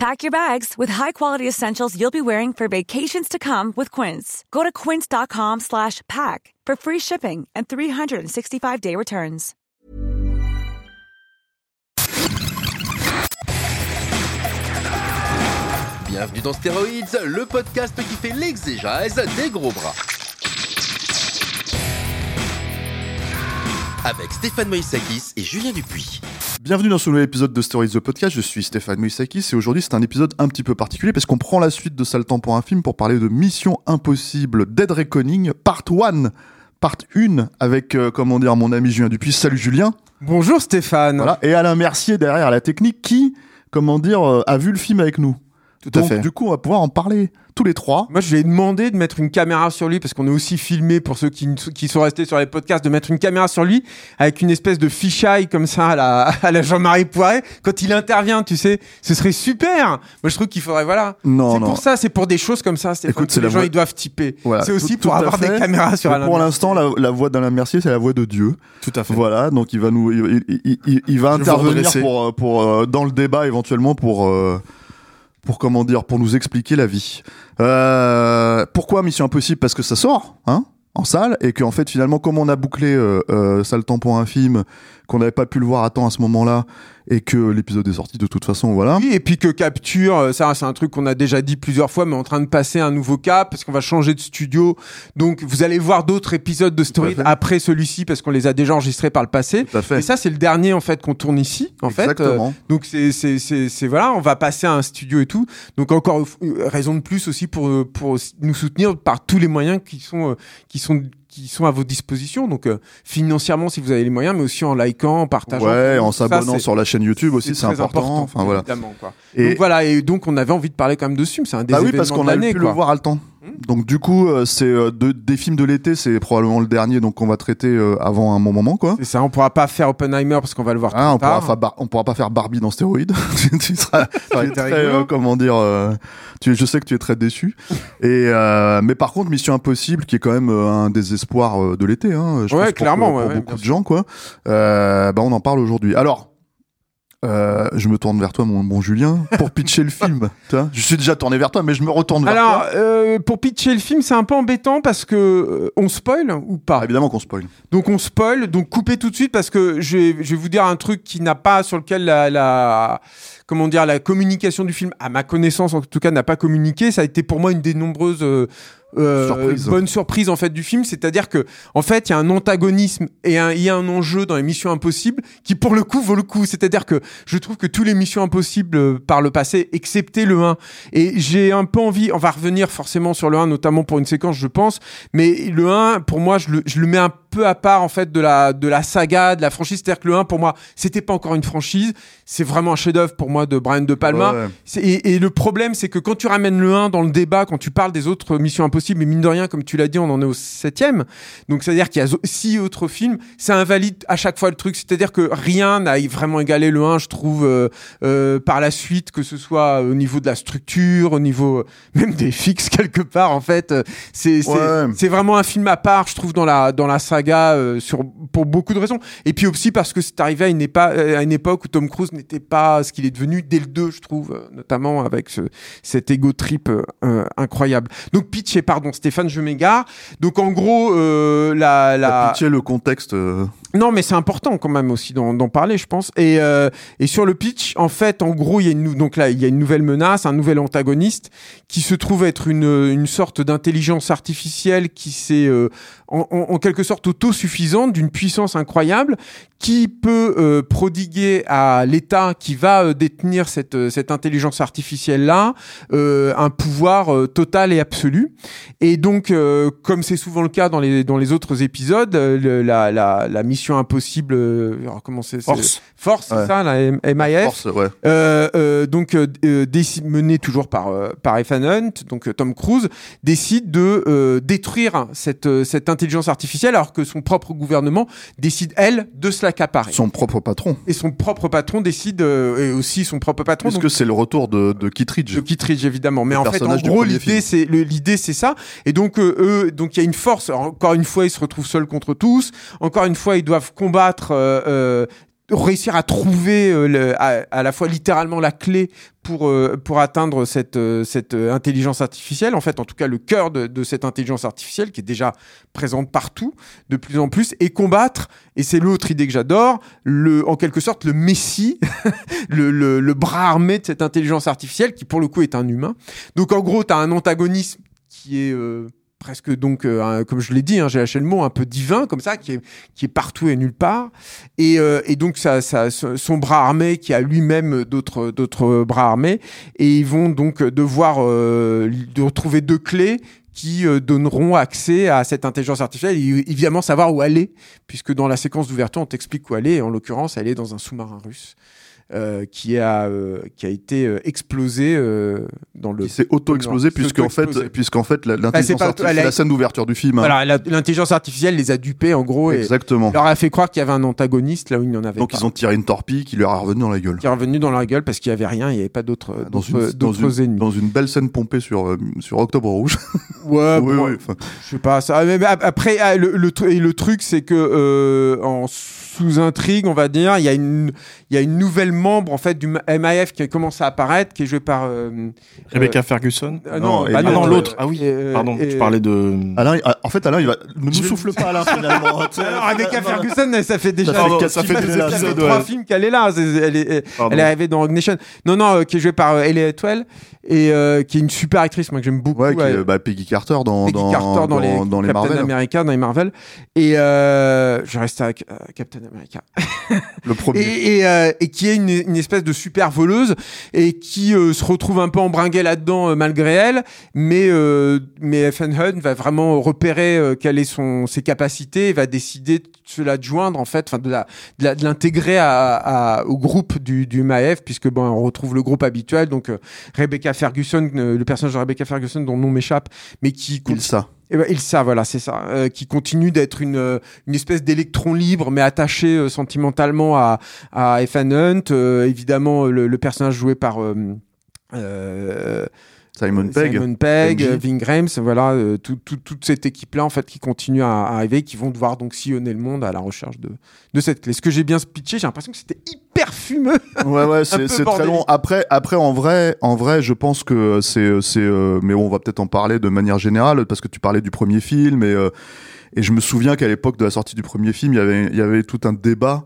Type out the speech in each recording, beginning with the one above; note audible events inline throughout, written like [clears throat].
Pack your bags with high-quality essentials you'll be wearing for vacations to come with Quince. Go to quince.com slash pack for free shipping and 365-day returns. Bienvenue dans Stéroïdes, le podcast qui fait l'exégèse des gros bras. Avec Stéphane Moïsakis et Julien Dupuis. Bienvenue dans ce nouvel épisode de Stories the Podcast, je suis Stéphane Moïsakis et aujourd'hui c'est un épisode un petit peu particulier parce qu'on prend la suite de Sale Temps pour un film pour parler de Mission Impossible Dead Reckoning, part 1, part 1 avec, euh, comment dire, mon ami Julien Dupuis. Salut Julien Bonjour Stéphane. Voilà. Et Alain Mercier derrière la technique qui, comment dire, euh, a vu le film avec nous. Tout à fait. du coup on va pouvoir en parler tous les trois. Moi, je lui ai demandé de mettre une caméra sur lui parce qu'on est aussi filmé pour ceux qui, qui sont restés sur les podcasts, de mettre une caméra sur lui avec une espèce de fisheye comme ça à la, [laughs] à la Jean-Marie Poiret quand il intervient, tu sais. Ce serait super. Moi, je trouve qu'il faudrait, voilà. Non, c'est pour ça, c'est pour des choses comme ça, Écoute, que les gens ils doivent typer. Voilà, c'est aussi tout- pour tout avoir des caméras sur Alain Pour l'instant, la, la voix d'Alain Mercier, c'est la voix de Dieu. Tout à fait. Voilà, donc il va nous, il, il- il- il va Je intervenir pour, euh, pour euh, dans le débat éventuellement pour, euh, pour comment dire, pour nous expliquer la vie. Euh, pourquoi Mission Impossible? Parce que ça sort, hein, en salle, et qu'en fait finalement, comme on a bouclé euh, euh, pour un film, qu'on n'avait pas pu le voir à temps à ce moment-là, et que l'épisode est sorti de toute façon, voilà. Oui, et puis que Capture, euh, ça c'est un truc qu'on a déjà dit plusieurs fois, mais en train de passer un nouveau cap parce qu'on va changer de studio. Donc vous allez voir d'autres épisodes de Story fait. après celui-ci parce qu'on les a déjà enregistrés par le passé. Tout à fait. Et ça c'est le dernier en fait qu'on tourne ici. En fait, Exactement. Euh, donc c'est c'est c'est c'est voilà, on va passer à un studio et tout. Donc encore euh, raison de plus aussi pour euh, pour nous soutenir par tous les moyens qui sont euh, qui sont qui sont à vos dispositions. Donc euh, financièrement si vous avez les moyens, mais aussi en likant, en partageant. Ouais, en s'abonnant sur la chaîne YouTube aussi, c'est important. Enfin voilà. évidemment, quoi. Et- Donc voilà, et donc on avait envie de parler quand même de ce film. C'est un des Bah oui, parce qu'on a pu quoi. le voir à le temps. Donc du coup, euh, c'est euh, de- des films de l'été, c'est probablement le dernier, donc on va traiter euh, avant un bon moment, quoi. C'est ça, on pourra pas faire Oppenheimer parce qu'on va le voir Ah, on trop tard. pourra, Bar- on pourra pas faire Barbie dans stéroïdes. [laughs] tu seras été très, rigolo. euh, comment dire, euh, tu, je sais que tu es très déçu. [laughs] Et euh, mais par contre, Mission Impossible, qui est quand même euh, un des espoirs euh, de l'été, hein, je Ouais, pense pour- clairement, pour, ouais, pour ouais, beaucoup bien de gens, quoi. Euh, bah, on en parle aujourd'hui. Alors. Euh, je me tourne vers toi, mon bon Julien, pour pitcher le film. [laughs] Tu vois je suis déjà tourné vers toi, mais je me retourne vers Alors, toi. euh, pour pitcher le film, c'est un peu embêtant parce que euh, on spoil ou pas? Ah, évidemment qu'on spoil. Donc on spoil, donc coupez tout de suite parce que je vais, je vais vous dire un truc qui n'a pas sur lequel la, la comment dire la communication du film, à ma connaissance en tout cas, n'a pas communiqué. Ça a été pour moi une des nombreuses euh, Surprises. bonnes surprises en fait du film, c'est-à-dire que en fait il y a un antagonisme et un- il y a un enjeu dans les Missions Impossibles qui pour le coup vaut le coup. C'est-à-dire que je trouve que tous les Missions Impossibles euh, par le passé, excepté le 1, et j'ai un peu envie, on va revenir forcément sur le 1, notamment pour une séquence, je pense, mais le 1, pour moi, je le, je le mets un peu à part en fait de la de la saga, de la franchise. C'est-à-dire que le 1, pour moi, c'était pas encore une franchise. C'est vraiment un chef-d'œuvre pour moi de Brian De Palma. Ouais, Et, et le problème, c'est que quand tu ramènes le 1 dans le débat, quand tu parles des autres Missions Impossibles, et mine de rien, comme tu l'as dit, on en est au septième. Donc, c'est-à-dire qu'il y a six autres films. Ça invalide à chaque fois le truc. C'est-à-dire que rien n'a vraiment égalé le 1, je trouve, euh, euh, par la suite, que ce soit au niveau de la structure, au niveau euh, même des fixes [laughs] quelque part, en fait. C'est Ouais. vraiment un film à part, je trouve, dans la, dans la saga, euh, sur, pour beaucoup de raisons. Et puis aussi parce que c'est arrivé à une, à une époque où Tom Cruise n'était pas ce qu'il est devenu dès le 2, je trouve, euh, notamment avec ce, cet ego trip euh, euh, incroyable. Donc, pitch et pardon, Stéphane, je m'égare. Donc, en gros, euh, la, la... pitché le contexte. euh, Non, mais c'est important quand même aussi d'en parler, je pense. Et, euh, et sur le pitch, en fait, en gros, il y a une donc là, il y a une nouvelle menace, un nouvel antagoniste qui se trouve être une, une sorte d'intelligence artificielle qui s'est euh, en, quelque sorte autosuffisante, d'une puissance incroyable, qui peut euh, prodiguer à l'État qui va euh, détenir cette, euh, cette intelligence artificielle-là un pouvoir total et absolu. Et donc, comme c'est souvent le cas dans les, dans les autres épisodes, la, la, la mission Mission Impossible. euh, alors, comment c'est Force. Force, c'est ça, la MIF. Force, ouais. Euh, euh, donc décide- mené toujours par par Ethan Hunt, donc Tom Cruise décide de détruire cette cette intelligence artificielle alors que son propre gouvernement décide elle de se l'accaparer. Son propre patron. Et son propre patron décide et aussi son propre patron. Puisque donc- c'est le retour de, de Kittredge? de Kittredge évidemment mais Le en fait en gros l'idée c'est le- l'idée c'est ça et donc eux donc il y a une force Alors, encore une fois ils se retrouvent seuls contre tous encore une fois ils doivent combattre euh, euh, réussir à trouver euh, à, à la fois littéralement la clé pour pour atteindre cette cette intelligence artificielle. En fait en tout cas le cœur de, cette intelligence artificielle qui est déjà présente partout de plus en plus et combattre et c'est l'autre idée que j'adore le en quelque sorte le messie [laughs] le, le, le bras armé de cette intelligence artificielle qui pour le coup est un humain. Donc en gros tu as un antagonisme qui est presque donc euh, comme je l'ai dit hein, j'ai lâché le mot un peu divin comme ça qui est qui est partout et nulle part. Et, euh, et donc ça, ça son bras armé qui a lui-même d'autres d'autres bras armés. Et ils vont donc devoir euh, retrouver deux clés qui euh, donneront accès à cette intelligence artificielle. Et évidemment savoir où est puisque dans la séquence d'ouverture on t'explique où est et en l'occurrence elle est dans un sous-marin russe euh, qui a euh, qui a été euh, explosé euh, dans le Qui s'est auto-explosé puisqu'en fait, puisqu'en fait, la- c'est l'intelligence artificielle, a- la scène d'ouverture du film. hein. voilà la- l'intelligence artificielle les a dupés en gros et Exactement. leur a fait croire qu'il y avait un antagoniste là où il n'y en avait Donc pas ils ont tiré une torpille qui leur est revenue dans la gueule. qui est revenu dans leur gueule parce qu'il y avait rien, il n'y avait pas d'autres Dans une, dans, une, ennemis. dans une belle scène pompée sur, sur Octobre Rouge. [laughs] Ouais, oui, bon, oui, enfin, je sais pas ça. Mais ap- après, ah, le, le, tru- et le truc, c'est que en sous intrigue, on va dire, il y a une il y a une nouvelle membre en fait du MIF qui commence à apparaître, qui est jouée par euh, Rebecca Ferguson. euh, Non, non, bah euh, l'autre. Ah oui. euh, Pardon, tu parlais de. Alain, en fait, Alain, il va. Ne nous souffle pas, Alain, finalement. [laughs] Alors, Rebecca Ferguson, ça fait déjà Ça fait Pardon, quatre ça fait films des ça fait épisodes, trois ouais. films qu'elle est là. Elle est, elle est arrivée dans Rogue Nation. Non, non, euh, qui est jouée par euh, Elliot Atwell et euh, qui est une super actrice, moi que j'aime beaucoup. Ouais, qui est, bah, Peggy Carter dans, Peggy dans, Carter dans, les, dans les Captain Marvel. America, dans les Marvel. Et euh, je reste à euh, Captain America. Le premier. Et, et, euh, et qui est une, une espèce de super voleuse et qui euh, se retrouve un peu embringuée là-dedans euh, malgré elle. Mais euh, mais Hunt va vraiment repérer quelles est son ses capacités et va décider de se en fait, enfin de l'intégrer au groupe du du MAF puisque bon on retrouve le groupe habituel donc Rebecca Ferguson, le personnage de Rebecca Ferguson dont le nom m'échappe, mais qui Il ça. Eh ben, Ilsa, voilà, c'est ça, euh, qui continue d'être une, euh, une espèce d'électron libre, mais attaché euh, sentimentalement à, à Ethan Hunt. Euh, évidemment, le, le personnage joué par euh, euh, Simon Pegg. Simon Pegg, euh, Ving Rhames, voilà, euh, tout- tout- toute cette équipe-là, en fait, qui continue à, à arriver, qui vont devoir donc sillonner le monde à la recherche de, de cette clé. Ce que j'ai bien pitché, j'ai l'impression que c'était hyper fumeux. Ouais, ouais, [laughs] c'est très long. Après, après, en vrai, en vrai, je pense que c'est, c'est, euh, mais on va peut-être en parler de manière générale parce que tu parlais du premier film et euh, et je me souviens qu'à l'époque de la sortie du premier film, il y avait, il y avait tout un débat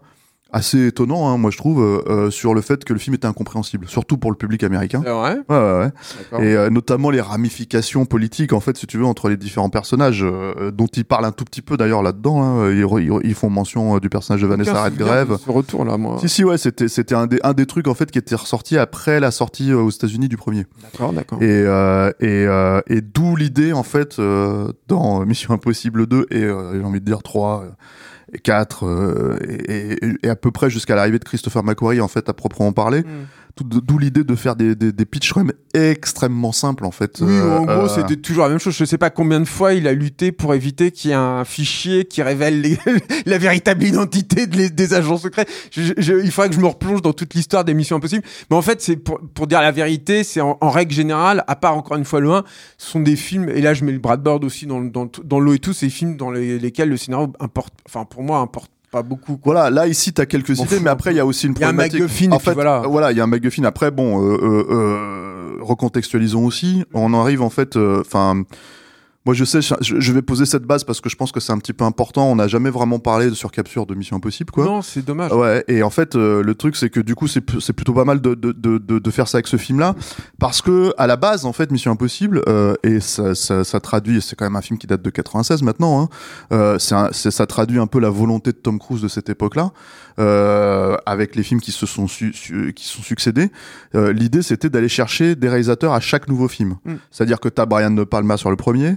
assez étonnant, hein, moi je trouve, euh, euh, sur le fait que le film était incompréhensible, surtout pour le public américain. C'est vrai Ouais, ouais, ouais. Et euh, notamment les ramifications politiques, en fait, si tu veux, entre les différents personnages, euh, dont ils parlent un tout petit peu d'ailleurs là-dedans. hein. Ils, re- ils ils font mention euh, du personnage de Vanessa Redgrave. Ce retour là, moi. Si, si, ouais, c'était, c'était un des, un des trucs, en fait, qui était ressorti après la sortie euh, aux États-Unis du premier. D'accord, d'accord. Et, euh, et, euh, et d'où l'idée, en fait, euh, dans Mission Impossible 2 et, euh, j'ai envie de dire 3 euh, et 4, euh, et, et- et à peu près jusqu'à l'arrivée de Christopher McQuarrie, en fait, à proprement parler. Hmm. D'où l'idée de faire des, des, des pitchs quand même extrêmement simples, en fait. Oui, Euh, en gros, euh, c'était toujours la même chose. Je sais pas combien de fois il a lutté pour éviter qu'il y ait un fichier qui révèle les- [laughs] la véritable identité de les- des agents secrets. Je- je- il faudrait que je me replonge dans toute l'histoire des Missions Impossibles. Mais en fait, c'est pour, pour dire la vérité, c'est en, en règle générale, à part encore une fois le 1, ce sont des films, et là je mets le Brad Bird aussi dans, dans, dans l'eau et tout, c'est des films dans les- lesquels le scénario importe, enfin pour moi, importe pas beaucoup. Voilà, là ici t'as quelques M'en idées, mais après il y a aussi une [laughs] Il y a un problématique. MacGuffin, en fait, voilà. voilà, il y a un MacGuffin. Après, bon, euh, euh, euh, recontextualisons aussi. On arrive en fait, enfin. Moi, je sais, je, vais poser cette base parce que je pense que c'est un petit peu important. On n'a jamais vraiment parlé de surcapture de Mission Impossible, quoi. Non, c'est dommage. Ouais, et en fait, euh, le truc, c'est que du coup, c'est plutôt pas mal de, de, de, de, faire ça avec ce film-là, parce que à la base, en fait, Mission Impossible, euh, et ça, ça, ça traduit, c'est quand même un film qui date de 96 maintenant, hein, euh, c'est un- c'est- ça traduit un peu la volonté de Tom Cruise de cette époque-là, euh, avec les films qui se sont, su- su- qui sont succédés. Euh, L'idée, c'était d'aller chercher des réalisateurs à chaque nouveau film. Mm. C'est-à-dire que t'as Brian De Palma sur le premier,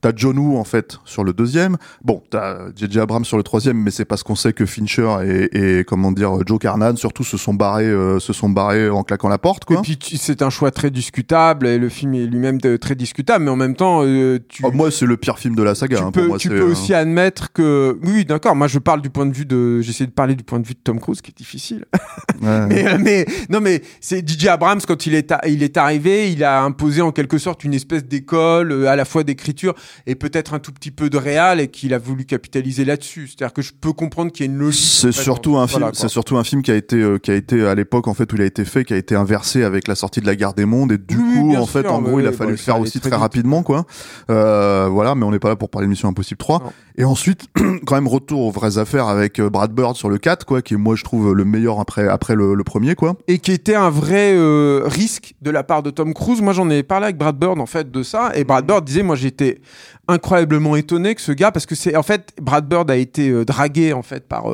T'as John Woo en fait sur le deuxième. Bon, t'as JJ Abrams sur le troisième, mais c'est parce qu'on sait que Fincher et, et comment dire Joe Carnan surtout se sont barrés, euh, se sont barrés en claquant la porte quoi. Et puis c'est un choix très discutable et le film est lui-même très discutable, mais en même temps, euh, tu, Oh, moi, c'est le pire film de la saga. tu hein, peux, pour moi, tu peux euh, aussi admettre que oui, d'accord. Moi, je parle du point de vue de, j'essaie de parler du point de vue de Tom Cruise, qui est difficile. [laughs] ouais. mais, euh, mais non, mais c'est DJ Abrams quand il est, il est arrivé, il a imposé en quelque sorte une espèce d'école euh, à la fois d'écriture et peut-être un tout petit peu de réal et qu'il a voulu capitaliser là-dessus. C'est-à-dire que je peux comprendre qu'il y a une logique. C'est en fait, surtout en- un film. voilà, c'est surtout un film qui a été euh, qui a été à l'époque en fait où il a été fait, qui a été inversé avec la sortie de la Guerre des Mondes et du Oui, coup en fait en gros il a fallu le faire aussi très rapidement quoi. Euh, voilà, mais on n'est pas là pour parler de Mission Impossible 3. Non. Et ensuite [clears throat] quand même retour aux vraies affaires avec euh, Brad Bird sur le 4 quoi, qui est moi je trouve le meilleur après après le, premier quoi. et qui était un vrai euh, risque de la part de Tom Cruise. Moi, j'en ai parlé avec Brad Bird en fait de ça, et Brad Bird disait, moi, j'étais incroyablement étonné que ce gars, parce que c'est en fait Brad Bird a été euh, dragué en fait par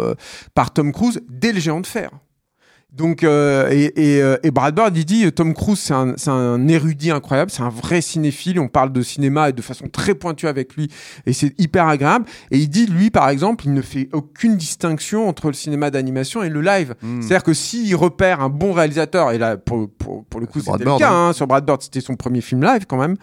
par Tom Cruise dès le Géant de fer. Donc euh, et, et, euh, et Brad Bird il dit Tom Cruise c'est un, c'est un érudit incroyable, c'est un vrai cinéphile, on parle de cinéma et de façon très pointue avec lui et c'est hyper agréable et il dit lui par exemple il ne fait aucune distinction entre le cinéma d'animation et le live. Hmm. C'est-à-dire que s'il repère un bon réalisateur, et là, pour, pour, pour le coup, c'était le cas, hein. hein, sur Brad Bird, c'était son premier film live quand même,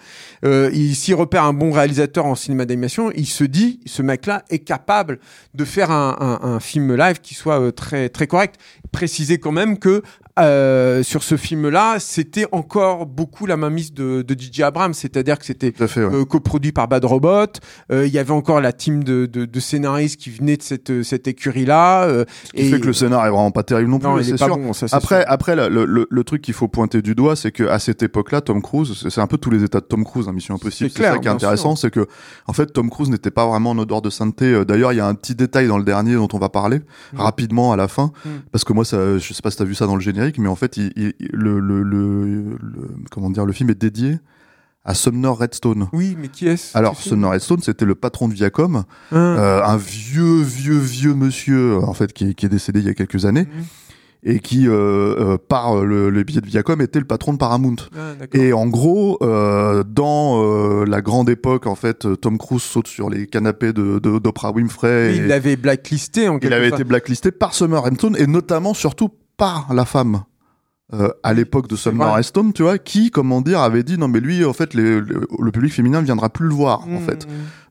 euh, il- s'il repère un bon réalisateur en cinéma d'animation, il se dit, ce mec-là est capable de faire un, un, un film live qui soit euh, très, très correct. Préciser quand même que euh, sur ce film-là, c'était encore beaucoup la mainmise de, de DJ Abrams, c'est-à-dire que c'était ouais. euh, coproduit par Bad Robot. Euh, Il y avait encore la team de, de, de scénaristes qui venaient de cette, cette écurie-là. euh, Ce qui fait que le scénar est vraiment pas terrible non plus. non, il c'est sûr. bon, ça, c'est Après, sûr. après le, le, le truc qu'il faut pointer du doigt, c'est que à cette époque-là, Tom Cruise, c'est un peu tous les états de Tom Cruise, hein, Mission Impossible. C'est ça qui est intéressant, c'est que en fait, Tom Cruise n'était pas vraiment en odeur de sainteté. Euh, D'ailleurs, il y a un petit détail dans le dernier dont on va parler Mm. rapidement à la fin, Mm. parce que moi, ça, je sais pas si t'as vu ça dans le générique, mais en fait, il, il- le, le, le, le- comment dire, le film est dédié à Sumner Redstone. Oui, mais qui est-ce Alors, Sumner Redstone, c'était le patron de Viacom, Ah. euh, un vieux, vieux, vieux monsieur, en fait, qui, est- qui est décédé il y a quelques années, Mhm. Et qui, euh, euh, par le, le billet de Viacom, était le patron de Paramount. Ah. Et en gros, euh, dans euh, la grande époque, en fait, Tom Cruise saute sur les canapés de de- d'Oprah Winfrey. Oui, et il l'avait blacklisté en il quelque avait sorte. été blacklisté par Summer Redstone et notamment, surtout, par la femme. euh, à l'époque de Summer. Redstone, tu vois, qui, comment dire, avait dit non mais lui, en fait, les- le, le public féminin ne viendra plus le voir, en Mmh. fait.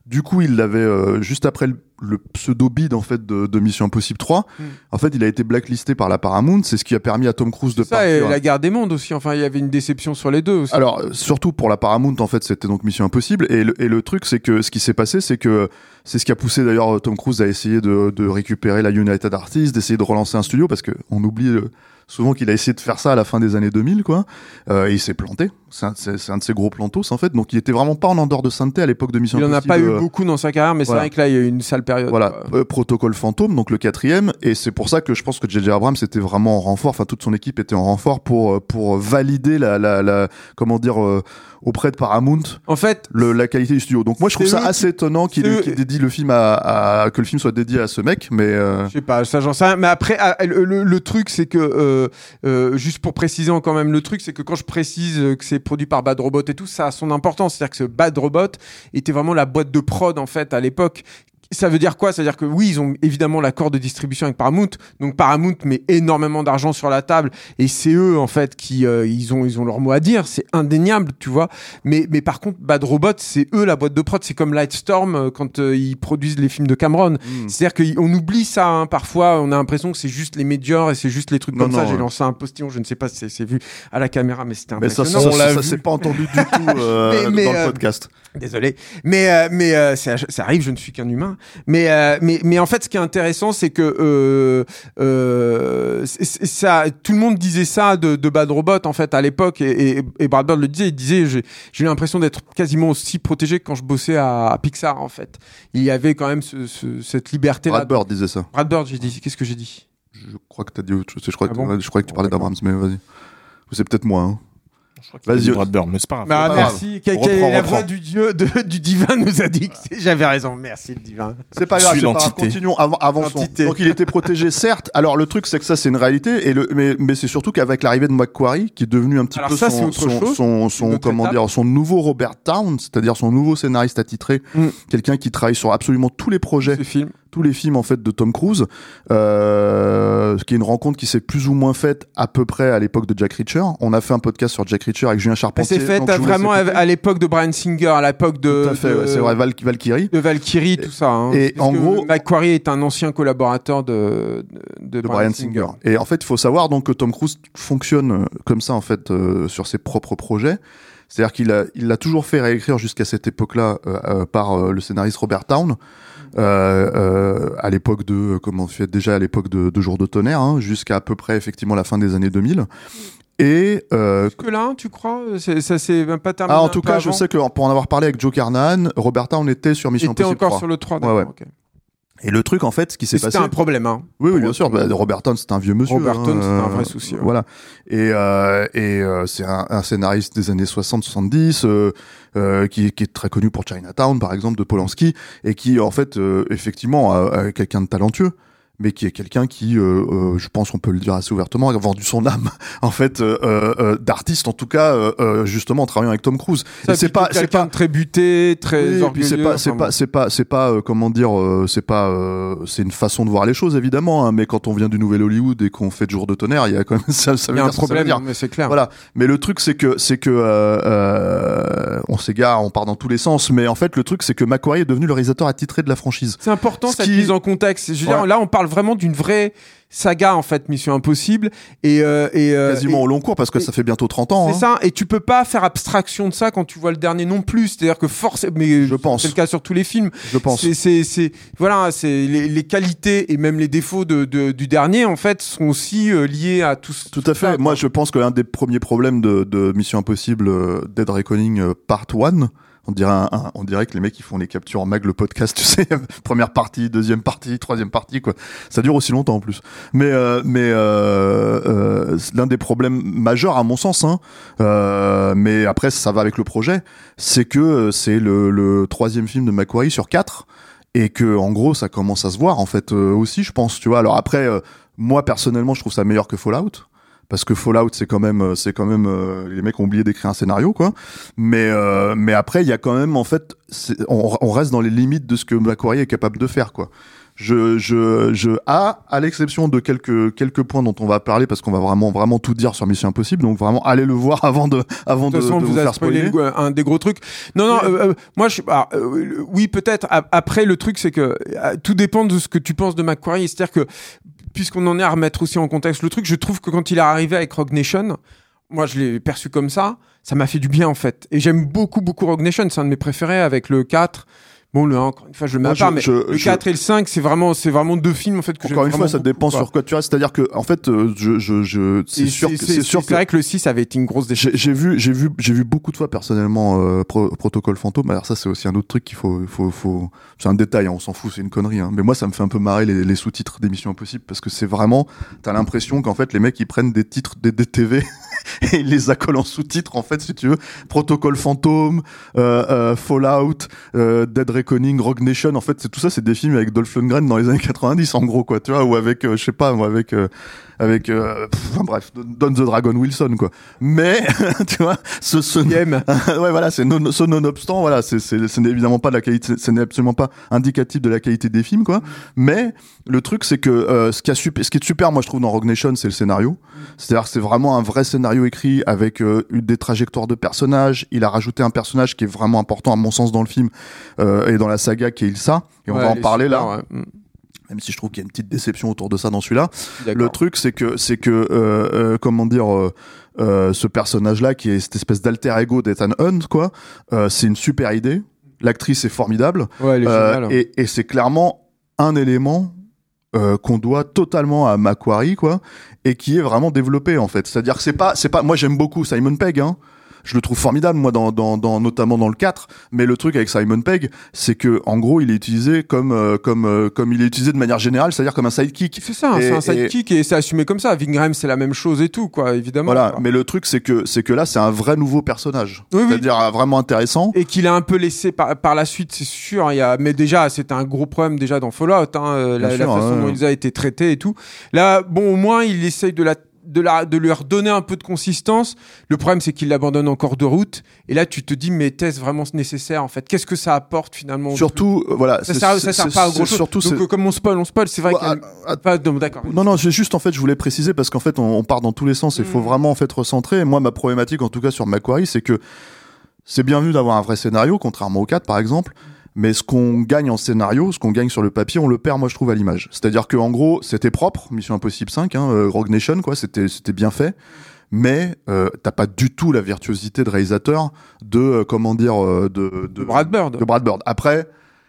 Du coup, il l'avait euh, juste après le, le pseudo bid en fait de, de Mission Impossible 3. Mm. En fait, il a été blacklisté par la Paramount. C'est ce qui a permis à Tom Cruise de ça, et la guerre des mondes aussi. Enfin, il y avait une déception sur les deux aussi. Alors, euh, surtout pour la Paramount, en fait, c'était donc Mission Impossible. Et le, et le truc, c'est que ce qui s'est passé, c'est que c'est ce qui a poussé d'ailleurs Tom Cruise à essayer de, de récupérer la United Artists, d'essayer de relancer un studio, parce que on oublie euh, souvent qu'il a essayé de faire ça à la fin des années 2000, quoi. Euh, et il s'est planté. C'est un, c'est- un de ses gros plantos, en fait. Donc, il était vraiment pas en endort de sainteté à l'époque de Mission il en a Impossible. pas eu euh, beaucoup dans sa carrière, mais voilà. c'est vrai que là, il y a eu une sale période. Voilà, quoi. euh, protocole fantôme, donc le quatrième, et c'est pour ça que je pense que JJ Abrams était vraiment en renfort, enfin toute son équipe était en renfort pour euh, pour valider la la, la comment dire euh, auprès de Paramount En fait, le, la qualité du studio. Donc moi je trouve ça assez étonnant qu'il dédie le film à, à- que le film soit dédié à ce mec, mais euh, Je sais pas, ça j'en sais rien. Mais après, ah, le, le- le truc, c'est que, euh, euh, juste pour préciser encore même le truc, c'est que quand je précise que c'est produit par Bad Robot et tout, ça a son importance. C'est-à-dire que ce Bad Robot était vraiment la boîte de prod, en fait, à l'époque. Ça veut dire quoi? C'est-à-dire que oui, ils ont évidemment l'accord de distribution avec Paramount. Donc Paramount met énormément d'argent sur la table et c'est eux en fait qui euh, ils ont ils ont leur mot à dire. C'est indéniable, tu vois. Mais mais par contre, Bad Robot, c'est eux la boîte de prod. C'est comme Lightstorm euh, quand euh, ils produisent les films de Cameron. hmm. C'est-à-dire qu'on oublie ça, hein. parfois on a l'impression que c'est juste les médias et c'est juste les trucs Non, comme ça. non, J'ai ouais. lancé un postillon, je ne sais pas si c'est- vu à la caméra, mais c'était mais ça, impressionnant. ça, ça, s'est pas entendu du tout [laughs] euh, Mais- mais, dans euh, le podcast. Désolé, mais euh, mais euh, ça, ça arrive, je ne suis qu'un humain. Mais euh, mais mais en fait, ce qui est intéressant, c'est que euh, euh, ça, tout le monde disait ça de, de Bad Robot en fait à l'époque, et, et, et Brad Bird le disait, il disait, j'ai eu l'impression d'être quasiment aussi protégé que quand je bossais à, à Pixar en fait. Il y avait quand même ce- ce- cette liberté là. Brad Bird disait ça. Brad Bird, j'ai dit, qu'est-ce que j'ai dit? Je crois que t'as dit autre chose. Je crois, Ah que, bon? je crois que tu parlais d'Abrams, mais vas-y. C'est peut-être moi. Hein. Vas-y. Bradburn, mais c'est pas grave. Bah, pas merci. Reprends, est la reprends. voix du dieu, de- du divin nous a dit que j'avais raison. Merci le divin. C'est pas grave, pas grave. Continuons, avant, avançons. Donc il était protégé, certes. Alors le truc, c'est que ça, c'est une réalité. Et le, mais, mais c'est surtout qu'avec l'arrivée de Macquarie, qui est devenu un petit Alors peu ça, son, son, comment dire, son nouveau Robert Town, c'est-à-dire son nouveau scénariste attitré, Mm. quelqu'un qui travaille sur absolument tous les projets, Ce film. Tous les films en fait de Tom Cruise, euh, ce qui est une rencontre qui s'est plus ou moins faite à peu près à l'époque de Jack Reacher. On a fait un podcast sur Jack Reacher avec Julien Charpentier. c'est fait donc vraiment à, l'époque de Brian Singer, à l'époque de, de, ouais, c'est vrai, Val- Valkyrie. de Valkyrie, tout ça. hein. Et en gros- Macquarie est un ancien collaborateur de, de, de Brian Singer. Et en fait, il faut savoir donc que Tom Cruise fonctionne euh, comme ça en fait euh, sur ses propres projets. C'est-à-dire qu'il a, il l'a toujours fait réécrire jusqu'à cette époque-là euh, euh, par euh, le scénariste Robert Town. Euh, euh, à l'époque de euh, comment on fait déjà à l'époque de, de Jour de tonnerre hein, jusqu'à à peu près effectivement la fin des années 2000 et euh, Que là, tu crois Ça s'est même pas terminé ah, en tout cas je sais que pour en avoir parlé avec Joe Carnahan Robert Town était sur Mission était Impossible encore 3. sur le 3, Ouais, ouais. Et le truc en fait ce qui s'est Et C'était passé un problème, hein. Oui, oui, bien sûr. Bah, Robert Town, c'est un vieux monsieur. Robert Town, hein, c'était un euh, vrai souci. Voilà. Et, euh, et euh, c'est un, un scénariste des années 60-70 euh, euh, qui, qui est très connu pour Chinatown, par exemple, de Polanski, et qui, en fait, euh, effectivement, euh, est quelqu'un de talentueux mais qui est quelqu'un qui, euh, euh, je pense qu'on peut le dire assez ouvertement, a vendu son âme, [laughs] en fait, euh, euh, d'artiste, en tout cas, euh, euh, justement, en travaillant avec Tom Cruise. C'est pas, c'est pas, très buté, très oui, c'est pas, c'est pas, c'est pas, c'est pas, euh, comment dire, euh, c'est pas, euh, c'est une façon de voir les choses évidemment, hein, mais quand on vient du Nouvel Hollywood et qu'on fait de jour de tonnerre, il y a quand même [laughs] ça, ça veut y a un dire veut problème, dire. mais c'est clair. Voilà. Mais le truc, c'est que, c'est que, euh, euh, on s'égare, on part dans tous les sens, mais en fait, le truc, c'est que Macquarie est devenu le réalisateur attitré de la franchise. C'est important Ce cette qui- mise en contexte. Je veux dire, Ouais. là, on parle vraiment d'une vraie saga en fait, Mission Impossible, et euh, et euh, Quasiment et- au long cours, parce que et- ça fait bientôt 30 ans. C'est hein. ça, et tu peux pas faire abstraction de ça quand tu vois le dernier non plus. C'est-à-dire que forcément, mais Je pense. c'est le cas sur tous les films. Je pense. C'est, c'est, c'est, voilà, c'est les, les qualités et même les défauts de, de- du dernier en fait sont aussi euh, liés à tout. Tout à fait. ça, Moi, je pense qu'un des premiers problèmes de, de Mission Impossible euh, Dead Reckoning Part 1, on dirait, un- on dirait que les mecs ils font les captures en mag le podcast, [laughs] tu sais, première partie, deuxième partie, troisième partie, quoi. Ça dure aussi longtemps en plus. Mais, euh, mais euh, euh, l'un des problèmes majeurs à mon sens, hein, euh, mais après ça va avec le projet, c'est que euh, c'est le, le troisième film de Macquarie sur quatre et que en gros ça commence à se voir en fait euh, aussi, je pense, tu vois. Alors après, euh, moi personnellement, je trouve ça meilleur que Fallout parce que Fallout c'est quand même euh, c'est quand même euh, les mecs ont oublié d'écrire un scénario quoi mais euh, mais après il y a quand même en fait on, on reste dans les limites de ce que Macquarie est capable de faire quoi je je je à à l'exception de quelques quelques points dont on va parler parce qu'on va vraiment vraiment tout dire sur Mission Impossible donc vraiment allez le voir [laughs] avant de avant De de, toute façon, on de vous faire spoiler le- un des gros trucs. Non, non, euh, euh, moi, je, ah, euh, oui, peut-être. Après, le truc, c'est que euh, tout dépend de ce que tu penses de Macquarie. C'est-à-dire que, puisqu'on en est à remettre aussi en contexte le truc, je trouve que quand il est arrivé avec Rogue Nation, moi, je l'ai perçu comme ça, ça m'a fait du bien, en fait. Et j'aime beaucoup, beaucoup Rogue Nation. C'est un de mes préférés avec le 4. Bon, le 1, encore une fois, je le mets Moi, à part, je- mais je- le je- 4 et le 5, c'est vraiment, c'est vraiment deux films, en fait, que j'aime encore une fois vraiment ça beaucoup, dépend quoi. sur quoi tu restes c'est-à-dire que en fait euh, je je je c'est Et sûr que c'est sûr que C'est vrai que le 6 avait été une grosse déchet. J'ai j'ai vu, j'ai vu, j'ai vu beaucoup de fois personnellement euh, Pro- Protocole Fantôme. Alors ça, c'est aussi un autre truc qu'il faut, faut, faut. C'est un détail, hein, on s'en fout, c'est une connerie. Hein. Mais moi, ça me fait un peu marrer les, les sous-titres d'émissions impossibles parce que c'est vraiment, t'as l'impression qu'en fait les mecs ils prennent des titres des DTV [laughs] [laughs] et les accolent en sous-titres en fait, si tu veux. Protocole Fantôme, euh, euh, Fallout, euh, Dead Reckoning, Rogue Nation. En fait, c'est tout ça, c'est des films avec Dolph Lundgren dans les années 90 en gros quoi, tu vois, ou avec, je sais pas, avec. Avec euh, pff, enfin, bref Don the Dragon Wilson quoi. Mais [laughs] tu vois ce, ce Game. [laughs] ouais voilà c'est non, ce nonobstant voilà c'est c'est ce n'est évidemment pas de la qualité ce n'est absolument pas indicatif de la qualité des films quoi. Mais le truc c'est que euh, ce qui a super, ce qui est super moi je trouve dans Rogue Nation c'est le scénario. C'est-à-dire c'est vraiment un vrai scénario écrit avec euh, des trajectoires de personnages. Il a rajouté un personnage qui est vraiment important à mon sens dans le film euh, et dans la saga qui est Ilsa et on Ouais, va en parler super, là ouais. Même si je trouve qu'il y a une petite déception autour de ça dans celui-là le truc, c'est que, c'est que, euh, euh, comment dire, euh, ce personnage-là, qui est cette espèce d'alter ego d'Ethan Hunt, quoi, c'est une super idée. L'actrice est formidable. Ouais, elle est géniale. et et c'est clairement un élément euh, qu'on doit totalement à Macquarie, quoi, et qui est vraiment développé, en fait. C'est-à-dire que c'est pas, c'est pas, moi j'aime beaucoup Simon Pegg, hein. Je le trouve formidable moi dans, dans, dans notamment dans le 4 mais le truc avec Simon Pegg c'est que en gros il est utilisé comme euh, comme euh, comme il est utilisé de manière générale c'est-à-dire comme un sidekick C'est ça, c'est un sidekick et, c'est assumé comme ça. Vingram, c'est la même chose et tout, quoi, évidemment. voilà quoi. mais le truc c'est que c'est que là c'est un vrai nouveau personnage Oui, oui. c'est-à-dire euh, vraiment intéressant Et qu'il a un peu laissé par, par la suite, c'est sûr. Il y a, mais déjà, c'était un gros problème déjà dans Fallout, hein, euh, la, la façon ouais. dont il a été traité et tout. Là, bon, au moins, il essaye de la de, la, de lui redonner un peu de consistance. Le problème, c'est qu'il l'abandonne encore de route. Et là, tu te dis, mais est-ce vraiment nécessaire, en fait? Qu'est-ce que ça apporte, finalement surtout euh, voilà Ça sert, ça sert pas à gros chose. surtout Donc, euh, comme on spoil, on spoil, c'est vrai a- Pas- non, d'accord. Non, non, j'ai juste en fait, je voulais préciser parce qu'en fait, on, on part dans tous les sens. Il faut Mm. vraiment en fait recentrer. Et moi, ma problématique, en tout cas sur Macquarie, c'est que c'est bien vu d'avoir un vrai scénario, contrairement au 4 par exemple. Mais ce qu'on gagne en scénario, ce qu'on gagne sur le papier, on le perd, moi je trouve, à l'image. C'est-à-dire que en gros, c'était propre, Mission Impossible 5, hein, euh, Rogue Nation, quoi, c'était c'était bien fait. Mais euh, t'as pas du tout la virtuosité de réalisateur de euh, comment dire euh, de, de Brad Bird. de Brad Bird. Après,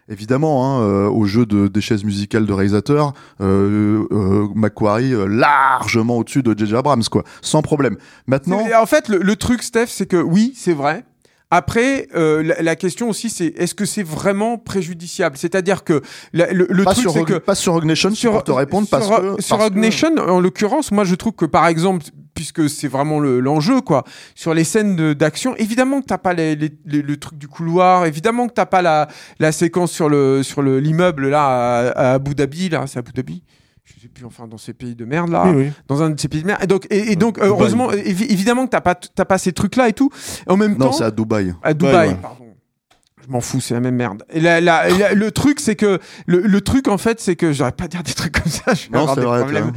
évidemment, hein, euh, au jeu de, des chaises musicales de réalisateur, euh, euh, Macquarie largement au-dessus de J.J. Abrams, quoi, sans problème. Maintenant, En fait, le, le truc, Steph, c'est que oui, c'est vrai. Après, euh, la, la question aussi, c'est est-ce que c'est vraiment préjudiciable? C'est-à-dire que la- le, le truc, sur c'est que pas sur Nation, pour te répondre, parce sur, que sur parce que- Nation, en l'occurrence, moi, je trouve que par exemple, puisque c'est vraiment le- l'enjeu, quoi, sur les scènes d'action, évidemment que t'as pas les, les- les- le truc du couloir, évidemment que t'as pas la, la séquence sur le sur le l'immeuble là à, à Abu Dhabi, là, c'est Abu Dhabi? Je sais plus, enfin, dans ces pays de merde là dans un de ces pays de merde. Et donc, et, et donc Dubaï. heureusement, évi- évidemment que t'as pas, t'as pas ces trucs-là et tout. Et en même Non, temps, c'est à Dubaï. à Dubaï, ouais. pardon. Je m'en fous, c'est la même merde. Et la- la- la- le truc, c'est que le, le truc en fait, c'est que j'aurais pas à dire des trucs comme ça. Je vais Non, avoir c'est des vrai. problèmes.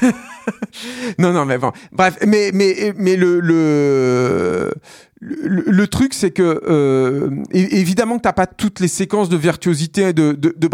[laughs] [laughs] Non, non, mais bon. Bref, mais, mais, mais le, le, le, truc, c'est que, euh, évidemment que t'as pas toutes les séquences de virtuosité de, de, de.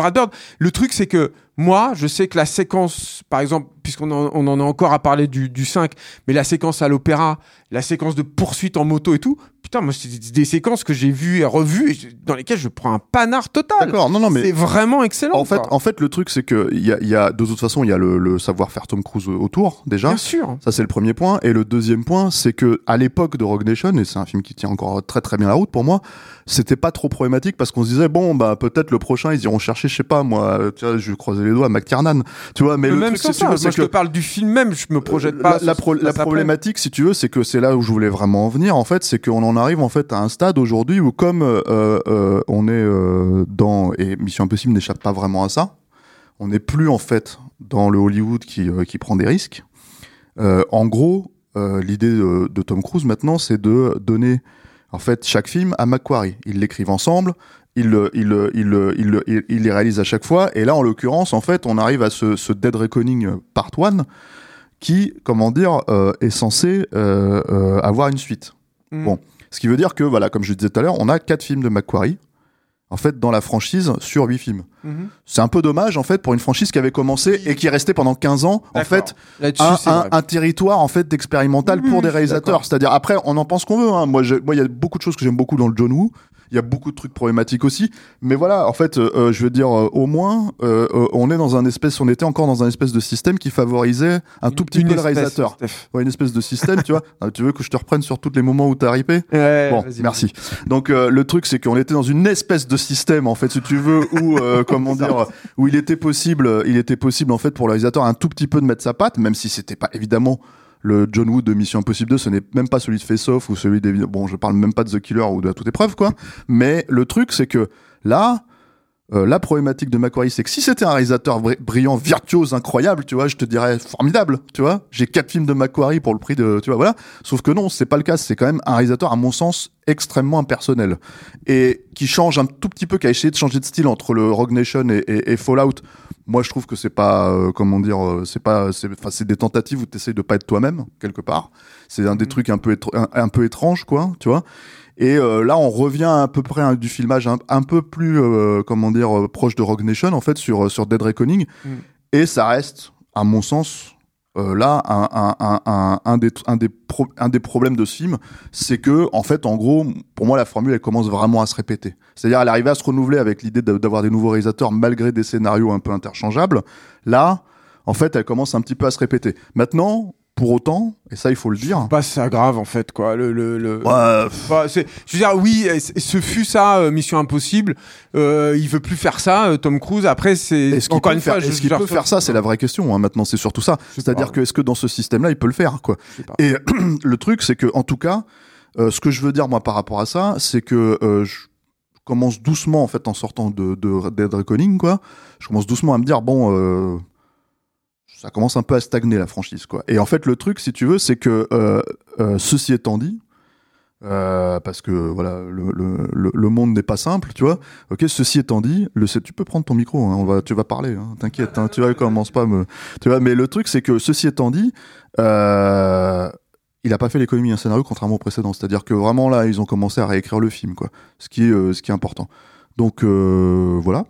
Le truc, c'est que moi, je sais que la séquence, par exemple, puisqu'on en, on en a encore à parler du, du 5, mais la séquence à l'opéra, la séquence de poursuite en moto et tout, putain, moi, c'est des- séquences que j'ai vues et revues, et je- dans lesquelles je prends un panard total. D'accord, non, non, mais C'est vraiment excellent. en fait, quoi. en fait, le truc, c'est que il y a, il y a, de toute façon, il y a le, le savoir-faire Tom Cruise autour déjà. bien sûr. Ça c'est le premier point et le deuxième point c'est que à l'époque de Rogue Nation et c'est un film qui tient encore très très bien la route pour moi c'était pas trop problématique parce qu'on se disait bon bah peut-être le prochain ils iront chercher je sais pas moi euh, tu vois je croiser les doigts McTiernan tu vois mais Mais le même truc c'est veux, moi c'est je te que parle du film même, je me projette pas. la, la pro- la problématique, si tu veux, c'est que c'est là où je voulais vraiment en venir. En fait, c'est qu'on en arrive en fait à un stade aujourd'hui où, comme euh, euh, on est euh, dans et Mission Impossible n'échappe pas vraiment à ça, on n'est plus en fait dans le Hollywood qui euh, qui prend des risques. Euh, en gros, euh, l'idée de, de Tom Cruise maintenant, c'est de donner en fait chaque film à Macquarie. Ils l'écrivent ensemble. Ils, ils, ils, ils, le- ils- ils les réalisent à chaque fois. Et là, en l'occurrence, en fait, on arrive à ce, ce Dead Reckoning Part 1 qui, comment dire, euh, est censé euh, euh, avoir une suite. Mm. Bon. Ce qui veut dire que, voilà, comme je disais tout à l'heure, on a quatre films de Macquarie, en fait, dans la franchise, sur huit films. Mhm. C'est un peu dommage, en fait, pour une franchise qui avait commencé et qui est restée pendant 15 ans, en fait, un, territoire, en fait, d'expérimental Oui, pour des réalisateurs. C'est-à-dire, après, on en pense qu'on veut, hein. Moi, il y a beaucoup de choses que j'aime beaucoup dans le John Woo. Il y a beaucoup de trucs problématiques aussi, mais voilà, en fait, euh, euh, je veux dire, euh, au moins, euh, euh, on est dans un espèce, on était encore dans un espèce de système qui favorisait un tout petit peu le réalisateur. Ouais, une espèce de système, tu vois. Ah, [laughs] tu veux que je te reprenne sur tous les moments où t'as ripé? Ouais, Bon, merci. Donc euh, le truc c'est qu'on était dans une espèce de système en fait, si tu veux, où euh, [laughs] comment dire, où il était possible, il était possible en fait pour le réalisateur un tout petit peu de mettre sa patte, même si c'était pas évidemment le John Wood de Mission Impossible 2, ce n'est même pas celui de Face Off ou celui des bon, je parle même pas de The Killer ou de à toute épreuve quoi. Mais le truc c'est que là. euh, la problématique de Macquarie, c'est que si c'était un réalisateur bri- brillant, virtuose, incroyable, tu vois, je te dirais formidable, tu vois. J'ai quatre films de Macquarie pour le prix de, tu vois, voilà. Sauf que non, c'est pas le cas. C'est quand même un réalisateur, à mon sens, extrêmement impersonnel et qui change un tout petit peu, qui a essayé de changer de style entre le Rogue Nation et Fallout. Moi, je trouve que c'est pas, euh, comment dire, euh, c'est pas, c'est, enfin, c'est des tentatives où tu essayes de pas être toi-même quelque part. C'est un des trucs un peu, un, un peu étrange, quoi, tu vois. Et euh, là, on revient à peu près du filmage un, un peu plus, euh, comment dire, proche de Rogue Nation en fait sur sur Dead Reckoning. Mm. Et ça reste, à mon sens, euh, là un, un, un, un, des un des un des problèmes de film, c'est que en fait, en gros, pour moi, la formule elle commence vraiment à se répéter. C'est-à-dire, elle arrive à se renouveler avec l'idée d'a- d'avoir des nouveaux réalisateurs malgré des scénarios un peu interchangeables. Là, en fait, elle commence un petit peu à se répéter. Maintenant. Pour autant, et ça il faut le dire. Pas ça grave en fait quoi. Le, le, le... Ouais, Bah, je veux dire, oui, ce fut ça, euh, Mission Impossible. Euh, il veut plus faire ça, euh, Tom Cruise. Après, c'est encore une faire, fois, est-ce qu'il peut faire ça? C'est la vraie question. hein, maintenant, c'est surtout ça. C'est-à-dire que est-ce que dans ce système-là, il peut le faire quoi? Et [clears throat] le truc, c'est que en tout cas, euh, ce que je veux dire moi par rapport à ça, c'est que je commence doucement en fait en sortant de, de Dead Reckoning quoi. Je commence doucement à me dire bon. Ça commence un peu à stagner la franchise quoi. Et en fait le truc si tu veux c'est que euh, euh, ceci étant dit euh, parce que voilà le, le, monde n'est pas simple tu vois. Ok ceci étant dit le tu peux prendre ton micro hein, on va tu vas parler hein, t'inquiète hein, tu vois commence pas me tu mais le truc c'est que ceci étant dit il a pas fait l'économie d'un scénario contrairement au précédent. C'est à dire que vraiment là ils ont commencé à réécrire le film quoi. Ce qui est ce qui est important. Donc voilà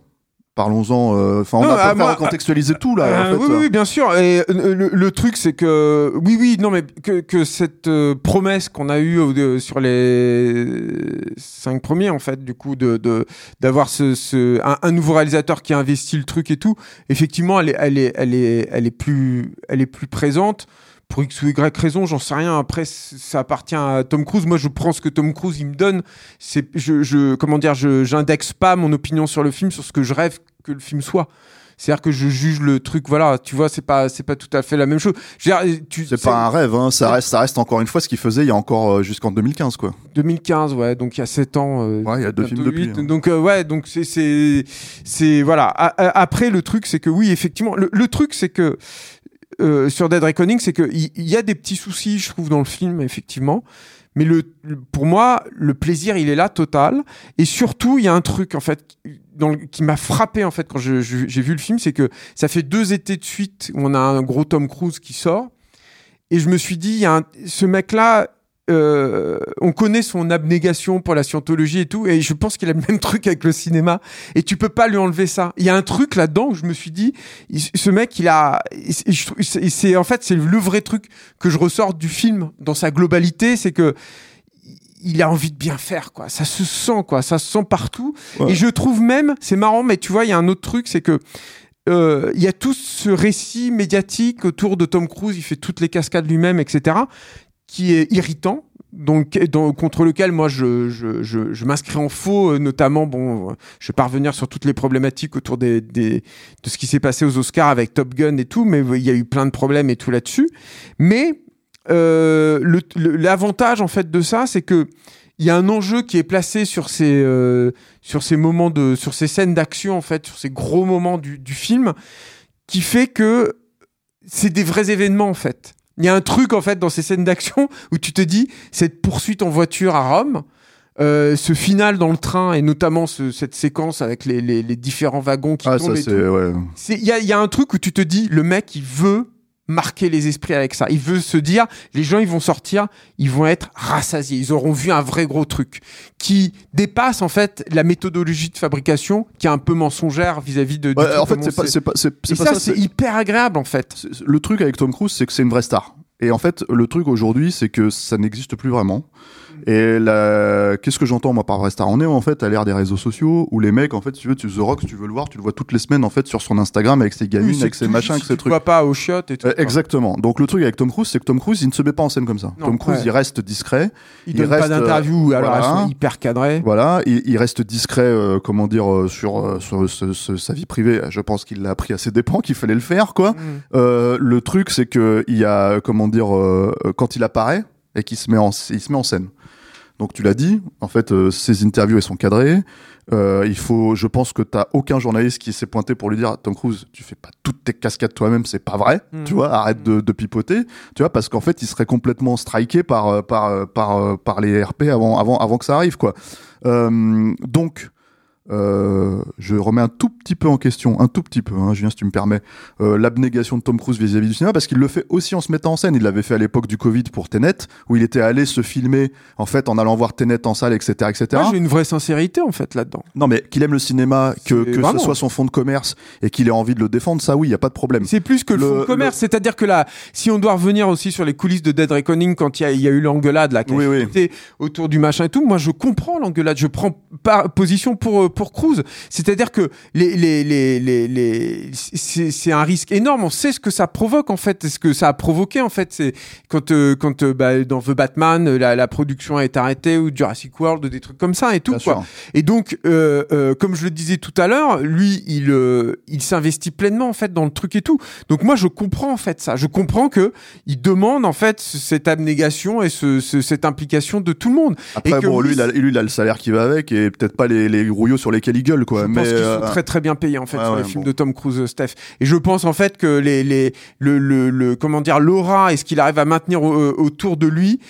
parlons-en euh, enfin on Non, a pas ah, moi, recontextualiser tout là Euh, en fait, oui, oui, oui, bien sûr. Et euh, le, le truc, c'est que oui, oui, non, mais que, que cette euh, promesse qu'on a eue sur les cinq premiers, en fait, du coup, de d'avoir ce, ce un, un nouveau réalisateur qui a investi le truc et tout. Effectivement, elle est, elle est, elle est, elle est plus, elle est plus présente. Pour X ou Y raison, j'en sais rien. Après, ça appartient à Tom Cruise. Moi, je prends ce que Tom Cruise il me donne. C'est, je, je, comment dire, je, j'indexe pas mon opinion sur le film sur ce que je rêve que le film soit. C'est-à-dire que je juge le truc, voilà, tu vois, c'est pas, c'est pas tout à fait la même chose. C'est pas un rêve hein, ça reste ça reste encore une fois ce qu'il faisait il y a encore euh, jusqu'en 2015 quoi 2015, ouais, donc il y a 7 ans. euh, ouais il y a deux films depuis hein. Donc euh, ouais, donc c'est c'est c'est voilà. A- a- après le truc c'est que oui effectivement le, le truc c'est que euh, sur Dead Reckoning c'est que il il y, a des petits soucis je trouve dans le film effectivement. Mais le, pour moi, le plaisir, il est là total. Et surtout, il y a un truc en fait qui m'a frappé en fait quand j'ai vu le film, c'est que ça fait deux étés de suite où on a un gros Tom Cruise qui sort. Et je me suis dit, y a ce mec-là, euh, on connaît son abnégation pour la scientologie et tout, et je pense qu'il a le même truc avec le cinéma, et tu peux pas lui enlever ça. Il y a un truc là-dedans où je me suis dit, ce mec, il a, c'est- en fait c'est le vrai truc que je ressors du film dans sa globalité, c'est que il a envie de bien faire, quoi. Ça se sent, quoi. Ça se sent partout. Ouais. Et je trouve même, c'est marrant, mais tu vois, il y a un autre truc, c'est que euh, il y a tout ce récit médiatique autour de Tom Cruise, il fait toutes les cascades lui-même, etc., qui est irritant. Donc, dans- contre lequel moi je, je, je, je m'inscris en faux, euh, notamment, bon, je vais pas revenir sur toutes les problématiques autour des, des, de ce qui s'est passé aux Oscars avec Top Gun et tout, mais il y a eu plein de problèmes et tout là-dessus. Mais l'avantage en fait de ça, c'est que il y a un enjeu qui est placé sur ces euh, sur ces moments de sur ces scènes d'action en fait, sur ces gros moments du, du film, qui fait que c'est des vrais événements en fait. Il y a un truc en fait dans ces scènes d'action où tu te dis cette poursuite en voiture à Rome. euh, ce final dans le train et notamment ce- cette séquence avec les, les- les différents wagons qui ah tombent ouais y a, il y a un truc où tu te dis, le mec, il veut marquer les esprits avec ça. Il veut se dire, les gens, ils vont sortir, ils vont être rassasiés. Ils auront vu un vrai gros truc qui dépasse, en fait, la méthodologie de fabrication qui est un peu mensongère vis-à-vis de. Ouais, en fait c'est pas sait. c'est pas c'est Et pas ça, ça c'est hyper agréable, en fait. le truc avec Tom Cruise, c'est que c'est une vraie star. Et en fait, le truc aujourd'hui, c'est que ça n'existe plus vraiment. Et la... qu'est-ce que j'entends moi par vraie star On est en fait à l'ère des réseaux sociaux où les mecs, en fait, si tu veux, tu The Rock, si tu veux le voir, tu le vois toutes les semaines en fait sur son Instagram avec ses gamines, Oui, avec ses machins, avec ses tu trucs. vois pas aux chiottes et tout. Euh, exactement. Donc le truc avec Tom Cruise, c'est que Tom Cruise, il ne se met pas en scène comme ça. Non, Tom Cruise, ouais. il reste discret. Il, il donne reste, pas d'interview, euh, alors elles voilà. sont hyper cadrées. Voilà, il, il reste discret, euh, comment dire, euh, sur, euh, sur sa vie privée. Je pense qu'il l'a appris à ses dépens, qu'il fallait le faire, quoi. Mm. Euh, le truc, c'est que il y a, comment dire, quand il apparaît et qu'il se met en, il se met en scène. Donc tu l'as dit, en fait, euh, ces interviews elles sont cadrées. Euh, il faut, je pense que t'as aucun journaliste qui s'est pointé pour lui dire Tom Cruise, tu fais pas toutes tes cascades toi-même, c'est pas vrai. Mhm. Tu vois, arrête de, de pipoter. Tu vois, parce qu'en fait, il serait complètement striké par euh, par par par les RP avant avant avant que ça arrive, quoi. Euh, donc. Euh, je remets un tout petit peu en question, un tout petit peu, hein, Julien, si tu me permets, euh, l'abnégation de Tom Cruise vis-à-vis du cinéma, parce qu'il le fait aussi en se mettant en scène. Il l'avait fait à l'époque du Covid pour Tenet, où il était allé se filmer, en fait, en allant voir Tenet en salle, etc., etc. Moi, j'ai une vraie sincérité, en fait, là-dedans. non, mais qu'il aime le cinéma, que, que ce soit son fond de commerce et qu'il ait envie de le défendre, ça, oui, il y a pas de problème. C'est plus que le, Le- fonds de commerce. C'est-à-dire que là, si on doit revenir aussi sur les coulisses de Dead Reckoning quand il y a, il y a eu l'engueulade là, qui Oui, oui. autour du machin et tout, moi je comprends l'engueulade. Je prends position pour, pour Cruise. C'est-à-dire que les, les, les, les, les c'est, un risque énorme. On sait ce que ça provoque en fait, ce que ça a provoqué en fait. C'est quand euh, quand euh, bah, dans The Batman, la, la production a été arrêtée ou Jurassic World, des trucs comme ça et tout Bien quoi. sûr. Et donc, euh, comme je le disais tout à l'heure, lui, il, il s'investit pleinement en fait dans le truc et tout. Donc moi, je comprends en fait ça. Je comprends que il demande en fait ce- cette abnégation et ce, ce- cette implication de tout le monde. Après, Et que bon, lui, il a, lui, il a le salaire qui va avec et peut-être pas les, les sur lesquels il gueule, quoi. Je mais pense qu'ils sont euh, très très bien payés en fait ouais, sur les films bon. de Tom Cruise, euh, Steph. Et je pense en fait que les les le le, le comment dire l'aura et ce qu'il arrive à maintenir au- euh, autour de lui,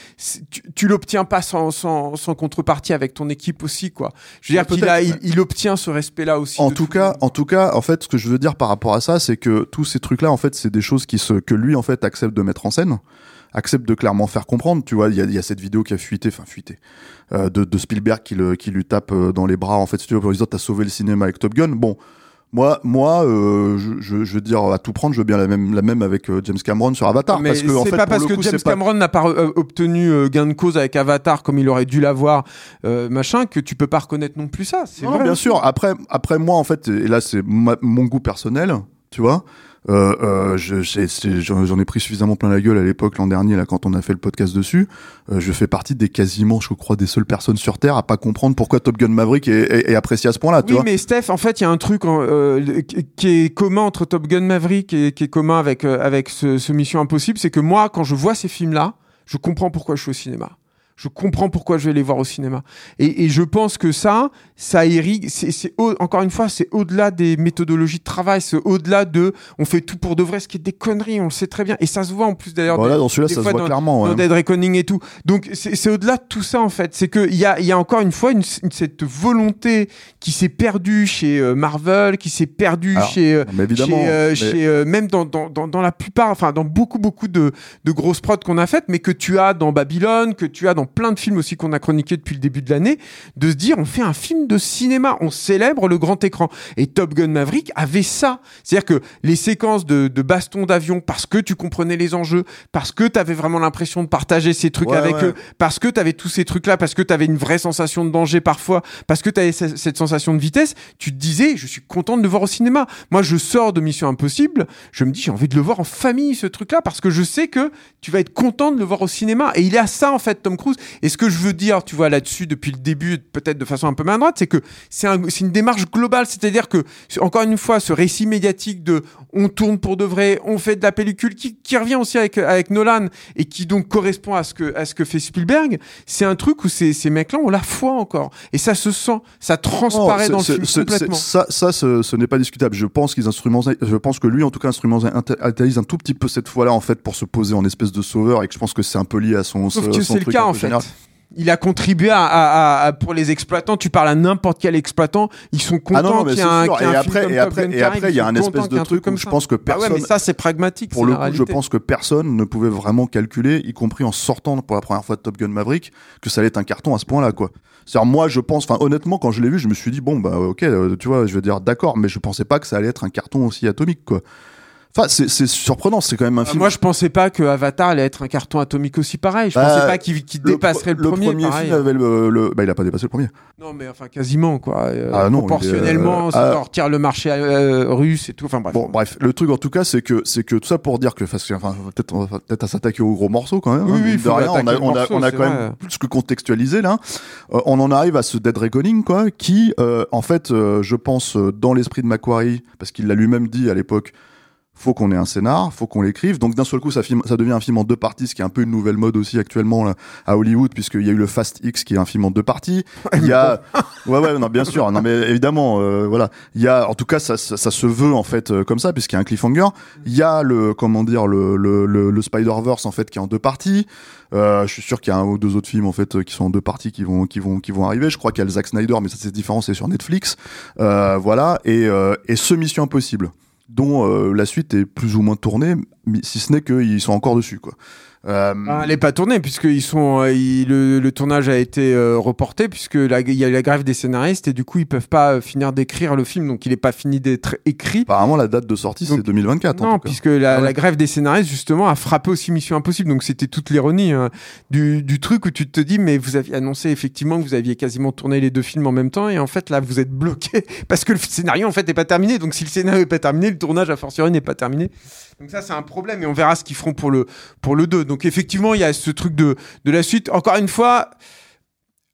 tu, tu l'obtiens pas sans, sans sans contrepartie avec ton équipe aussi quoi. Je veux Ouais, dire qu'il a il, il obtient ce respect là aussi. En tout cas, en tout cas, en fait, ce que je veux dire par rapport à ça, c'est que tous ces trucs-là, en fait, c'est des choses qui se, que lui, en fait, accepte de mettre en scène, accepte de clairement faire comprendre. Tu vois, il y a, il y a cette vidéo qui a fuité, enfin fuité, euh, de, de Spielberg qui, le, qui lui tape euh, dans les bras, en fait, si tu veux, pour lui dire, t'as sauvé le cinéma avec Top Gun. Bon. Moi, moi, euh, je, je, je veux dire à tout prendre, je veux bien la même, la même avec euh, James Cameron sur Avatar, Mais parce que en c'est fait, pas parce le que coup, James c'est pas- Cameron n'a pas euh, obtenu gain de cause avec Avatar comme il aurait dû l'avoir, machin, que tu peux pas reconnaître non plus ça. C'est Non, vrai. bien sûr. Après, après moi, en fait, et là, c'est ma- mon goût personnel, tu vois. Euh, euh, J'en ai pris suffisamment plein la gueule à l'époque l'an dernier là quand on a fait le podcast dessus. Euh, je fais partie des quasiment, je crois, des seules personnes sur Terre à pas comprendre pourquoi Top Gun Maverick est, est- est apprécié à ce point-là. Oui, vois. mais Steph, en fait, il y a un truc qui- est commun entre Top Gun Maverick et qui est commun avec, avec ce, ce Mission Impossible, c'est que moi, quand je vois ces films-là, je comprends pourquoi je suis au cinéma. Je comprends pourquoi je vais les voir au cinéma. Et, et je pense que ça, ça irrigue. C'est, encore une fois, c'est au-delà des méthodologies de travail. C'est au-delà de, on fait tout pour de vrai, ce qui est des conneries. On le sait très bien. Et ça se voit en plus d'ailleurs. Voilà, dans celui-là, ça se voit dans- clairement. dans ouais. Dead Reckoning et tout. Donc c'est c'est au-delà de tout ça en fait. C'est qu'il y a, il y a encore une fois une, une- cette volonté qui s'est perdue chez euh, Marvel, qui s'est perdue Alors, chez, euh, évidemment. chez, euh, mais- chez, même dans, dans, dans, dans la plupart, enfin dans beaucoup beaucoup de, de grosses prods qu'on a faites, mais que tu as dans Babylone, que tu as dans plein de films aussi qu'on a chroniqués depuis le début de l'année, de se dire on fait un film de cinéma, on célèbre le grand écran. Et Top Gun Maverick avait ça, c'est-à-dire que les séquences de, de baston d'avion, parce que tu comprenais les enjeux, parce que tu avais vraiment l'impression de partager ces trucs Ouais, avec ouais. eux, parce que tu avais tous ces trucs-là, parce que tu avais une vraie sensation de danger parfois, parce que tu avais ce- cette sensation de vitesse, tu te disais, je suis content de le voir au cinéma. Moi, je sors de Mission Impossible, je me dis, j'ai envie de le voir en famille, ce truc-là, parce que je sais que tu vas être content de le voir au cinéma. Et il est à ça, en fait, Tom Cruise. Et ce que je veux dire, tu vois, là-dessus, depuis le début, peut-être de façon un peu maladroite, c'est que c'est un- c'est une démarche globale. C'est-à-dire que, encore une fois, ce récit médiatique de on tourne pour de vrai, on fait de la pellicule, qui, qui revient aussi avec, avec Nolan, et qui donc correspond à ce que, à ce que fait Spielberg, c'est un truc où ces, ces mecs-là ont la foi encore. Et ça se sent, ça transparaît dans le film complètement. Ça, ça ce, ce n'est pas discutable. Je pense qu'ils instrumentalisent, je pense que lui, en tout cas, instrumentalise un tout petit peu cette fois-là, en fait, pour se poser en espèce de sauveur, et que je pense que c'est un peu lié à son. Sauf que c'est le cas en peu fait. Il a contribué à, à- à- à- pour les exploitants. Tu parles à n'importe quel exploitant, ils sont contents Ah non, non, mais qu'il y ait un, sûr. qu'il y ait Et un après, film et après, et après, il y a un espèce contents de truc comme où je ça. pense que Bah ouais, personne, mais ça c'est pragmatique. pour c'est le coup, je pense que personne ne pouvait vraiment calculer, y compris en sortant pour la première fois de Top Gun Maverick, que ça allait être un carton à ce point-là, quoi. C'est-à-dire, moi, je pense, enfin, honnêtement, quand je l'ai vu, je me suis dit, bon, bah, ok, euh, tu vois, je veux dire, d'accord, mais je pensais pas que ça allait être un carton aussi atomique, quoi. Enfin, c'est surprenant, c'est quand même un Euh, film. Moi, je pensais pas que Avatar allait être un carton atomique aussi pareil. Je Bah, pensais pas qu'il qu'il le dépasserait le, le premier. pareil. film avait le, le- bah, il a pas dépassé le premier. Non, mais enfin quasiment quoi. Euh, Ah non, proportionnellement, est, ça euh, sortir le marché euh, russe et tout. Enfin bref. Bon, bref, le truc en tout cas, c'est que c'est que tout ça pour dire que, enfin, peut-être on va peut-être à s'attaquer au gros morceau quand même. Oui, hein, oui, faut rien, on a, on a, morceau, on a quand vrai. même plus que contextualisé là. Euh, on en arrive à ce Dead Reckoning quoi, qui, euh, en fait, euh, je pense euh, dans l'esprit de Macquarie, parce qu'il l'a lui-même dit à l'époque. Faut qu'on ait un scénar, faut qu'on l'écrive. Donc d'un seul coup, ça, film, ça devient un film en deux parties, ce qui est un peu une nouvelle mode aussi actuellement là, à Hollywood, puisqu'il y a eu le Fast X qui est un film en deux parties. Il y a, [laughs] ouais ouais, non bien sûr, non mais évidemment, euh, voilà. Il y a, en tout cas, ça, ça, ça se veut en fait euh, comme ça, puisqu'il y a un cliffhanger. Il y a le, comment dire, le, le, le, le Spider-Verse en fait qui est en deux parties. Euh, je suis sûr qu'il y a un ou deux autres films en fait euh, qui sont en deux parties qui vont, qui vont, qui vont arriver. Je crois qu'il y a le Zack Snyder, mais ça c'est différent, c'est sur Netflix. Euh, voilà, et, euh, et ce Mission Impossible dont euh, la suite est plus ou moins tournée, si ce n'est qu'ils sont encore dessus, quoi. Euh, Ah, elle n'est pas tournée puisque sont, euh, ils- le, le tournage a été euh, reporté puisque il y a eu la grève des scénaristes et du coup ils peuvent pas euh, finir d'écrire le film donc il n'est pas fini d'être écrit. apparemment, la date de sortie, c'est Donc, 2024. en Non, tout cas. puisque la, Ah ouais. la grève des scénaristes justement a frappé aussi Mission Impossible donc c'était toute l'ironie hein, du, du truc où tu te dis mais vous aviez annoncé effectivement que vous aviez quasiment tourné les deux films en même temps et en fait là vous êtes bloqué [laughs] parce que le scénario en fait n'est pas terminé donc si le scénario n'est pas terminé le tournage a fortiori n'est pas terminé donc ça c'est un problème et on verra ce qu'ils feront pour le pour le 2 donc effectivement il y a ce truc de de la suite. Encore une fois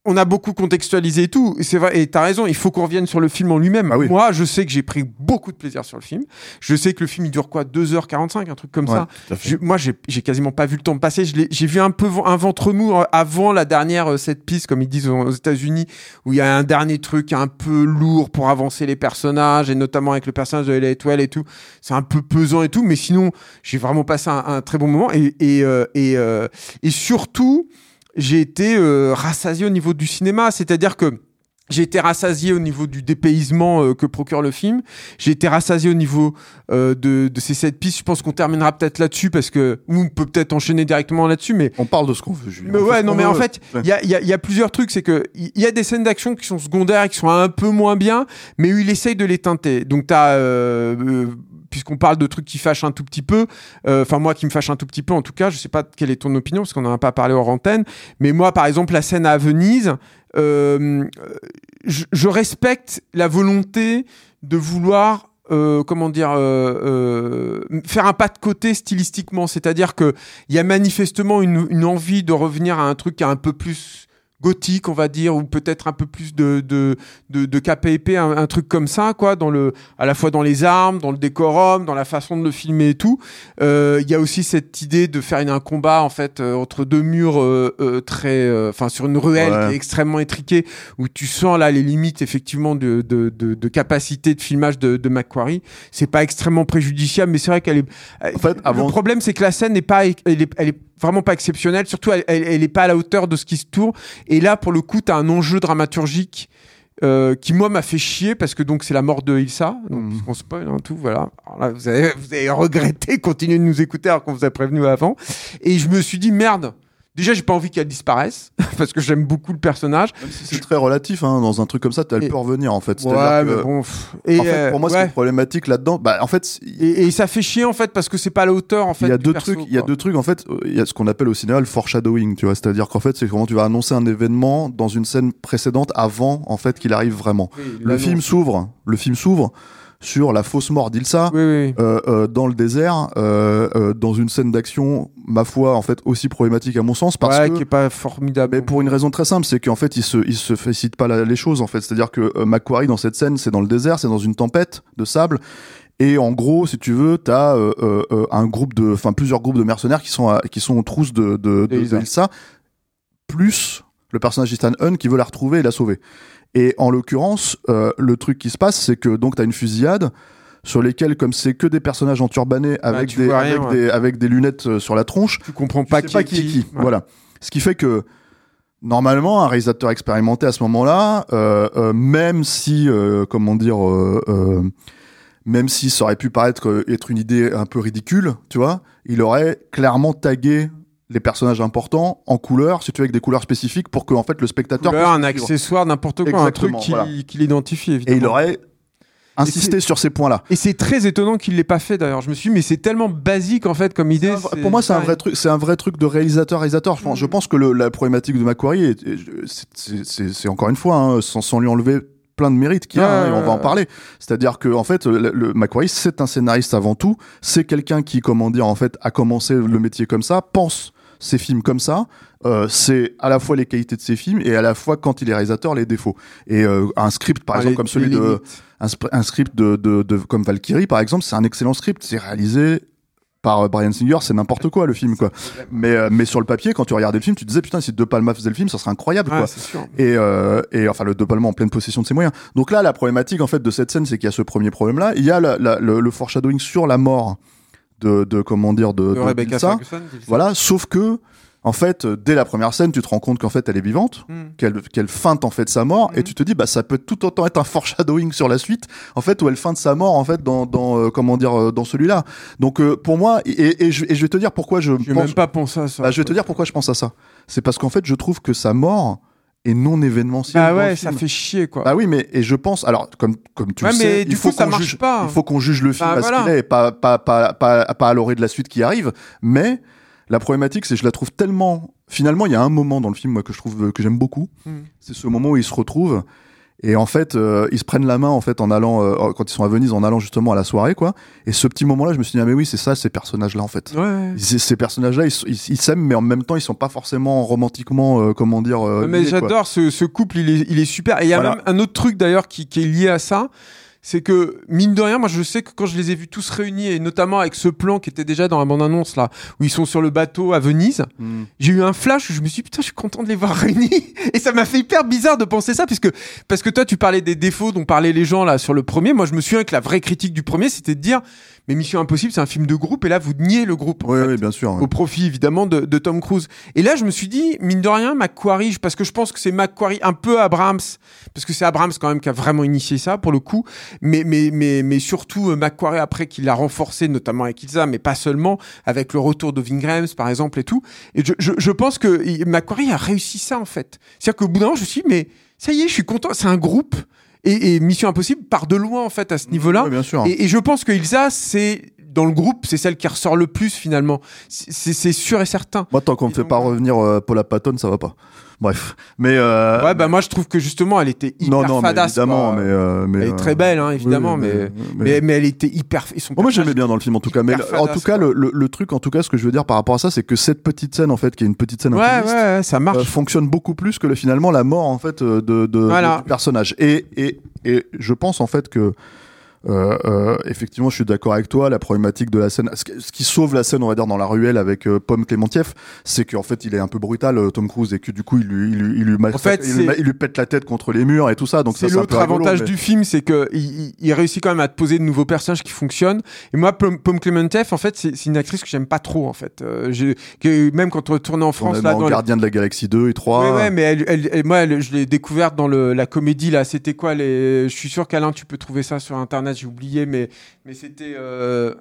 on a beaucoup contextualisé et tout, et c'est vrai, et t'as raison, il faut qu'on revienne sur le film en lui-même. Ah oui. Moi, je sais que j'ai pris beaucoup de plaisir sur le film. Je sais que le film, il dure quoi? 2h45, un truc comme Ouais, ça. Je- moi, j'ai quasiment pas vu le temps passer. J'ai vu un peu un ventre mou euh, avant la dernière euh, cette piste, comme ils disent aux États-Unis, où il y a un dernier truc un peu lourd pour avancer les personnages, et notamment avec le personnage de Elliot Well et tout. C'est un peu pesant et tout, mais sinon, j'ai vraiment passé un, un très bon moment. Et, et, euh, et, euh, et surtout, j'ai été euh, rassasié au niveau du cinéma, c'est-à-dire que j'ai été rassasié au niveau du dépaysement euh, que procure le film. J'ai été rassasié au niveau euh, de, de ces sept pistes. Je pense qu'on terminera peut-être là-dessus parce que ou on peut peut-être enchaîner directement là-dessus, mais On parle de ce qu'on veut, Julien. mais ouais, non, mais en fait, Ouais. il y a, y a- y a plusieurs trucs. C'est que il y a des scènes d'action qui sont secondaires et qui sont un peu moins bien, mais où il essaye de les teinter. Donc, t'as, euh, euh, puisqu'on parle de trucs qui fâchent un tout petit peu, euh, enfin, moi qui me fâche un tout petit peu, en tout cas, je sais pas quelle est ton opinion, parce qu'on n'en a pas parlé hors antenne, mais moi, par exemple, la scène à Venise, euh, je, respecte la volonté de vouloir euh, comment dire faire un pas de côté stylistiquement. C'est-à-dire que il y a manifestement une envie de revenir à un truc qui est un peu plus gothique on va dire ou peut-être un peu plus de de de, de KPP un, un truc comme ça quoi dans le à la fois dans les armes dans le décorum dans la façon de le filmer et tout Euh, il y a aussi cette idée de faire une- un combat en fait euh, entre deux murs euh, euh, très euh, enfin sur une ruelle Ouais. qui est extrêmement étriquée où tu sens là les limites effectivement de, de, de, de capacité de filmage de, de Macquarie. C'est pas extrêmement préjudiciable, mais c'est vrai qu'elle est. En fait, avant- Le problème, c'est que la scène n'est pas, elle est, elle est vraiment pas exceptionnelle. Surtout, elle, elle, elle est pas à la hauteur de ce qui se tourne. Et là, pour le coup, t'as un enjeu dramaturgique. euh, qui moi m'a fait chier parce que donc c'est la mort de Ilsa donc Mhm. puisqu'on spoil hein, tout voilà Alors là, vous avez vous avez regretté continuer de nous écouter alors qu'on vous a prévenu avant et je me suis dit merde déjà j'ai pas envie qu'elle disparaisse [laughs] parce que j'aime beaucoup le personnage si c'est très relatif, hein, dans un truc comme ça, elle Et- peut revenir en fait. Ouais, mais bon. pff. Et en fait, pour moi, ouais. est problématique là-dedans, bah, en fait, et, et ça fait chier en fait parce que c'est pas à la hauteur en fait. il y a deux perso, trucs. Il y a deux trucs en fait. euh, Il y a ce qu'on appelle au cinéma le foreshadowing, tu vois. C'est-à-dire qu'en fait, c'est comment tu vas annoncer un événement dans une scène précédente avant en fait qu'il arrive vraiment. Oui, Le film s'ouvre. Le film s'ouvre sur la fausse mort d'Ilsa. Oui, oui. euh, euh, dans le désert, euh, dans une scène d'action, ma foi, en fait, aussi problématique à mon sens, parce ouais, que qui est pas formidable. mais pour une raison très simple, c'est qu'en fait, il se, il se félicite pas la- les choses, en fait. C'est-à-dire que Macquarie, dans cette scène, c'est dans le désert, c'est dans une tempête de sable. Et en gros, si tu veux, t'as euh, un groupe de, enfin plusieurs groupes de mercenaires qui sont à- qui sont aux trousses de de, plus le personnage d'Ethan Hunt qui veut la retrouver et la sauver. Et en l'occurrence, euh, le truc qui se passe, c'est que donc t'as une fusillade sur lesquelles, comme c'est que des personnages enturbanés avec des rien, avec ouais. des avec des lunettes euh, sur la tronche, tu comprends tu pas sais qui pas est qui est qui. Ouais. Voilà. Ce qui fait que normalement, un réalisateur expérimenté à ce moment-là, euh, euh, même si, comment dire, même si ça aurait pu paraître être une idée un peu ridicule, tu vois, il aurait clairement tagué les personnages importants en couleur, si tu veux, avec des couleurs spécifiques pour que en fait le spectateur Couleur, un accessoire, n'importe quoi, un truc qui, voilà. qui l'identifie Et évidemment. il aurait insisté sur ces points-là. Et c'est très étonnant qu'il l'ait pas fait d'ailleurs. Je me suis dit, mais c'est tellement basique en fait comme idée. Vrai- Pour moi, c'est un vrai truc. C'est un vrai truc de réalisateur, réalisateur. Je pense, je pense que le- la problématique de Macquarie, est- est- c'est- encore une fois, hein, sans, sans lui enlever plein de mérites qu'il a, hein, et on va en parler. C'est-à-dire que en fait, le, le Macquarie, c'est un scénariste avant tout. C'est quelqu'un qui, comment dire, en fait, a commencé le métier comme ça, pense ses films comme ça. Euh, c'est à la fois les qualités de ses films et à la fois quand il est réalisateur les défauts. Et euh, un script, par Ah, exemple, les- comme celui de un, script de, de, de- comme Valkyrie par exemple c'est un excellent script. C'est réalisé par euh, Brian Singer. C'est n'importe quoi le film quoi. Mais euh, mais sur le papier quand tu regardais le film tu te disais putain si De Palma faisait le film ça serait incroyable Ouais, quoi. sûr. et, euh, et enfin le De Palma en pleine possession de ses moyens. Donc là la problématique en fait de cette scène c'est qu'il y a ce premier problème là il y a la- la- le, le foreshadowing sur la mort de, de comment dire de, De de- Rebecca d'Ilsa. Ferguson. d'Ilsa. voilà sauf que en fait, dès la première scène, tu te rends compte qu'en fait, elle est vivante, Mm. qu'elle qu'elle feinte en fait sa mort, et Mhm. tu te dis, bah ça peut tout autant être un [laughs] foreshadowing sur la suite, en fait, où elle feinte sa mort en fait dans, dans euh, comment dire euh, dans celui-là. Donc euh, pour moi, et, et je, et je vais te dire pourquoi je pense, même pas pensé à ça. bah, je vais te dire pourquoi je pense à ça. C'est parce qu'en fait, je trouve que sa mort est non événementielle. Bah dans le ouais, ça film. fait chier quoi. Bah oui, mais et je pense, alors comme comme tu Ouais, le mais sais, il faut qu'on marche juge, pas. il faut qu'on juge le film Bah, à ce voilà. qu'il est, et pas pas pas pas pas à l'orée de la suite qui arrive. Mais la problématique, c'est que je la trouve tellement. Finalement, il y a un moment dans le film moi que je trouve que j'aime beaucoup. Mm. C'est ce moment où ils se retrouvent. Et en fait, euh, ils se prennent la main en fait en allant euh, quand ils sont à Venise, en allant justement à la soirée, quoi. Et ce petit moment-là, je me suis dit ah mais oui, c'est ça, ces personnages-là en fait. Ouais. Ces, ces personnages-là, ils s'aiment, mais en même temps, ils sont pas forcément romantiquement, euh, comment dire. euh, mais j'adore ce, ce couple, il est, il est super. Et il y a Voilà. même un autre truc d'ailleurs qui, qui est lié à ça. C'est que, mine de rien, moi je sais que quand je les ai vus tous réunis, et notamment avec ce plan qui était déjà dans la bande-annonce là, où ils sont sur le bateau à Venise, Mm. j'ai eu un flash où je me suis dit, putain, je suis content de les voir [laughs] réunis. Et ça m'a fait hyper bizarre de penser ça, puisque, parce que toi, tu parlais des défauts dont parlaient les gens là sur le premier. Moi, je me souviens que la vraie critique du premier, c'était de dire, mais Mission Impossible, c'est un film de groupe, et là, vous niez le groupe. Oui, oui, bien sûr. ouais. au profit évidemment de, de Tom Cruise. Et là, je me suis dit, mine de rien, McQuarrie, parce que je pense que c'est McQuarrie, un peu Abrams, parce que c'est Abrams quand même qui a vraiment initié ça pour le coup, mais mais mais mais surtout euh, McQuarrie après qui l'a renforcé, notamment avec Ilsa, mais pas seulement, avec le retour de Ving Rhames par exemple et tout. Et je, je, je pense que McQuarrie a réussi ça en fait. C'est-à-dire qu'au bout d'un moment, je me suis dit, mais ça y est, je suis content, c'est un groupe. Et, et Mission Impossible part de loin en fait à ce niveau-là. Ouais, bien sûr. Et, et je pense que Ilsa, c'est dans le groupe, c'est celle qui ressort le plus finalement. C'est- sûr et certain. Moi, tant qu'on Ils fait pas revenir euh, Paula Patton, ça va pas. Bref. Mais. Euh, ouais, bah moi je trouve que justement elle était hyper non, non, fadasse. évidemment, quoi. mais, euh, mais. elle est euh, très belle, hein, évidemment, oui, mais, mais- mais, mais elle était hyper. Ils sont Moi, j'aimais bien dans le film en tout cas, mais en tout cas le, le, le truc, en tout cas, ce que je veux dire par rapport à ça, c'est que cette petite scène en fait, qui est une petite scène Ouais, intimiste, ouais, ça marche. euh, fonctionne beaucoup plus que le, finalement la mort en fait euh, de, de, Voilà. du personnage. Et, et, et je pense en fait que euh, euh, effectivement, je suis d'accord avec toi. La problématique de la scène, ce qui, ce qui sauve la scène, on va dire, dans la ruelle avec euh, Pomme Clémentieff, c'est qu'en fait, il est un peu brutal, euh, Tom Cruise, et que du coup, il lui, il lui, il lui, massacre- fait, il, lui, c'est- il lui pète la tête contre les murs et tout ça. Donc c'est l'autre avantage mais- du film, c'est que il, il- réussit quand même à te poser de nouveaux personnages qui fonctionnent. Et moi, Pomme Pomme Clémentieff, en fait, c'est une actrice que j'aime pas trop, en fait. Euh, même quand on retournait en On France, est là, dans les- Gardien de la Galaxie 2 et 3. Ouais, ouais, mais elle, elle- elle- moi, je l'ai découverte dans le, la comédie là. C'était quoi les Je suis sûr qu'Alain, tu peux trouver ça sur internet. J'ai oublié, mais c'était euh,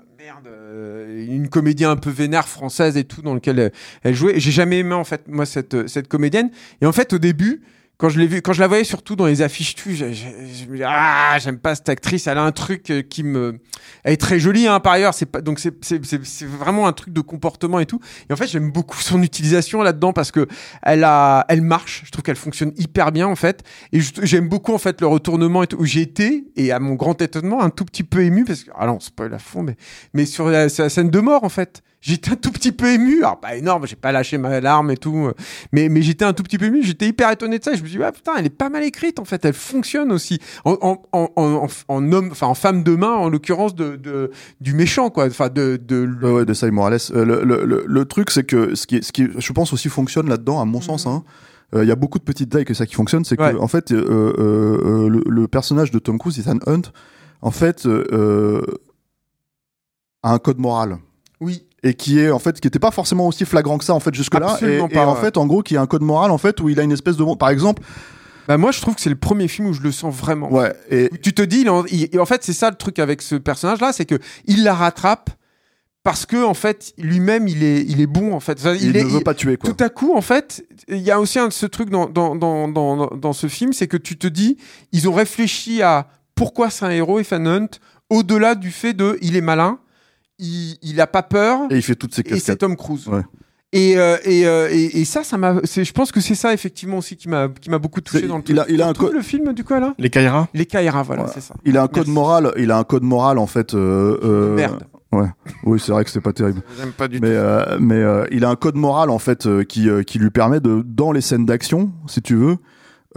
euh, une comédie un peu vénère française et tout dans lequel elle, elle jouait. J'ai jamais aimé en fait moi cette comédienne. Et en fait, au début. Quand je l'ai vu, quand je la voyais surtout dans les affiches tu, je, me dis ah j'aime pas cette actrice, elle a un truc euh, qui me, elle est très jolie hein par ailleurs, c'est pas donc c'est c'est c'est c'est vraiment un truc de comportement et tout. Et en fait j'aime beaucoup son utilisation là-dedans parce que elle a, elle marche. Je trouve qu'elle fonctionne hyper bien en fait. Et j'aime beaucoup en fait le retournement où j'ai été et à mon grand étonnement un tout petit peu ému parce que ah non spoil à fond mais mais sur la, sur la scène de mort en fait. J'étais un tout petit peu ému, alors pas énorme, j'ai pas lâché ma larme et tout, euh, mais, mais j'étais un tout petit peu ému, j'étais hyper étonné de ça, et je me suis dit, ah putain, elle est pas mal écrite en fait, elle fonctionne aussi, en, en, en, en, en homme, enfin en femme de main, en l'occurrence de, de, du méchant, quoi, enfin de, de, Ouais, ouais, de Sai Morales. Euh, le, le, le, le truc, c'est que ce qui, ce qui, je pense aussi fonctionne là-dedans, à mon sens. hein, euh, Il y a beaucoup de petites tailles que ça qui fonctionne, c'est que en fait, euh, le, le personnage de Tom Cruise, Ethan Hunt, en fait, a un code moral. Oui, et qui est en fait qui était pas forcément aussi flagrant que ça en fait jusque là et, Absolument et pas, en ouais. fait en gros qui a un code moral en fait où il a une espèce de par exemple bah moi je trouve que c'est le premier film où je le sens vraiment. ouais et Tu te dis, il en, il- en fait, c'est ça le truc avec ce personnage-là, c'est que il la rattrape parce que en fait, lui-même, il est, il est bon en fait. Enfin, il, est, ne veut pas tuer quoi tout à coup, en fait, il y a aussi un de ce truc dans, dans, dans, dans, dans ce film, c'est que tu te dis, ils ont réfléchi à pourquoi c'est un héros, Ethan Hunt, au-delà du fait de, il est malin, il, il a pas peur, et il fait toutes ses et c'est cascades Tom Cruise. Ouais. Et, euh, et, euh, et, et ça, ça m'a, je pense que c'est ça effectivement aussi qui m'a, qui m'a beaucoup touché dans le il a- il a un Tout co- le film du coup là. Les Kaira Les Kaira, voilà, Ouais. c'est ça. il a un code Merci. moral il a un code moral en fait euh, euh, Merde. oui c'est vrai que c'est pas terrible J'aime pas du mais euh, mais euh, il a un code moral en fait euh, qui euh, qui lui permet de dans les scènes d'action si tu veux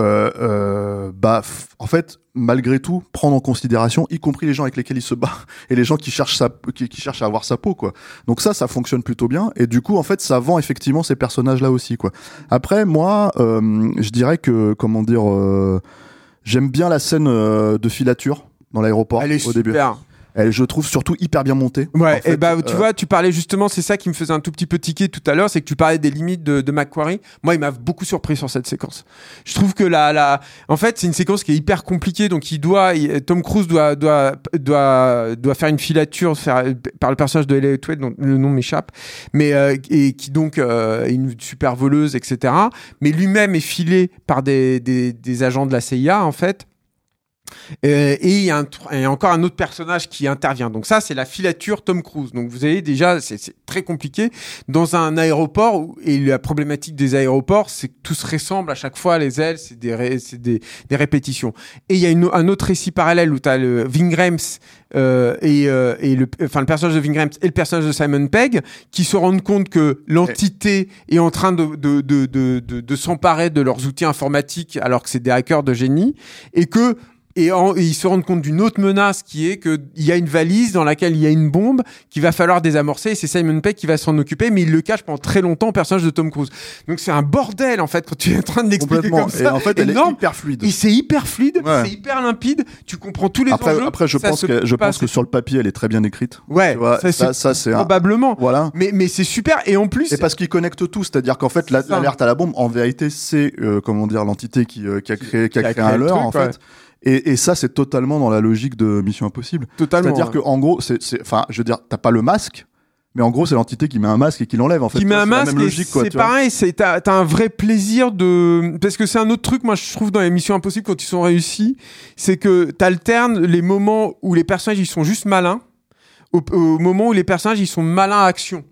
euh, euh, bah en fait malgré tout prendre en considération y compris les gens avec lesquels il se bat [laughs] et les gens qui cherchent sa qui, qui cherchent à avoir sa peau quoi. Donc ça ça fonctionne plutôt bien. Et du coup en fait ça vend effectivement ces personnages là aussi quoi. Après moi euh, je dirais que comment dire euh, j'aime bien la scène euh, de filature dans l'aéroport au début. super. Elle, je trouve surtout hyper bien montée. Ouais, En fait, et bah tu euh, vois, tu parlais justement, c'est ça qui me faisait un tout petit peu tiquer tout à l'heure, c'est que tu parlais des limites de, de Macquarie. Moi, il m'a beaucoup surpris sur cette séquence. Je trouve que la, la, en fait, c'est une séquence qui est hyper compliquée, donc il doit, il- Tom Cruise doit, doit, doit, doit faire une filature faire, par le personnage de Elliot Wade, dont le nom m'échappe, mais euh, et qui donc euh, est une super voleuse, etc. Mais lui-même est filé par des, des, des agents de la CIA en fait. Euh, et il y, a encore un autre personnage qui intervient. Donc ça, c'est la filature Tom Cruise. Donc vous avez déjà, c'est très compliqué dans un aéroport. et la problématique des aéroports, c'est que tout se ressemble à chaque fois. Les ailes, c'est des, répétitions. Et il y a un autre récit parallèle où tu as le Ving Rhames euh, et, euh, et le, enfin le personnage de Ving Rhames et le personnage de Simon Pegg qui se rendent compte que l'entité est en train de, de, de, de, de s'emparer de leurs outils informatiques alors que c'est des hackers de génie et que et, en- et ils se rendent compte d'une autre menace qui est qu'il y a une valise dans laquelle il y a une bombe qu'il va falloir désamorcer et c'est Simon Pegg qui va s'en occuper mais il le cache pendant très longtemps au personnage de Tom Cruise. Donc c'est un bordel en fait quand tu es en train de l'expliquer comme ça. Et en fait, elle est hyper fluide. Et c'est hyper fluide, Ouais. c'est hyper limpide, tu comprends tous les Après, enjeux. après, je ça pense se que je pense que sur le papier, elle est très bien écrite. Ouais, vois, ça, ça, c'est ça, c'est un. probablement. Voilà. Mais, mais c'est super. Et en plus, Et parce qu'ils connectent tout, c'est-à-dire qu'en fait, l'alerte à la bombe, en vérité, c'est euh, comment dire l'entité qui, euh, qui a créé, qui a qui a créé créé un le leurre en fait. Et, et ça, c'est totalement dans la logique de Mission Impossible. totalement. C'est-à-dire que en gros, c'est, enfin, je veux dire, t'as pas le masque, mais en gros, c'est l'entité qui met un masque et qui l'enlève en fait. qui met C'est un masque c'est pareil c'est t'as t'as un vrai plaisir de parce que c'est un autre truc moi je trouve dans les missions impossibles quand ils sont réussis c'est que t'alternes les moments où les personnages ils sont juste malins au, au moment où les personnages ils sont malins à action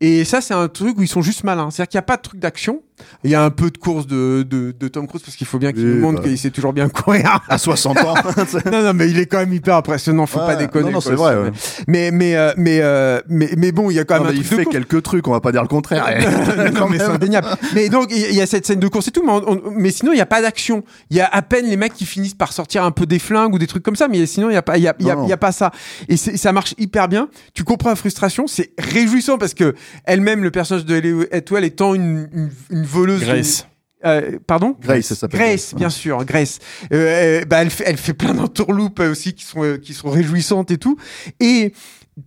et ça c'est un truc où ils sont juste malins c'est à dire qu'il y a pas de truc d'action il y a un peu de course de, de, de Tom Cruise parce qu'il faut bien qu'il nous montre bah. qu'il sait toujours bien courir À [laughs] 60 ans. [laughs] non non mais il est quand même hyper impressionnant faut Ouais, pas déconner non, non, c'est vrai, ouais. mais mais euh, mais, euh, mais mais bon il y a quand Non, même mais un il truc de fait quelques trucs, on va pas dire le contraire. [laughs] non, mais c'est indéniable. Mais donc, il y, il a cette scène de course et tout, mais, on- on- mais sinon, il n'y a pas d'action. Il y a à peine les mecs qui finissent par sortir un peu des flingues ou des trucs comme ça, mais sinon, il n'y a, pas- il y a, il y a, Non, non. il y a pas ça. Et ça marche hyper bien. Tu comprends la frustration, c'est réjouissant parce que elle-même, le personnage de Ellie Atwell étant une, une, une voleuse. Grace. Euh, pardon Grace, ça s'appelle. Grace, bien sûr, Grace. Euh, bah, elle fait, elle fait plein d'entourloupes euh, aussi qui sont, qui sont réjouissantes et tout. Et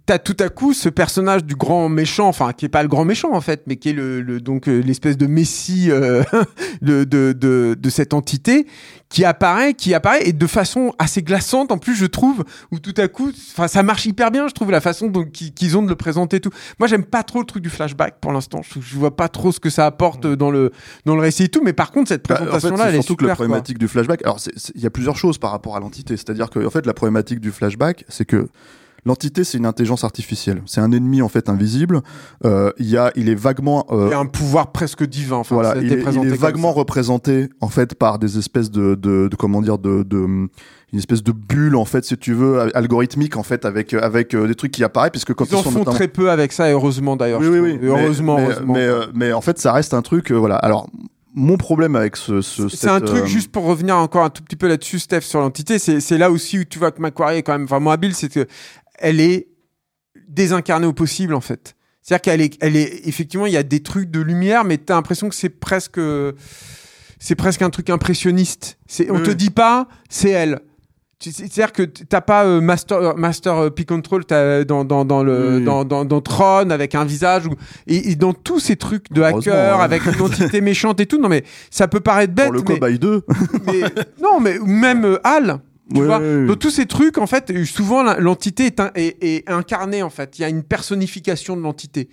t'as tout à coup ce personnage du grand méchant, enfin qui est pas le grand méchant en fait, mais qui est le, le- donc euh, l'espèce de messie euh, [laughs] de, de, de, de cette entité qui apparaît, qui apparaît et de façon assez glaçante en plus je trouve, où tout à coup, enfin ça marche hyper bien je trouve la façon dont qu'ils ont de le présenter et tout. Moi j'aime pas trop le truc du flashback pour l'instant, je, je vois pas trop ce que ça apporte dans le dans le récit et tout, mais par contre cette Bah, en fait, présentation là c'est elle est surtout que la quoi. problématique du flashback. Alors, il y a plusieurs choses par rapport à l'entité. C'est-à-dire que, en fait, la problématique du flashback, c'est que l'entité, c'est une intelligence artificielle. C'est un ennemi en fait invisible. Euh, Il y a, il est vaguement. euh, Il y a un pouvoir presque divin. Enfin, voilà, il est, il est vaguement ça. représenté en fait par des espèces de, de, de comment dire de, de une espèce de bulle en fait si tu veux al- algorithmique en fait avec avec euh, des trucs qui apparaissent puisque quand Ils en sont font notamment- très peu avec ça, et heureusement d'ailleurs. oui, oui, oui. Heureusement, mais, heureusement. mais, euh, mais en fait ça reste un truc euh, voilà alors mon problème avec ce, ce C'est un truc, juste pour revenir encore un tout petit peu là-dessus, Steph, sur l'entité, c'est c'est là aussi où tu vois que Macquarie est quand même vraiment habile, c'est que elle est désincarnée au possible, en fait. C'est-à-dire qu'elle est, elle est, effectivement, il y a des trucs de lumière, mais t'as l'impression que c'est presque, c'est presque un truc impressionniste. C'est, on Oui, te oui. dit pas, c'est elle. C'est-à-dire que t'as pas euh, Master Master euh, P Control t'as dans dans dans le dans, dans dans Tron avec un visage ou, et, et dans tous ces trucs de hacker hein. avec une [laughs] entité méchante et tout non mais ça peut paraître bête pour le mais, cobaye 2 mais- non mais même euh, Hal tu Ouais, vois ouais, ouais. dans tous ces trucs en fait souvent l'entité est, un- est, est incarnée en fait il y a une personnification de l'entité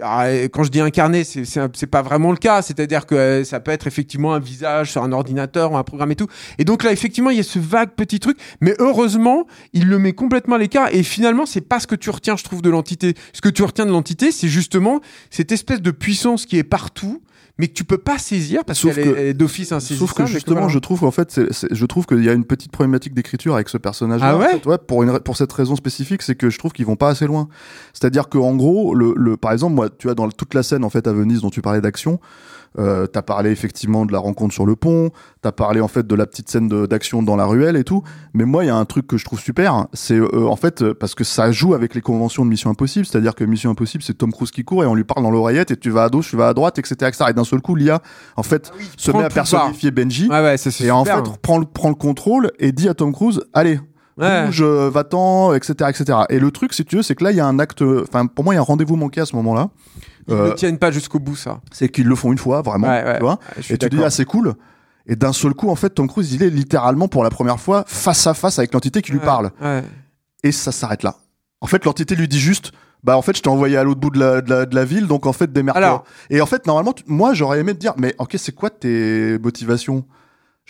Alors, euh, quand je dis incarné, c'est pas vraiment le cas. C'est-à-dire que euh, ça peut être effectivement un visage sur un ordinateur ou un programme et tout. Et donc là, effectivement, il y a ce vague petit truc. Mais heureusement, il le met complètement à l'écart. Et finalement, c'est pas ce que tu retiens, je trouve, de l'entité. Ce que tu retiens de l'entité, c'est justement cette espèce de puissance qui est partout, mais que tu peux pas saisir parce qu'elle que- est- d'office insaisissable. Sauf que justement, voilà. je trouve qu'en fait, je trouve qu'il y a une petite problématique d'écriture avec ce personnage. Ah ouais pour une, pour cette raison spécifique, c'est que je trouve qu'ils vont pas assez loin. C'est-à-dire que en gros, le, le, par exemple, moi, tu as dans toute la scène en fait à Venise dont tu parlais d'action, euh, t'as parlé effectivement de la rencontre sur le pont, t'as parlé en fait de la petite scène d'action dans la ruelle et tout. Mais moi, il y a un truc que je trouve super, c'est euh, en fait parce que ça joue avec les conventions de Mission Impossible, c'est-à-dire que Mission Impossible, c'est Tom Cruise qui court et on lui parle dans l'oreillette et tu vas à gauche, tu vas à droite, etc., etc. Et d'un seul coup, l'IA, en fait, se prend met à personnifier Benji. Ouais, ouais, Et en fait, prend le, prend le contrôle et dit à Tom Cruise, allez, Ouais. bouge, euh, va-t'en, etc., etc. Et le truc, si tu veux, c'est que là, il y a un acte, enfin, pour moi, il y a un rendez-vous manqué à ce moment-là. Ils Euh, ne tiennent pas jusqu'au bout, ça. c'est qu'ils le font une fois, vraiment, Ouais, ouais. tu vois. Et tu dis, ah, c'est cool. Et d'un seul coup, en fait, Tom Cruise, il est littéralement pour la première fois face à face avec l'entité qui lui parle. Et ça s'arrête là. En fait, l'entité lui dit juste, bah, en fait, je t'ai envoyé à l'autre bout de la, de la, de la ville, donc en fait, démerde-toi. Alors- Et en fait, normalement, moi, j'aurais aimé te dire, mais ok, c'est quoi tes motivations?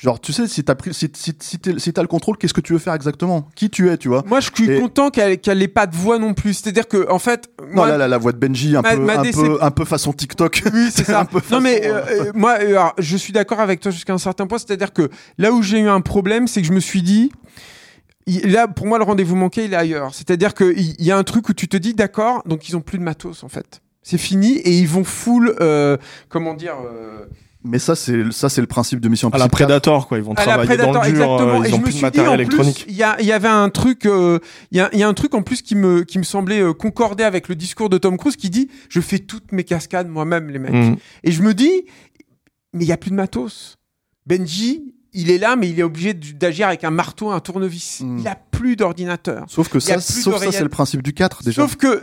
Genre, tu sais, si t'as pris, si, si, si le contrôle, qu'est-ce que tu veux faire exactement? Qui tu es, tu vois? Moi, je suis Et- content qu'elle qu'elle ait pas de voix non plus. C'est-à-dire que, en fait, Non, là, là, la voix de Benji, un, Ma- peu, ma un, peu, un peu façon TikTok. [laughs] Oui, c'est [laughs] ça. un peu non, mais euh, euh, moi, euh, alors, je suis d'accord avec toi jusqu'à un certain point. C'est-à-dire que là où j'ai eu un problème, c'est que je me suis dit. Là, pour moi, le rendez-vous manqué, il est ailleurs. C'est-à-dire qu'il il y a un truc où tu te dis, d'accord, donc ils ont plus de matos, en fait. C'est fini et ils vont full, euh, comment dire, Mais ça, c'est ça, c'est le principe de Mission À la Impossible 4. Predator, quoi. Ils vont à la travailler dans le dur. exactement. euh, et Ils je ont me plus suis de dit, en matériel plus, électronique. il y, a- il y avait un truc, euh, il y, a- il y a un truc en plus qui me, qui me semblait euh, concorder avec le discours de Tom Cruise qui dit, je fais toutes mes cascades moi-même, les mecs. Mhm. Et je me dis, mais il y a plus de matos. Benji, il est là, mais il est obligé d'agir avec un marteau, un tournevis. Mm. Il a plus d'ordinateur. Sauf que ça, sauf ça, c'est le principe du 4, déjà. Sauf que,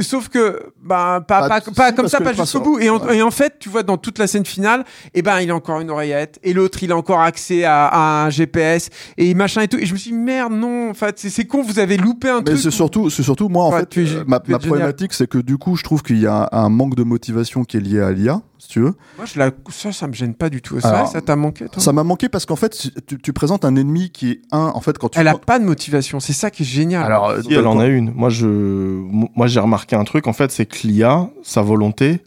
sauf que, bah, pas, pas, si, pas comme ça, pas jusqu'au bout. Et en, ouais. et en fait, tu vois, dans toute la scène finale, eh ben, il a encore une oreillette. Et l'autre, il a encore accès à, à un GPS. Et machin et tout. Et je me suis dit, merde, non. En fait, c'est- con, vous avez loupé un Mais truc. c'est surtout, c'est surtout moi en Ouais, fait, es- euh, ma, es ma génial. problématique c'est que du coup je trouve qu'il y a un, un manque de motivation qui est lié à l'IA, si tu veux. Moi, je la... ça, ça me gêne pas du tout. Alors, vrai, ça t'a manqué, toi Ça m'a manqué parce qu'en fait tu, tu présentes un ennemi qui est un en fait quand tu Elle a pas de motivation. C'est ça qui est génial. alors Si, elle en a une. Moi, je, moi, j'ai remarqué un truc. En fait, c'est que l'IA, sa volonté,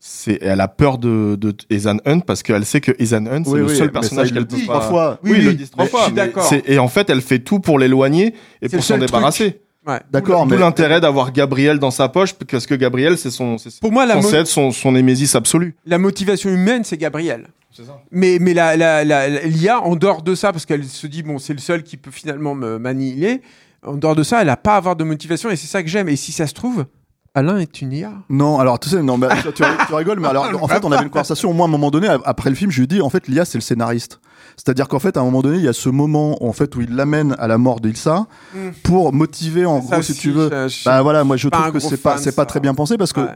c'est, elle a peur de, de Ethan Hunt parce qu'elle sait que Ethan Hunt, c'est Oui, le oui, seul personnage ça, qu'elle peut pas. trois fois. Oui, Oui, le oui, disent trois mais fois. je suis mais Et en fait, elle fait tout pour l'éloigner et C'est pour s'en débarrasser. Ouais. D'accord, mais l'intérêt d'avoir Gabriel dans sa poche parce que Gabriel, c'est son, c'est Pour moi, la, mo- censé être son, son némésis absolu. la motivation humaine, c'est Gabriel. Ça. Mais, mais la, la, la- la- l'IA, en dehors de ça, parce qu'elle se dit, bon, c'est le seul qui peut finalement me manier, en dehors de ça, elle n'a pas à avoir de motivation et c'est ça que j'aime. Et si ça se trouve, Alain est une IA. non, alors tu sais non mais tu, rigoles mais alors [laughs] en fait on avait une conversation au moins à un moment donné après le film, je lui ai dit en fait l'IA c'est le scénariste. C'est-à-dire qu'en fait à un moment donné, il y a ce moment en fait où il l'amène à la mort d'Ilsa Mm. pour motiver en Ça gros si aussi, tu veux ça, je- Bah voilà, moi je trouve que c'est pas c'est pas très bien pensé parce que Ouais.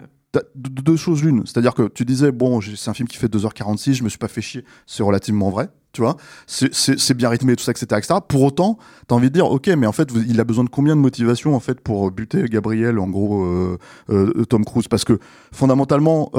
Deux choses l'une, c'est-à-dire que tu disais bon, c'est un film qui fait 2h46, je me suis pas fait chier, c'est relativement vrai, tu vois. C'est- bien rythmé tout ça etc., etc. Pour autant, t'as envie de dire OK, mais en fait il a besoin de combien de motivation en fait pour euh, buter Gabriel en gros euh, euh, Tom Cruise? Parce que fondamentalement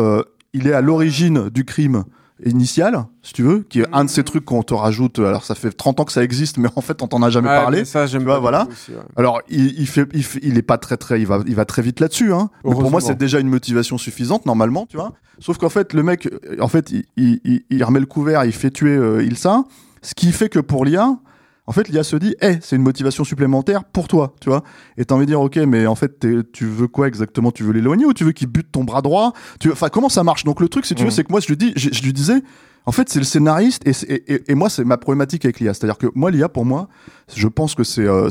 il est à l'origine du crime initial, si tu veux, qui est un de ces trucs qu'on te rajoute. Alors ça fait 30 ans que ça existe, mais en fait on t'en a jamais Ouais, parlé. ça, j'aime pas voilà. tout aussi, ouais. Alors, il, il fait, il, fait- il est pas très très, il va, il va très vite là-dessus. Hein. Mais pour moi, c'est déjà une motivation suffisante normalement, tu vois. Sauf qu'en fait, le mec, en fait, il, il, il- il remet le couvert, il fait tuer euh, Ilsa, ce qui fait que pour l'IA, en fait, l'IA se dit, hey, c'est une motivation supplémentaire pour toi, tu vois. Et t'as envie de dire, ok, mais en fait, tu veux quoi exactement? Tu veux l'éloigner ou tu veux qu'il bute ton bras droit? Tu veux- Enfin, comment ça marche? Donc le truc, si tu veux, Mm. c'est que moi, je lui dis, je, je lui disais. En fait, c'est le scénariste et, c'est- et, et- et moi, c'est ma problématique avec l'IA. C'est-à-dire que moi, l'IA, pour moi, je pense que c'est euh,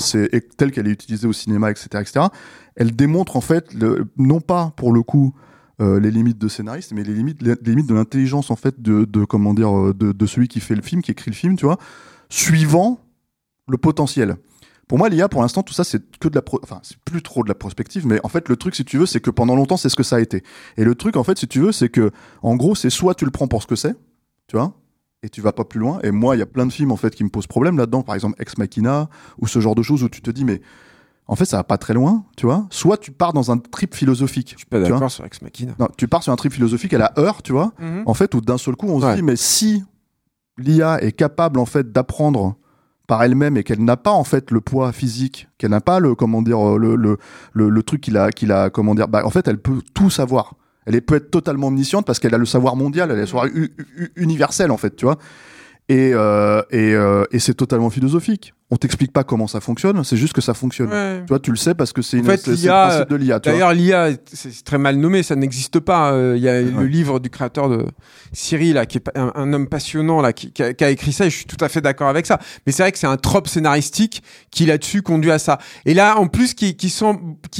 telle qu'elle est utilisée au cinéma, etc., etc. Elle démontre en fait, le, non pas pour le coup euh, les limites de scénariste, mais les limites, les limites de l'intelligence en fait de, de comment dire euh, de, de celui qui fait le film, qui écrit le film, tu vois, suivant le potentiel. Pour moi, l'IA, pour l'instant, tout ça, c'est que de la, pro- enfin, c'est plus trop de la prospective, mais en fait, le truc, si tu veux, c'est que pendant longtemps, c'est ce que ça a été. Et le truc, en fait, si tu veux, c'est que, en gros, c'est soit tu le prends pour ce que c'est, tu vois, et tu vas pas plus loin. Et moi, il y a plein de films, en fait, qui me posent problème là-dedans, par exemple, Ex Machina, ou ce genre de choses où tu te dis, mais, en fait, ça va pas très loin, tu vois. Soit tu pars dans un trip philosophique. Je suis pas d'accord sur Ex Machina. Non, tu pars sur un trip philosophique à la heure, tu vois Mhm. en fait, où d'un seul coup, on se dit, mais si l'IA est capable, en fait, d'apprendre par elle-même et qu'elle n'a pas, en fait, le poids physique, qu'elle n'a pas le, comment dire, le, le, le, truc qu'il a, qu'il a, comment dire, bah, en fait, elle peut tout savoir. Elle peut être totalement omnisciente parce qu'elle a le savoir mondial, elle a le savoir universel, en fait, tu vois. Et, euh, et, euh, et c'est totalement philosophique. On t'explique pas comment ça fonctionne, c'est juste que ça fonctionne. Ouais. Tu vois, tu le sais parce que c'est En une- fait, l'IA, le principe de l'IA. D'ailleurs, l'IA, c'est très mal nommé, ça n'existe pas. Euh, Il y a le livre du créateur de Siri, là, qui est un, un homme passionnant, là, qui, qui a, qui a écrit ça, et je suis tout à fait d'accord avec ça. Mais c'est vrai que c'est un trope scénaristique qui, là-dessus, conduit à ça. Et là, en plus, qui, qui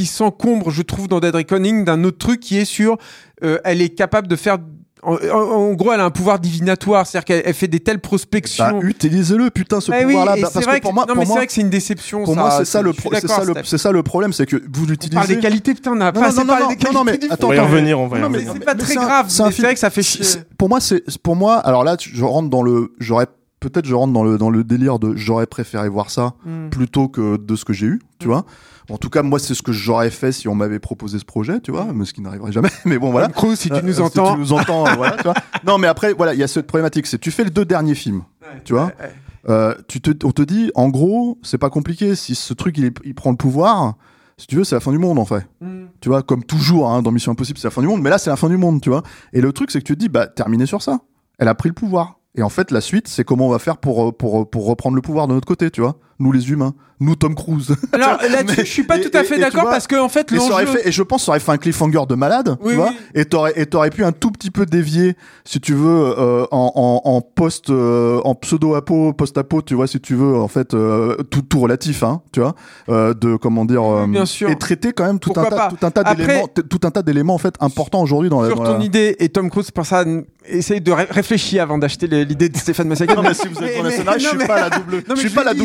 s'encombre, je trouve, dans Dead Reckoning, d'un autre truc qui est sur, euh, elle est capable de faire en, en- en gros, elle a un pouvoir divinatoire, c'est-à-dire qu'elle elle fait des telles Bah, prospections. utilisez-le, putain, ce Eh oui, pouvoir-là. et Bah, c'est parce vrai que que, pour moi, non, pour mais c'est vrai que c'est une déception. pour ça, moi, c'est ça, le je suis pro- c'est ça, d'accord, le, Steph. c'est ça le problème, c'est que vous On l'utilisez. parle des qualités, putain, on a Non, pas non, non, non, des non, mais attends, On va y revenir, on va y Non, mais revenir. c'est pas très grave. c'est vrai que ça fait chier. Pour moi, c'est pour moi. Alors là, je rentre dans le. J'aurais peut-être je rentre dans le dans le délire de j'aurais préféré voir ça Hmm. plutôt que de ce que j'ai eu, tu Mm. vois. En tout cas, moi, c'est ce que j'aurais fait si on m'avait proposé ce projet, tu vois, mais ce qui n'arriverait jamais. [laughs] Mais bon, voilà. Cruise, si tu Euh, nous euh, entends. tu nous entends, euh, voilà, tu vois. [laughs] Non, mais après, voilà, il y a cette problématique. C'est tu fais les deux derniers films, tu vois. Ouais, ouais. Euh, tu te, on te dit, en gros, c'est pas compliqué. Si ce truc il, prend le pouvoir, si tu veux, c'est la fin du monde en fait. Hmm. Tu vois, comme toujours hein, dans Mission Impossible, c'est la fin du monde. Mais là, c'est la fin du monde, tu vois. Et le truc, c'est que tu te dis, bah, terminé sur ça. Elle a pris le pouvoir. Et en fait, la suite, c'est comment on va faire pour, pour, pour reprendre le pouvoir de notre côté, tu vois. Nous, les humains. Nous, Tom Cruise. [laughs] Alors là-dessus, je suis pas tout à fait d'accord parce que en fait, Et, ça fait, et je pense ça aurait fait un cliffhanger de malade, Oui, tu vois. oui. Et t'aurais, et t'aurais pu un tout petit peu dévier, si tu veux, euh, en, en, en post, euh, en pseudo-apo, post-apo, tu vois, si tu veux, en fait, euh, tout, tout relatif, hein, tu vois, de, comment dire, bien sûr. et traiter quand même tout un tas, tout un tas d'éléments, t- tout un tas d'éléments, en fait, importants aujourd'hui dans la, Sur ton la- idée, et Tom Cruise, pour ça, essaye de ré- réfléchir avant d'acheter l'idée de Stéphane Massaguet. Non, mais si vous êtes dans la scénario, je suis pas la double, je suis pas la l'ai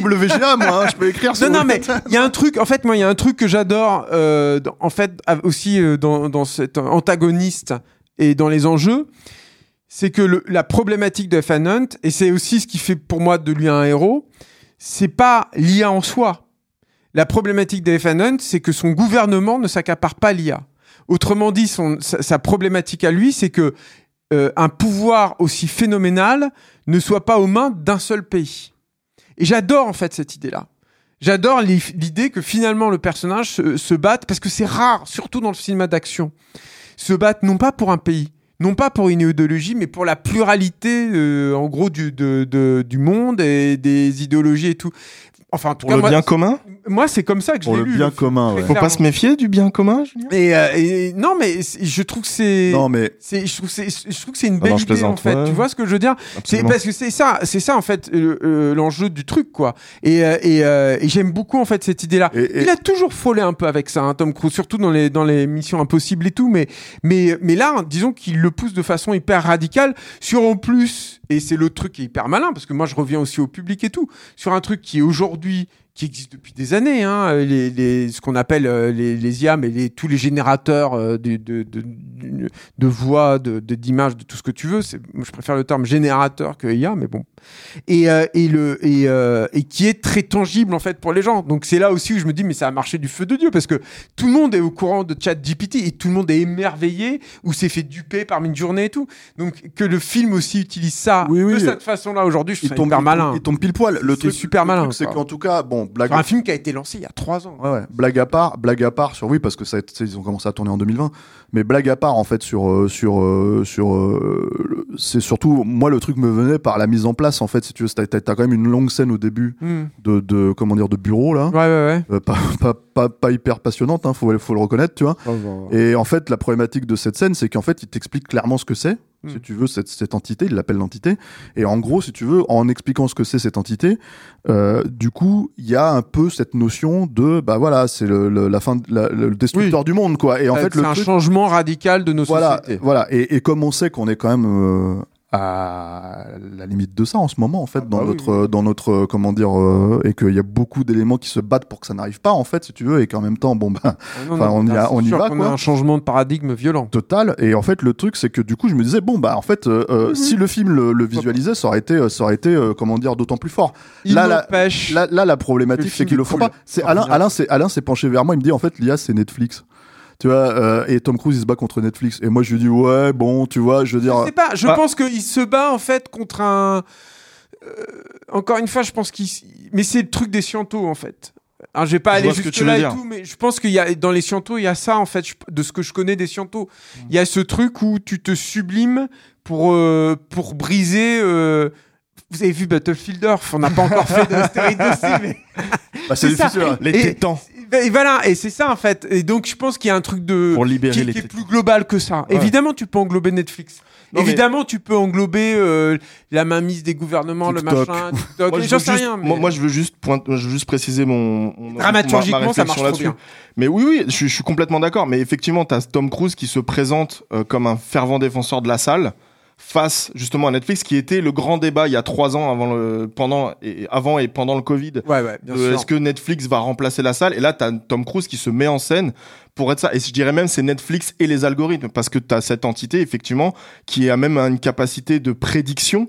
moi, hein, je peux écrire Non, non, mais il y a un truc, en fait, moi, il y a un truc que j'adore, euh, en fait, aussi euh, dans, dans cet antagoniste et dans les enjeux, c'est que le- la problématique de Hunt, et c'est aussi ce qui fait pour moi de lui un héros, c'est pas l'IA en soi. La problématique de Hunt, c'est que son gouvernement ne s'accapare pas l'IA. Autrement dit, son, sa, sa problématique à lui, c'est que euh, un pouvoir aussi phénoménal ne soit pas aux mains d'un seul pays. Et j'adore en fait cette idée-là. J'adore l'i- l'idée que finalement le personnage se, se batte, parce que c'est rare, surtout dans le cinéma d'action, se battre non pas pour un pays, non pas pour une idéologie, mais pour la pluralité, euh, en gros, du, de, de- du monde et des idéologies et tout. Enfin, en tout Pour cas, le moi, bien commun? Moi, c'est comme ça que je Pour l'ai le lu. bien le film. commun, ouais. Faut pas se méfier du bien commun, Julien? Et, euh, et- non, mais je trouve que c'est. Non, mais C'est, je trouve que c'est, je trouve que c'est une Ah belle non, idée en fait. ouais. Tu vois ce que je veux dire? C'est parce que c'est ça, c'est ça en fait euh, euh, l'enjeu du truc quoi. Et, euh, et, euh, et j'aime beaucoup en fait cette idée-là. Il a toujours frôlé un peu avec ça, hein, Tom Cruise, surtout dans les dans les missions impossibles et tout. Mais mais mais là, disons qu'il le pousse de façon hyper radicale sur en plus. Et c'est le truc qui est hyper malin parce que moi je reviens aussi au public et tout sur un truc qui est aujourd'hui qui existe depuis des années, hein, les, les, ce qu'on appelle euh, les, les IA, mais les, tous les générateurs euh, de, de, de, de, voix, d'images, de, tout ce que tu veux. Je préfère le terme générateur que IA, mais bon. Et, euh, et, le, et, euh, et qui est très tangible en fait pour les gens. Donc c'est là aussi où je me dis, mais ça a marché du feu de Dieu, parce que tout le monde est au courant de ChatGPT et tout le monde est émerveillé ou s'est fait duper par une journée et tout. Donc que le film aussi utilise ça Oui, oui. de cette façon-là aujourd'hui, je trouve ça hyper malin. il tombe pile poil. Le truc, super malin, c'est qu'en tout cas, bon, blague, Sur un film qui a été lancé il y a trois ans. Ouais, ouais. Blague à part, blague à part sur oui parce que ça, ils ont commencé à tourner en 2020. Mais blague à part en fait sur euh, sur euh, sur euh, c'est surtout moi le truc me venait par la mise en place en fait si tu veux t'as quand même une longue scène au début Hmm. de, de comment dire de bureau là Ouais, ouais, ouais. Euh, pas, pas, pas pas hyper passionnante hein, faut faut le reconnaître tu vois et en fait la problématique de cette scène c'est qu'en fait il t'explique clairement ce que c'est Mm. si tu veux cette, cette entité il l'appelle l'entité et en gros si tu veux en expliquant ce que c'est cette entité euh, du coup il y a un peu cette notion de bah voilà c'est le, le- la fin de- la- le destructeur du monde quoi et en Euh, fait c'est le un truc, changement radical de nos voilà sociétés. voilà et, et comme on sait qu'on est quand même euh, à la limite de ça en ce moment en fait Ah dans bah oui, notre dans notre euh, comment dire euh, et qu'il y a beaucoup d'éléments qui se battent pour que ça n'arrive pas en fait si tu veux et qu'en même temps bon bah non, on y a- on y va, quoi. a un changement de paradigme violent. total et en fait le truc c'est que du coup je me disais bon bah en fait euh, euh, si le film le, le visualisait ça aurait été euh, ça aurait été euh, comment dire d'autant plus fort Il Là, là, n'empêche. là, là la problématique c'est qu'ils le font cool. pas c'est Alain. Alain c'est Alain s'est penché vers moi il me dit en fait l'IA c'est Netflix tu vois euh, et Tom Cruise il se bat contre Netflix et moi je lui dis ouais bon tu vois je veux dire Je sais pas, je Bah- pense qu'il se bat en fait contre un. euh, encore une fois, je pense qu'il. Mais c'est le truc des scientos en fait. Alors, je vais pas Je aller jusque là et dire. tout, mais je pense qu'il y a dans les scientos, il y a ça en fait, je- de ce que je connais des scientos. Il y a ce truc où tu te sublimes pour euh, pour briser. euh, Vous avez vu Battlefield Earth, on n'a pas encore fait de stéroïdes [laughs] dessus, mais bah, c'est ça. difficile hein. Les tétans et voilà, et c'est ça en fait. Et donc je pense qu'il y a un truc de pour libérer qui, les qui est plus global que ça. Ouais. Évidemment, tu peux englober Netflix. Non, mais- Évidemment, tu peux englober euh, la mainmise des gouvernements, TikTok. le machin, [laughs] TikTok. Moi, je sais juste- rien. Mais... moi, moi, je veux juste point- je veux juste préciser mon, mon- Dramaturgiquement, ma- ma ça marche trop bien. Mais oui, oui, je, suis- je suis complètement d'accord. Mais effectivement, t'as Tom Cruise qui se présente euh, comme un fervent défenseur de la salle, face justement à Netflix, qui était le grand débat il y a trois ans avant le, pendant et avant et pendant le Covid. Ouais, ouais, sûr. Est-ce que Netflix va remplacer la salle? Et là, t'as Tom Cruise qui se met en scène pour être ça. Et je dirais même c'est Netflix et les algorithmes parce que t'as cette entité effectivement qui a même une capacité de prédiction.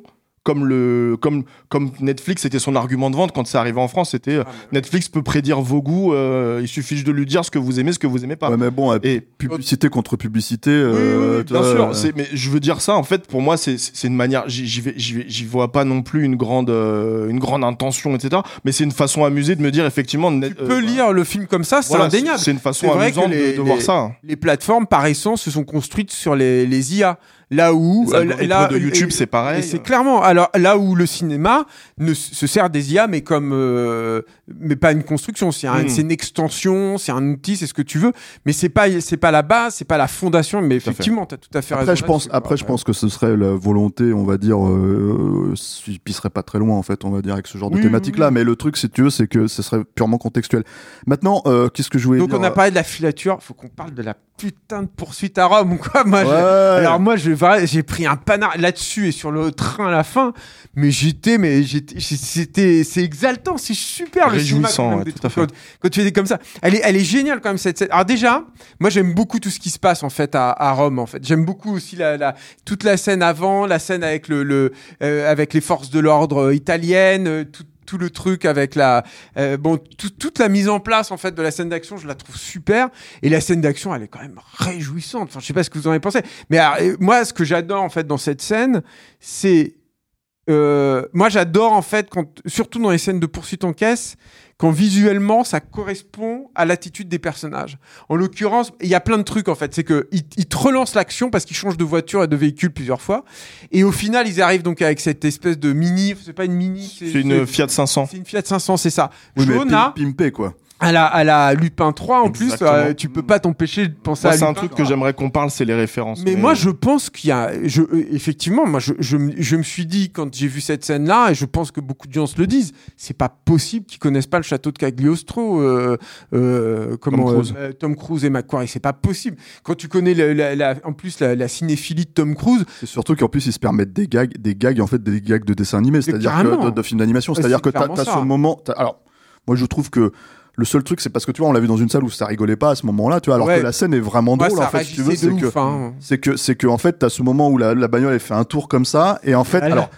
Comme le comme comme Netflix c'était son argument de vente quand c'est arrivé en France c'était euh, Netflix peut prédire vos goûts euh, il suffit de lui dire ce que vous aimez ce que vous aimez pas Ouais, mais bon, euh, et publicité contre publicité. oui, oui, euh, oui, tu bien sûr. euh, C'est, mais je veux dire ça, en fait, pour moi, c'est, c'est une manière. J'y, j'y vais, j'y vois pas non plus une grande, euh, une grande intention, etc. Mais c'est une façon amusée de me dire effectivement. Tu peux lire le film comme ça, c'est voilà, indéniable. C'est, une façon amusante les- de, de voir ça. les plateformes, par essence, se sont construites sur les, les IA. Là où Les euh, là, de YouTube, c'est pareil. C'est clairement. Alors là où le cinéma ne se sert des IA, mais comme, euh, mais pas une construction. C'est un- Mm. c'est une extension, c'est un outil, c'est ce que tu veux. Mais c'est pas, c'est pas la base, c'est pas la fondation. Mais effectivement, t'as tout à fait raison. Après, je pense, après, je pense que ce serait la volonté, on va dire, euh, il pisserait pas très loin, en fait, on va dire, avec ce genre de oui, oui. Mais le truc, si tu veux, c'est que ce serait purement contextuel. Maintenant, euh, qu'est-ce que je voulais Donc dire on a parlé de la filature. Faut qu'on parle de la putain de poursuite à Rome ou quoi. Moi, Ouais. alors moi, j'ai pris un panard là-dessus et sur le train à la fin. Mais j'étais, mais c'était, c'est exaltant, c'est super Réjouissant, quand même, ouais, tout à fait. Quand, quand tu des comme ça, elle est, elle est géniale quand même cette scène. Alors déjà, moi j'aime beaucoup tout ce qui se passe en fait à, à Rome. En fait, j'aime beaucoup aussi la, la, toute la scène avant, la scène avec le, le euh, avec les forces de l'ordre euh, italiennes, euh, tout tout le truc avec la euh, bon tout- toute la mise en place en fait de la scène d'action je la trouve super. Et la scène d'action elle est quand même réjouissante. Enfin je sais pas ce que vous en avez pensé. Mais euh, moi ce que j'adore en fait dans cette scène c'est euh, moi j'adore en fait quand surtout dans les scènes de poursuite en caisse quand visuellement ça correspond à l'attitude des personnages. En l'occurrence, il y a plein de trucs en fait. C'est que ils, ils te relancent l'action parce qu'ils changent de voiture et de véhicule plusieurs fois. Et au final, ils arrivent donc avec cette espèce de mini. C'est pas une mini. C'est une Fiat 500. C'est une Fiat 500, c'est ça. Oui, mais Jaune, pim- là, pimpé, quoi. À la, à la Lupin 3 en plus, euh, tu peux pas t'empêcher de penser Moi, à c'est un truc que 3. j'aimerais qu'on parle, c'est les références. Mais moi, je pense qu'il y a, je, euh, effectivement, moi, je, je, me- je me suis dit quand j'ai vu cette scène-là, et je pense que beaucoup de gens se le disent, c'est pas possible qu'ils connaissent pas le château de Cagliostro, euh, euh, comment, Tom Cruise. euh, Tom Cruise et Macquarie, c'est pas possible. Quand tu connais la, la- en plus la, la cinéphilie de Tom Cruise, C'est surtout qu'en plus, ils se permettent des gags, des gags, en fait, des gags de dessin animé, c'est-à-dire que de, de films d'animation. C'est-à-dire c'est que t'as, ce moment. t'as- alors, moi, je trouve que le seul truc, c'est parce que tu vois, on l'a vu dans une salle où ça rigolait pas à ce moment-là, tu vois, alors Ouais. que la scène est vraiment drôle, en fait, si tu veux, c'est que. hein. C'est que, c'est que, en fait, t'as ce moment où la, la bagnole, elle fait un tour comme ça, et en fait, Voilà. alors,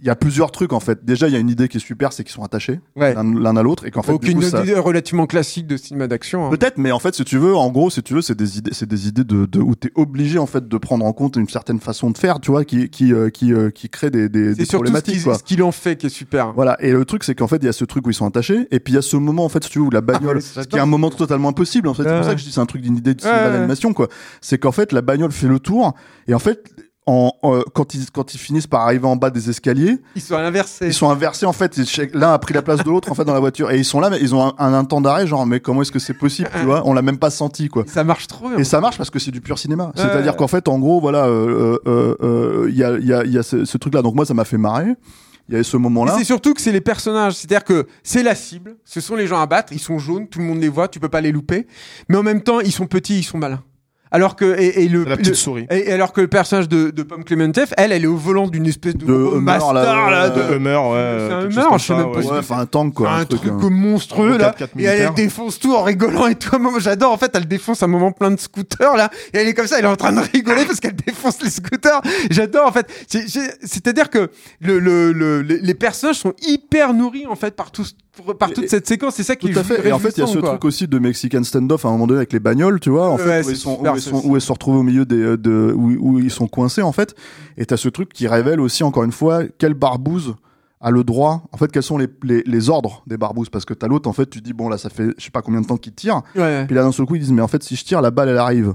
il y a plusieurs trucs, en fait. Déjà, il y a une idée qui est super, c'est qu'ils sont attachés, Ouais. l'un, à l'autre, et qu'en fait, du Aucune coup, ça- idée relativement classique de cinéma d'action. hein. Peut-être, mais en fait, si tu veux, en gros, si tu veux, c'est des idées, c'est des idées de, de où t'es obligé en fait de prendre en compte une certaine façon de faire, tu vois, qui qui euh, qui euh, qui crée des des, C'est des problématiques, quoi. ce qu'il en fait qui est super. Voilà. Et le truc, c'est qu'en fait, il y a ce truc où ils sont attachés, et puis il y a ce moment, en fait, si tu veux, où la bagnole, ouais, ce j'adore. qui est un moment totalement impossible, en fait. C'est pour ça que je dis c'est un truc d'une idée de cinéma d'animation, quoi. C'est qu'en fait, la bagnole fait le tour, et en fait, en, euh, quand ils quand ils finissent par arriver en bas des escaliers, Ils sont inversés. ils sont inversés en fait. L'un a pris la place de l'autre en fait dans la voiture, et ils sont là, mais ils ont un, un, un temps d'arrêt, genre mais comment est-ce que c'est possible, tu [laughs] vois? On l'a même pas senti, quoi. Ça marche trop bien. Et ça marche parce que c'est du pur cinéma. Ouais. C'est-à-dire qu'en fait, en gros, voilà, euh, euh, euh, il y a, il y a, il y a ce, ce truc-là. Donc moi, ça m'a fait marrer. Il y avait ce moment-là. c'est surtout que c'est les personnages, c'est-à-dire que c'est la cible, ce sont les gens à battre, ils sont jaunes, tout le monde les voit, tu peux pas les louper, mais en même temps ils sont petits, ils sont malins. Alors que et, et le, La petite le- souris. et, alors que le personnage de, de Pomme Clementef, elle, elle est au volant d'une espèce de, De master là, là, ouais, de- De Hummer, ouais. C'est un Hummer, je sais même pas ouais. enfin un tank quoi. un, un truc, hein. monstrueux Un là 4x4 et elle, elle défonce tout en rigolant et tout à un moment j'adore en fait elle défonce un moment plein de scooters là et elle est comme ça elle est en train de rigoler parce qu'elle défonce les scooters j'adore en fait C'est- c'est- c'est-à-dire que le, le, le- les les personnages sont hyper nourris en fait par tout ce- par toute Et- cette séquence c'est ça qui Tout à fait. Et en fait, il y a ce truc aussi de Mexican standoff à un moment donné avec les bagnoles, tu vois, en fait, où ils sont, où se retrouvent au milieu des, euh, de, où, ils sont coincés, en fait. Et t'as ce truc qui révèle aussi, encore une fois, quelle barbouze a le droit, en fait, quels sont les, les, les ordres des barbouzes. Parce que t'as l'autre, en fait, tu dis, bon, là, ça fait, je sais pas combien de temps qu'il tire. Puis là, d'un seul coup, ils disent, mais en fait, si je tire, la balle, elle arrive.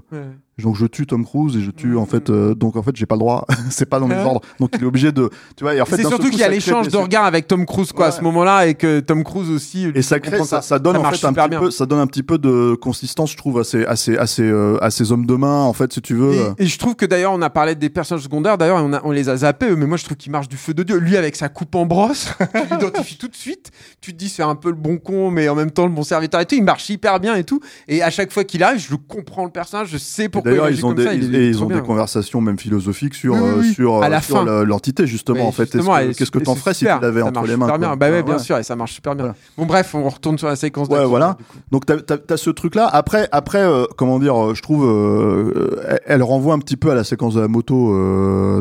Donc je tue Tom Cruise et je tue en fait euh, donc en fait j'ai pas le droit [laughs] c'est pas dans mes Ouais. ordres donc il est obligé de tu vois et en fait c'est surtout qu'il y a l'échange de regards avec Tom Cruise quoi à ce moment-là et que Tom Cruise aussi et ça crée ça, ça donne Ça en fait un petit bien. peu ça donne un petit peu de consistance je trouve à ces à ces à ces, euh, à ces hommes de main en fait si tu veux Et, et je trouve que d'ailleurs, on a parlé des personnages secondaires, d'ailleurs, on, les a zappés, eux, mais moi je trouve qu'il marche du feu de Dieu. Lui, avec sa coupe en brosse, [laughs] tu l'identifies tout de suite. Tu te dis, c'est un peu le bon con, mais en même temps le bon serviteur et tout. Il marche hyper bien et tout. Et à chaque fois qu'il arrive, je comprends le personnage, je sais pourquoi D'ailleurs, ils ont des, ça, ils- ont bien. des conversations même philosophiques sur Oui, oui, oui. sur sur l'entité justement. En fait, qu'est-ce que t'en ferais si tu l'avais entre les mains super bien. Bah ouais, Ouais, bien sûr, et ça marche super bien. Bon, bref, on retourne sur la séquence Ouais, voilà. Donc t'as as, as ce truc là. Après après euh, comment dire, euh, je trouve euh, elle, renvoie un petit peu à la séquence de la moto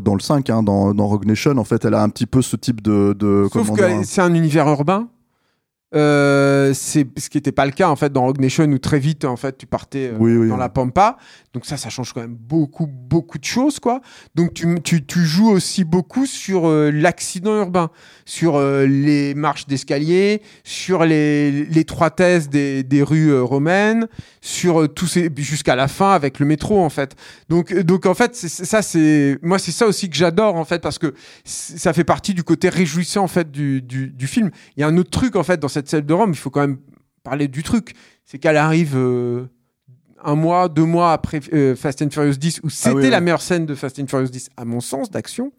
dans le 5 hein, dans dans Rogue Nation. En fait, elle a un petit peu ce type de de Sauf que dire, c'est un univers urbain. Euh, c'est ce qui n'était pas le cas en fait dans Rogue Nation où très vite en fait tu partais euh, Oui, oui, dans oui. la pampa donc ça ça change quand même beaucoup beaucoup de choses quoi. Donc tu, tu, tu joues aussi beaucoup sur euh, l'accident urbain sur euh, les marches d'escalier sur les l'étroitesse des, des rues euh, romaines sur tous ces jusqu'à la fin avec le métro en fait. Donc donc en fait c'est ça c'est moi c'est ça aussi que j'adore en fait parce que ça fait partie du côté réjouissant en fait du, du, du film. Il y a un autre truc en fait dans cette scène de Rome il faut quand même parler du truc. C'est qu'elle arrive un mois, deux mois après euh, Fast and Furious 10, où c'était Ah oui, oui. la meilleure scène de Fast and Furious 10, à mon sens, d'action.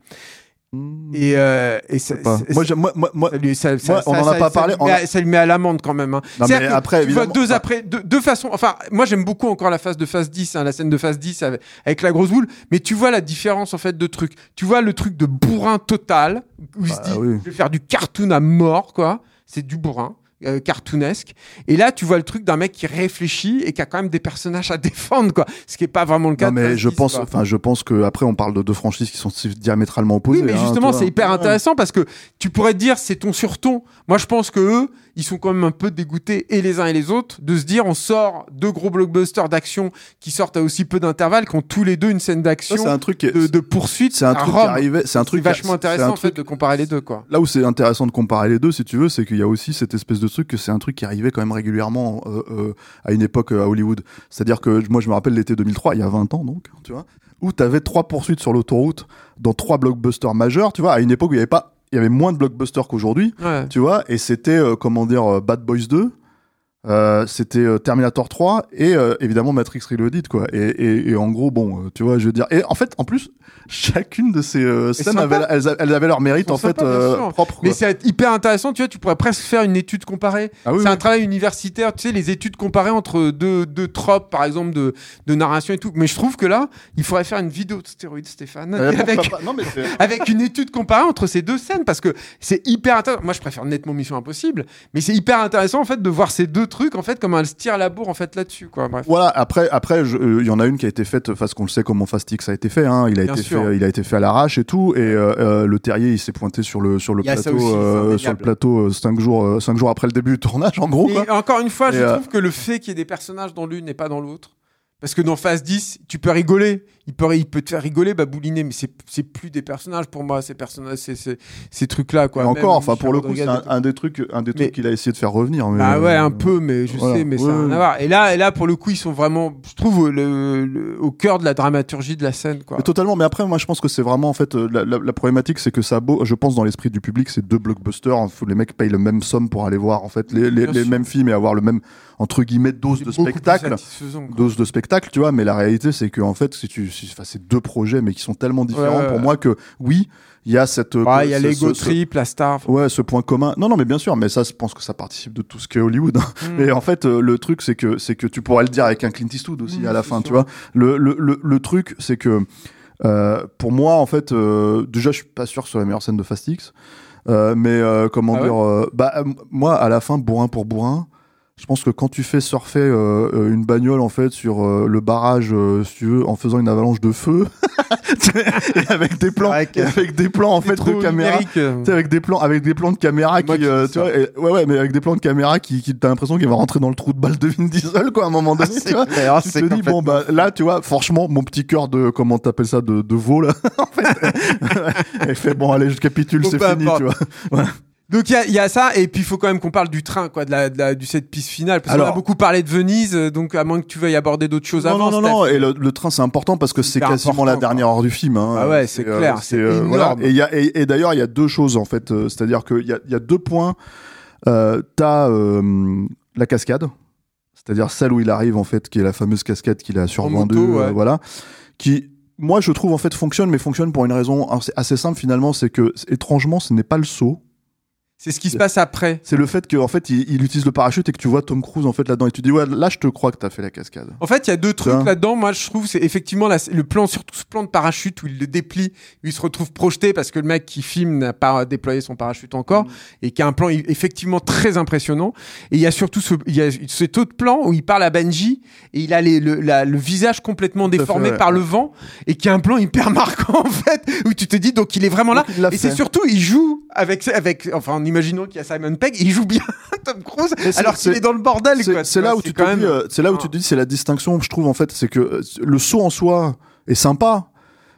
Hmm, Et, euh, et ça, je pas. Moi, j'aime- moi, moi, moi- ça lui, ça- ça- Moi, on en a pas parlé, lui a- ça lui met à l'amende quand même. hein. Non, mais après, tu vois deux après, deux, deux façons. Enfin, moi j'aime beaucoup encore la phase de phase 10, hein, la scène de phase 10 avec, avec la grosse boule. Mais tu vois la différence en fait de trucs. Tu vois le truc de bourrin total où il se Bah, dit, oui. je vais faire du cartoon à mort quoi. C'est du bourrin. Euh, cartoonesque et là tu vois le truc d'un mec qui réfléchit et qui a quand même des personnages à [laughs] défendre quoi ce qui est pas vraiment le cas Non, mais je 10, pense, enfin, je pense que après on parle de deux franchises qui sont diamétralement opposées. Oui, mais hein, justement, c'est hyper intéressant parce que tu pourrais te dire c'est ton surton. Moi, je pense que eux, ils sont quand même un peu dégoûtés et les uns et les autres de se dire on sort deux gros blockbusters d'action qui sortent à aussi peu d'intervalle, qui ont tous les deux une scène d'action c'est un truc. de, de poursuite. C'est un truc qui arrivait. C'est un truc. vachement intéressant un en fait de comparer les deux quoi. Là où c'est intéressant de comparer les deux, si tu veux, c'est qu'il y a aussi cette espèce de truc que c'est un truc qui arrivait quand même régulièrement euh, euh, à une époque euh, à Hollywood. C'est-à-dire que moi, je me rappelle l'été 2003, il y a 20 ans donc, tu vois, où tu avais trois poursuites sur l'autoroute dans trois blockbusters majeurs, tu vois, à une époque où il y avait pas, il y avait moins de blockbusters qu'aujourd'hui, Ouais. tu vois, et c'était euh, comment dire euh, Bad Boys 2. Euh, c'était euh, Terminator 3 et euh, évidemment Matrix Reloaded quoi et, et, et en gros bon euh, tu vois je veux dire et en fait en plus [laughs] chacune de ces euh, scènes avait, elles, elles avaient leur mérite en fait euh, propre Mais c'est hyper intéressant, tu vois, tu pourrais presque faire une étude comparée. Ah oui, c'est oui. un travail universitaire, tu sais, les études comparées entre deux, deux tropes, par exemple, de, de narration et tout. Mais je trouve que là, il faudrait faire une vidéo de stéroïdes, Stéphane, avec, Non, mais [laughs] avec une étude comparée entre ces deux scènes parce que c'est hyper intéressant. Moi, je préfère nettement Mission Impossible, mais c'est hyper intéressant en fait de voir ces deux trucs en fait comme elle se tire à la bourre en fait là-dessus quoi. Bref. Voilà, après, après, je- euh, il y en a une qui a été faite, parce qu'on le sait comment Fast X a été fait, hein, il a Bien été sûr. fait, il a été fait à l'arrache et tout, et euh, euh, le terrier, il s'est pointé sur le sur le Il plateau, aussi, euh, sur le plateau euh, cinq jours, euh, cinq jours après le début du tournage, en gros. Et quoi. encore une fois, Et, je euh, trouve que le fait qu'il y ait des personnages dans l'une et pas dans l'autre. Parce que dans Phase 10, tu peux rigoler. Il peut, il peut te faire rigoler, bah, bouliner, mais c'est plus des personnages pour moi, ces personnages, ces, ces, ces trucs-là, quoi. Et Même encore, enfin pour le coup, c'est un, un des trucs, un des Mais- trucs qu'il a essayé de faire revenir. mais, Bah ouais, euh, un peu, mais je voilà. sais, mais ça n'a rien à voir. Et là, et là, pour le coup, ils sont vraiment, je trouve, le, le- au cœur de la dramaturgie de la scène, quoi. Mais totalement, mais après, moi, je pense que c'est vraiment, en fait, euh, la, la- la problématique, c'est que ça a beau, je pense, dans l'esprit du public, c'est deux blockbusters, hein, les mecs payent le même somme pour aller voir, en fait, les, les, les mêmes films et avoir le même, entre guillemets, dose de spectacle. dose de spectacle, tu vois, mais la réalité, c'est que en fait, si tu, enfin, c'est deux projets, mais qui sont tellement différents Ouais, pour moi que oui, il y a cette, euh, Ouais, il y a l'ego trip, la star. Ouais, ce point commun. Non, non, mais bien sûr, mais ça, je pense que ça participe de tout ce qu'est Hollywood. hein. Mm. Et en fait, euh, le truc, c'est que, c'est que tu pourrais le dire avec un Clint Eastwood aussi Mm, à la fin, sûr. tu vois. Le, le, le, le truc, c'est que, euh, pour moi, en fait, euh, déjà, je suis pas sûr que ce soit la meilleure scène de Fast X. Euh, mais comment Ah ouais? dire, bah, moi, à la fin, bourrin pour bourrin, je pense que quand tu fais surfer euh, euh, une bagnole en fait sur euh, le barrage, euh, si tu veux, en faisant une avalanche de feu, [laughs] et avec des plans, que et avec des plans en fait de caméra, euh. avec des plans, avec des plans de caméra qui, euh, tu vois, et- ouais, ouais, mais avec des plans de caméra qui, qui t'as l'impression qu'il va rentrer dans le trou de balle de Vin Diesel, quoi, à un moment donné, tu vois. clair, Tu te dis, bon, bah, là, tu vois, franchement, mon petit cœur de, comment t'appelles ça, de, de veau, là, [laughs] en fait, [laughs] il fait, bon, allez, je capitule, c'est fini, importe. tu vois. Donc il y y, a ça, et puis il faut quand même qu'on parle du train, quoi, de la, de la- du set piste finale. Parce qu'on a beaucoup parlé de Venise, euh, donc à moins que tu veuilles aborder d'autres choses Non, avant. non, non, non, et le, le train, c'est important parce que c'est quasiment la dernière heure du film. Hein. Ah ouais, c'est clair, c'est énorme. voilà. Et, il y a- et, et d'ailleurs, il y a deux choses, en fait. euh, C'est-à-dire qu'il y a, il y a deux points. Euh, T'as euh, la cascade, c'est-à-dire celle où il arrive, en fait, qui est la fameuse cascade qu'il a survendue. ouais. euh, voilà. Qui, moi, je trouve, en fait, fonctionne, mais fonctionne pour une raison assez simple, finalement. C'est que, étrangement, ce n'est pas le saut. C'est ce qui se passe après. C'est le fait qu'en fait, il, il utilise le parachute et que tu vois Tom Cruise en fait là-dedans et tu dis ouais, là je te crois que t'as fait la cascade. En fait, il y a deux trucs là-dedans. Moi, je trouve, c'est effectivement le plan, surtout ce plan de parachute où il le déplie, où il se retrouve projeté parce que le mec qui filme n'a pas déployé son parachute encore et qui a un plan effectivement très impressionnant. Et il y a surtout ce, il y a cet autre plan où il parle à Benji et il a les- le, la- le visage complètement fait, déformé ouais. par le vent et qui a un plan hyper [laughs] marquant en fait où tu te dis donc il est vraiment là. Et c'est surtout, il joue avec, avec, enfin, en imaginant qu'il y a Simon Pegg, il joue bien [laughs] Tom Cruise alors qu'il est dans le bordel. C'est quoi, c'est tu là vois, où c'est tu quand te dis, même- euh, c'est là où tu te dis, c'est la distinction. Je trouve en fait, c'est que euh, le saut en soi est sympa,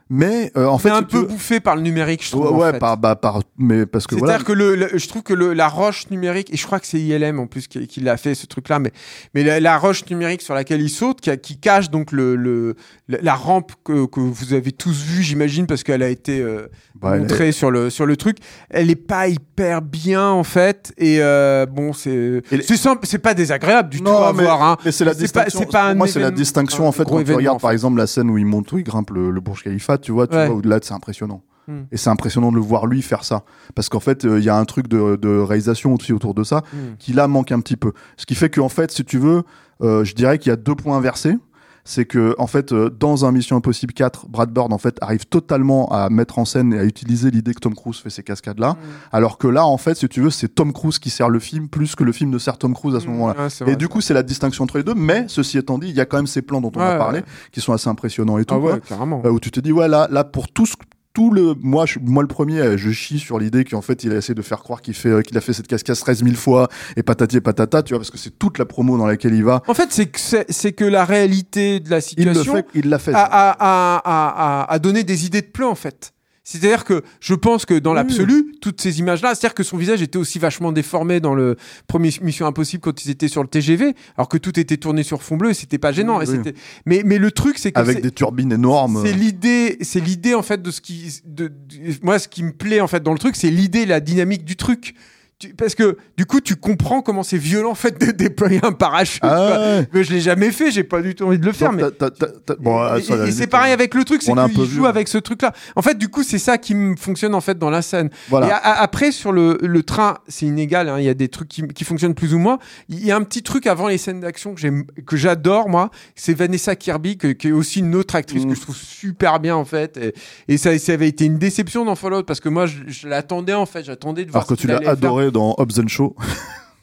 mais euh, en fait, C'est un peu veux- bouffé par le numérique, je trouve. ouais, en ouais, fait. par, bah, par, mais parce que C'est-à-dire voilà. que le, le- je trouve que le, la roche numérique, et je crois que c'est ILM en plus qui, qui l'a fait ce truc-là, mais, mais la, la roche numérique sur laquelle il saute, qui, a- qui cache donc le, le, la, rampe que, que vous avez tous vue, j'imagine, parce qu'elle a été euh, Bah, est- montrée sur le, sur le truc, elle est pas hyper bien en fait, et euh, bon, c'est c'est simple, c'est pas désagréable du tout à mais, voir. Hein. mais c'est la C'est pas- distinction. c'est pas pour un moi, c'est la distinction en fait quand tu regardes en par exemple la scène où il monte, où il grimpe le, le Burj Khalifa, tu vois, tu Ouais. vois au-delà, c'est impressionnant. Hmm. Et c'est impressionnant de le voir lui faire ça, parce qu'en fait, euh, il y a un truc de, de réalisation aussi autour de ça Hmm. qui là manque un petit peu. Ce qui fait qu'en fait, si tu veux, euh, je dirais qu'il y a deux points inversés. C'est que en fait, euh, dans un Mission Impossible 4, Brad Bird en fait arrive totalement à mettre en scène et à utiliser l'idée que Tom Cruise fait ces cascades là, alors que là, en fait, si tu veux, c'est Tom Cruise qui sert le film plus que le film ne sert Tom Cruise à ce moment-là. Ouais, c'est Et vrai, du coup, c'est la distinction entre les deux. Mais ceci étant dit, il y a quand même ces plans dont on Ouais, a parlé ouais. qui sont assez impressionnants et tout. Ah quoi. Euh, où tu te dis, ouais, là, là pour tout ce- tout le moi je, moi le premier euh, je chie sur l'idée qu'en fait il a essayé de faire croire qu'il fait euh, qu'il a fait cette cascade 13 000 fois et patati et patata tu vois parce que c'est toute la promo dans laquelle il va En fait, c'est que, c'est que la réalité de la il le situation fait il l'a fait a, a, a- a donné des idées de plan en fait. C'est-à-dire que je pense que dans l'absolu, toutes ces images-là, c'est-à-dire que son visage était aussi vachement déformé dans le premier Mission Impossible quand ils étaient sur le TGV, alors que tout était tourné sur fond bleu et c'était pas gênant. Et oui. Mais, mais le truc, c'est que avec des turbines énormes c'est l'idée, c'est l'idée en fait de ce qui, de, de- moi ce qui me plaît en fait dans le truc, c'est l'idée, la dynamique du truc. Tu- parce que du coup, tu comprends comment c'est violent en fait de déployer un parachute. Ah ouais. Mais je l'ai jamais fait, j'ai pas du tout envie de le faire. Mais t'as- t'as- t'as- t'as- bon, et, c'est pareil avec le truc, c'est qu'il joue vu. avec ce truc-là. En fait, du coup, c'est ça qui me fonctionne en fait dans la scène. voilà Et a- a- après, sur le, le train, c'est inégal. hein, Il y a des trucs qui, qui fonctionnent plus ou moins. Il y a un petit truc avant les scènes d'action que j'aime, que j'adore moi. C'est Vanessa Kirby, que- qui est aussi une autre actrice que je trouve super bien en fait. Et, et ça, ça avait été une déception dans Fallout parce que moi, je, je l'attendais en fait. J'attendais de voir. alors que ce tu qu'il l'as allait dans Hobbs and Show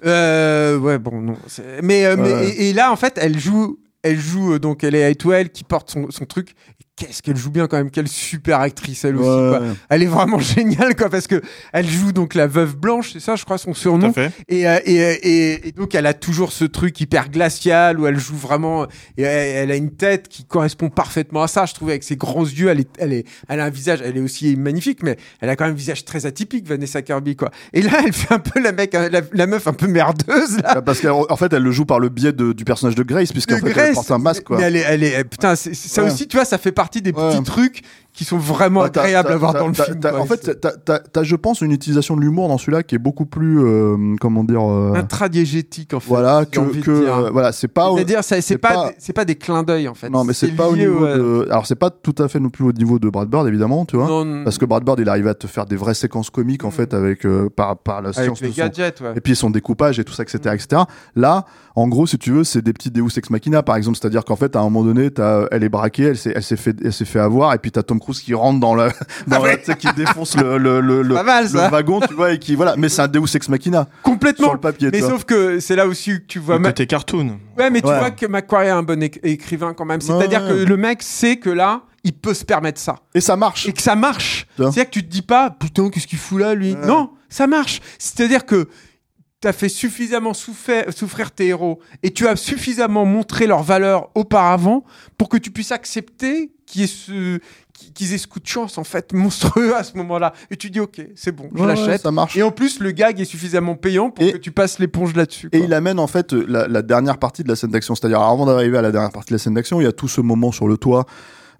Euh, ouais, bon, non. Mais, euh, mais- et, et là, en fait, elle joue, elle joue euh, donc elle est Atwell qui porte son, son truc. Qu'est-ce qu'elle joue bien quand même, quelle super actrice elle aussi. Quoi. Elle est vraiment [laughs] géniale quoi parce que elle joue donc la veuve blanche, c'est ça, je crois son surnom. Et, euh, et, euh, et, et donc elle a toujours ce truc hyper glacial où elle joue vraiment et elle, elle a une tête qui correspond parfaitement à ça. Je trouve avec ses grands yeux, elle est, elle est, elle a un visage, elle est aussi magnifique, mais elle a quand même un visage très atypique, Vanessa Kirby quoi. Et là, [laughs] elle fait un peu la mec, la, la meuf un peu merdeuse là. Ah, parce qu'en en fait elle le joue par le biais de- du personnage de Grace puisqu'en fait elle Grace, porte un masque quoi Mais elle est, elle est, putain, ça Ouais. aussi, tu vois, ça fait partie des Ouais. petits trucs qui sont vraiment Bah, agréables à voir dans le film. quoi. en fait, t'as- je pense, une utilisation de l'humour dans celui-là qui est beaucoup plus, euh, comment dire, euh, intradiégétique en fait. voilà, que, euh, voilà, c'est pas, C'est-à-dire, c'est pas, pas- c'est pas des clins d'œil en fait. non, mais c'est pas au niveau euh, de, alors c'est pas tout à fait non plus au niveau de Brad Bird évidemment, tu vois, non, parce que Brad Bird il arrive à te faire des vraies séquences comiques en fait avec euh, par par la avec science les de son, gadgets, ouais. et puis son découpage et tout ça, etc., etc. Là, en gros, si tu veux, c'est des petits Deus ex machina, par exemple, c'est-à-dire qu'en fait, à un moment donné, elle est braquée, elle s'est, elle s'est fait, elle s'est fait avoir, et puis t'as Tom Cruise qui rentre dans le, [laughs] dans la- tu sais, qui défonce le, le, le, le, mal, le wagon, tu vois, et qui, voilà, mais c'est un Deus ex machina sur Complètement. le papier, Mais sauf que c'est là aussi que tu vois. Le ma- côté cartoon. Ouais, mais tu Ouais. vois que Macquarie est un bon éc- écrivain quand même. C'est-à-dire Ouais. que le mec sait que là, il peut se permettre ça. Et ça marche. et que ça marche. C'est-à-dire que tu te dis pas, putain, qu'est-ce qu'il fout là, lui? Ouais. Non, ça marche. C'est-à-dire que tu as fait suffisamment souffrir, souffrir tes héros et tu as suffisamment montré leur valeur auparavant pour que tu puisses accepter qu'il y ait ce qu'ils aient ce coup de chance en fait monstrueux à ce moment-là et tu dis ok c'est bon je Ouais, ouais, l'achète ça marche. et en plus le gag est suffisamment payant pour Et- que tu passes l'éponge là-dessus Et quoi. il amène en fait la, la dernière partie de la scène d'action, c'est-à-dire avant d'arriver à la dernière partie de la scène d'action, il y a tout ce moment sur le toit,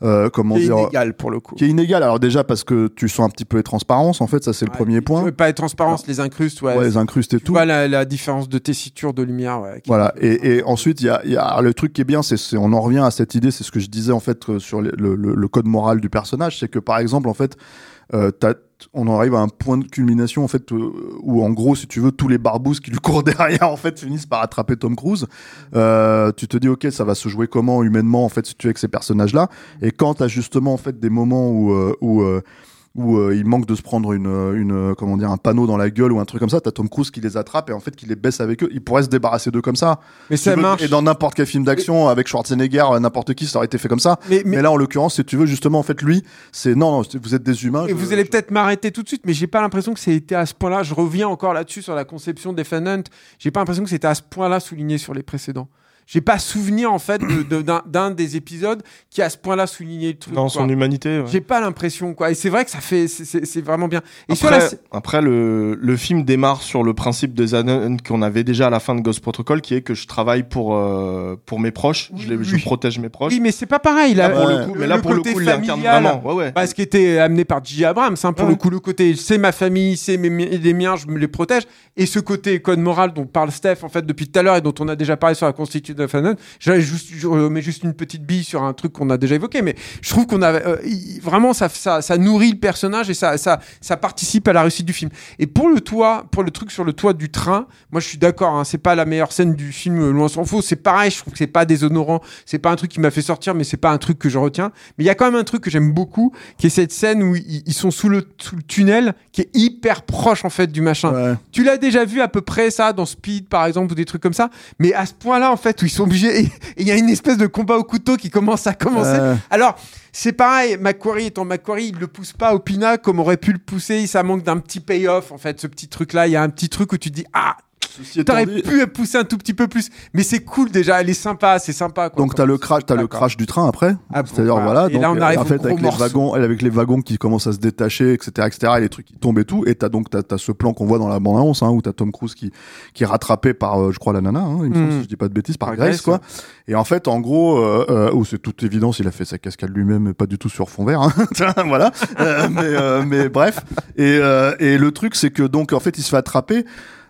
euh, comment Qui est dire, inégal pour le coup qui est inégal. Alors déjà parce que tu sens un petit peu les transparences, en fait, ça c'est le Ouais, premier point. pas les transparences les incrustes ouais, Ouais, les incrustes et tu tout. vois la, la différence de tessiture de lumière ouais, Voilà. Et, et ensuite, il y a, y a le truc qui est bien, c'est, c'est- on en revient à cette idée, c'est ce que je disais en fait euh, sur le, le- le code moral du personnage, c'est que par exemple, en fait, euh, t'as on arrive à un point de culmination en fait euh, où en gros si tu veux tous les barbouzes qui lui courent [laughs] derrière en fait finissent par attraper Tom Cruise. Euh, tu te dis ok ça va se jouer comment humainement en fait si tu es avec ces personnages là et quand t'as justement en fait des moments où euh, où euh, où euh, il manque de se prendre une, euh, une euh, comment dire un panneau dans la gueule ou un truc comme ça t'as Tom Cruise qui les attrape et en fait qui les baisse avec eux il pourrait se débarrasser d'eux comme ça Mais ça veux- marche. et dans n'importe quel film d'action avec Schwarzenegger n'importe qui ça aurait été fait comme ça Mais, mais, mais- là en l'occurrence si tu veux justement en fait lui c'est non, non vous êtes des humains Et je- vous allez je- peut-être m'arrêter tout de suite, mais j'ai pas l'impression que c'était à ce point-là. Je reviens encore là-dessus sur la conception des Hunt. J'ai pas l'impression que c'était à ce point-là souligné sur les précédents. J'ai pas souvenir en fait de- de- d'un d'un des épisodes qui a à ce point-là souligné le truc. Dans son humanité. ouais. J'ai pas l'impression quoi. Et c'est vrai que ça fait, c'est- vraiment bien. Et sur la, Après, le, le film démarre sur le principe des années qu'on avait déjà à la fin de Ghost Protocol, qui est que je travaille pour, euh, pour mes proches, je, les- Oui, je oui. protège mes proches. oui, mais c'est pas pareil là. Là, pour Ouais. le coup, mais là, pour le coup, il l'incarne vraiment. Ouais, ouais. Bah, ce qui était amené par J. Abrams, hein, pour le coup, le côté c'est ma famille, c'est les miens, je me les protège. Et ce côté code moral dont parle Steph, en fait, depuis tout à l'heure et dont on a déjà parlé sur la Constitution Fanon, j'avais juste, je mets juste une petite bille sur un truc qu'on a déjà évoqué, mais je trouve qu'on a, euh, vraiment, ça, ça, ça nourrit le personnage et ça, ça, ça participe à la réussite du film. Et pour le toit, pour le truc sur le toit du train, moi, je suis d'accord, hein, c'est pas la meilleure scène du film, euh, loin s'en faut. C'est pareil, je trouve que c'est pas déshonorant, c'est pas un truc qui m'a fait sortir, mais c'est pas un truc que je retiens. Mais il y a quand même un truc que j'aime beaucoup, qui est cette scène où ils, ils sont sous le, sous le tunnel, qui est hyper proche, en fait, du machin. Ouais. Tu l'as déjà vu à peu près ça dans Speed par exemple ou des trucs comme ça, mais à ce point-là en fait où ils sont obligés il y a une espèce de combat au couteau qui commence à commencer. Ouais. Alors c'est pareil, Macquarie étant Macquarie, il le pousse pas au pinacle comme aurait pu le pousser, ça manque d'un petit payoff en fait, ce petit truc là, il y a un petit truc où tu te dis ah t'aurais dit- pu pousser un tout petit peu plus, mais c'est cool déjà, elle est sympa, c'est sympa quoi. donc t'as le crash, t'as le crash du train après. Ah, bon, C'est-à-dire voilà. Et donc, là on arrive en au fait avec les morceau. wagons, avec les wagons qui commencent à se détacher, etc., etc. Et les trucs qui tombent et tout. Et t'as donc t'as, t'as ce plan qu'on voit dans la bande annonce hein, où t'as Tom Cruise qui qui est rattrapé par, euh, je crois la nana, hein, il me semble, Mm. si je dis pas de bêtises, par Par Grace, Grace, quoi. Et en fait, en gros, euh, euh, où c'est toute évidence, il a fait sa cascade lui-même, et pas du tout sur fond vert. Hein. [laughs] Tiens, voilà. Euh, mais, euh, mais bref. Et, euh, et le truc, c'est que donc en fait, il se fait attraper.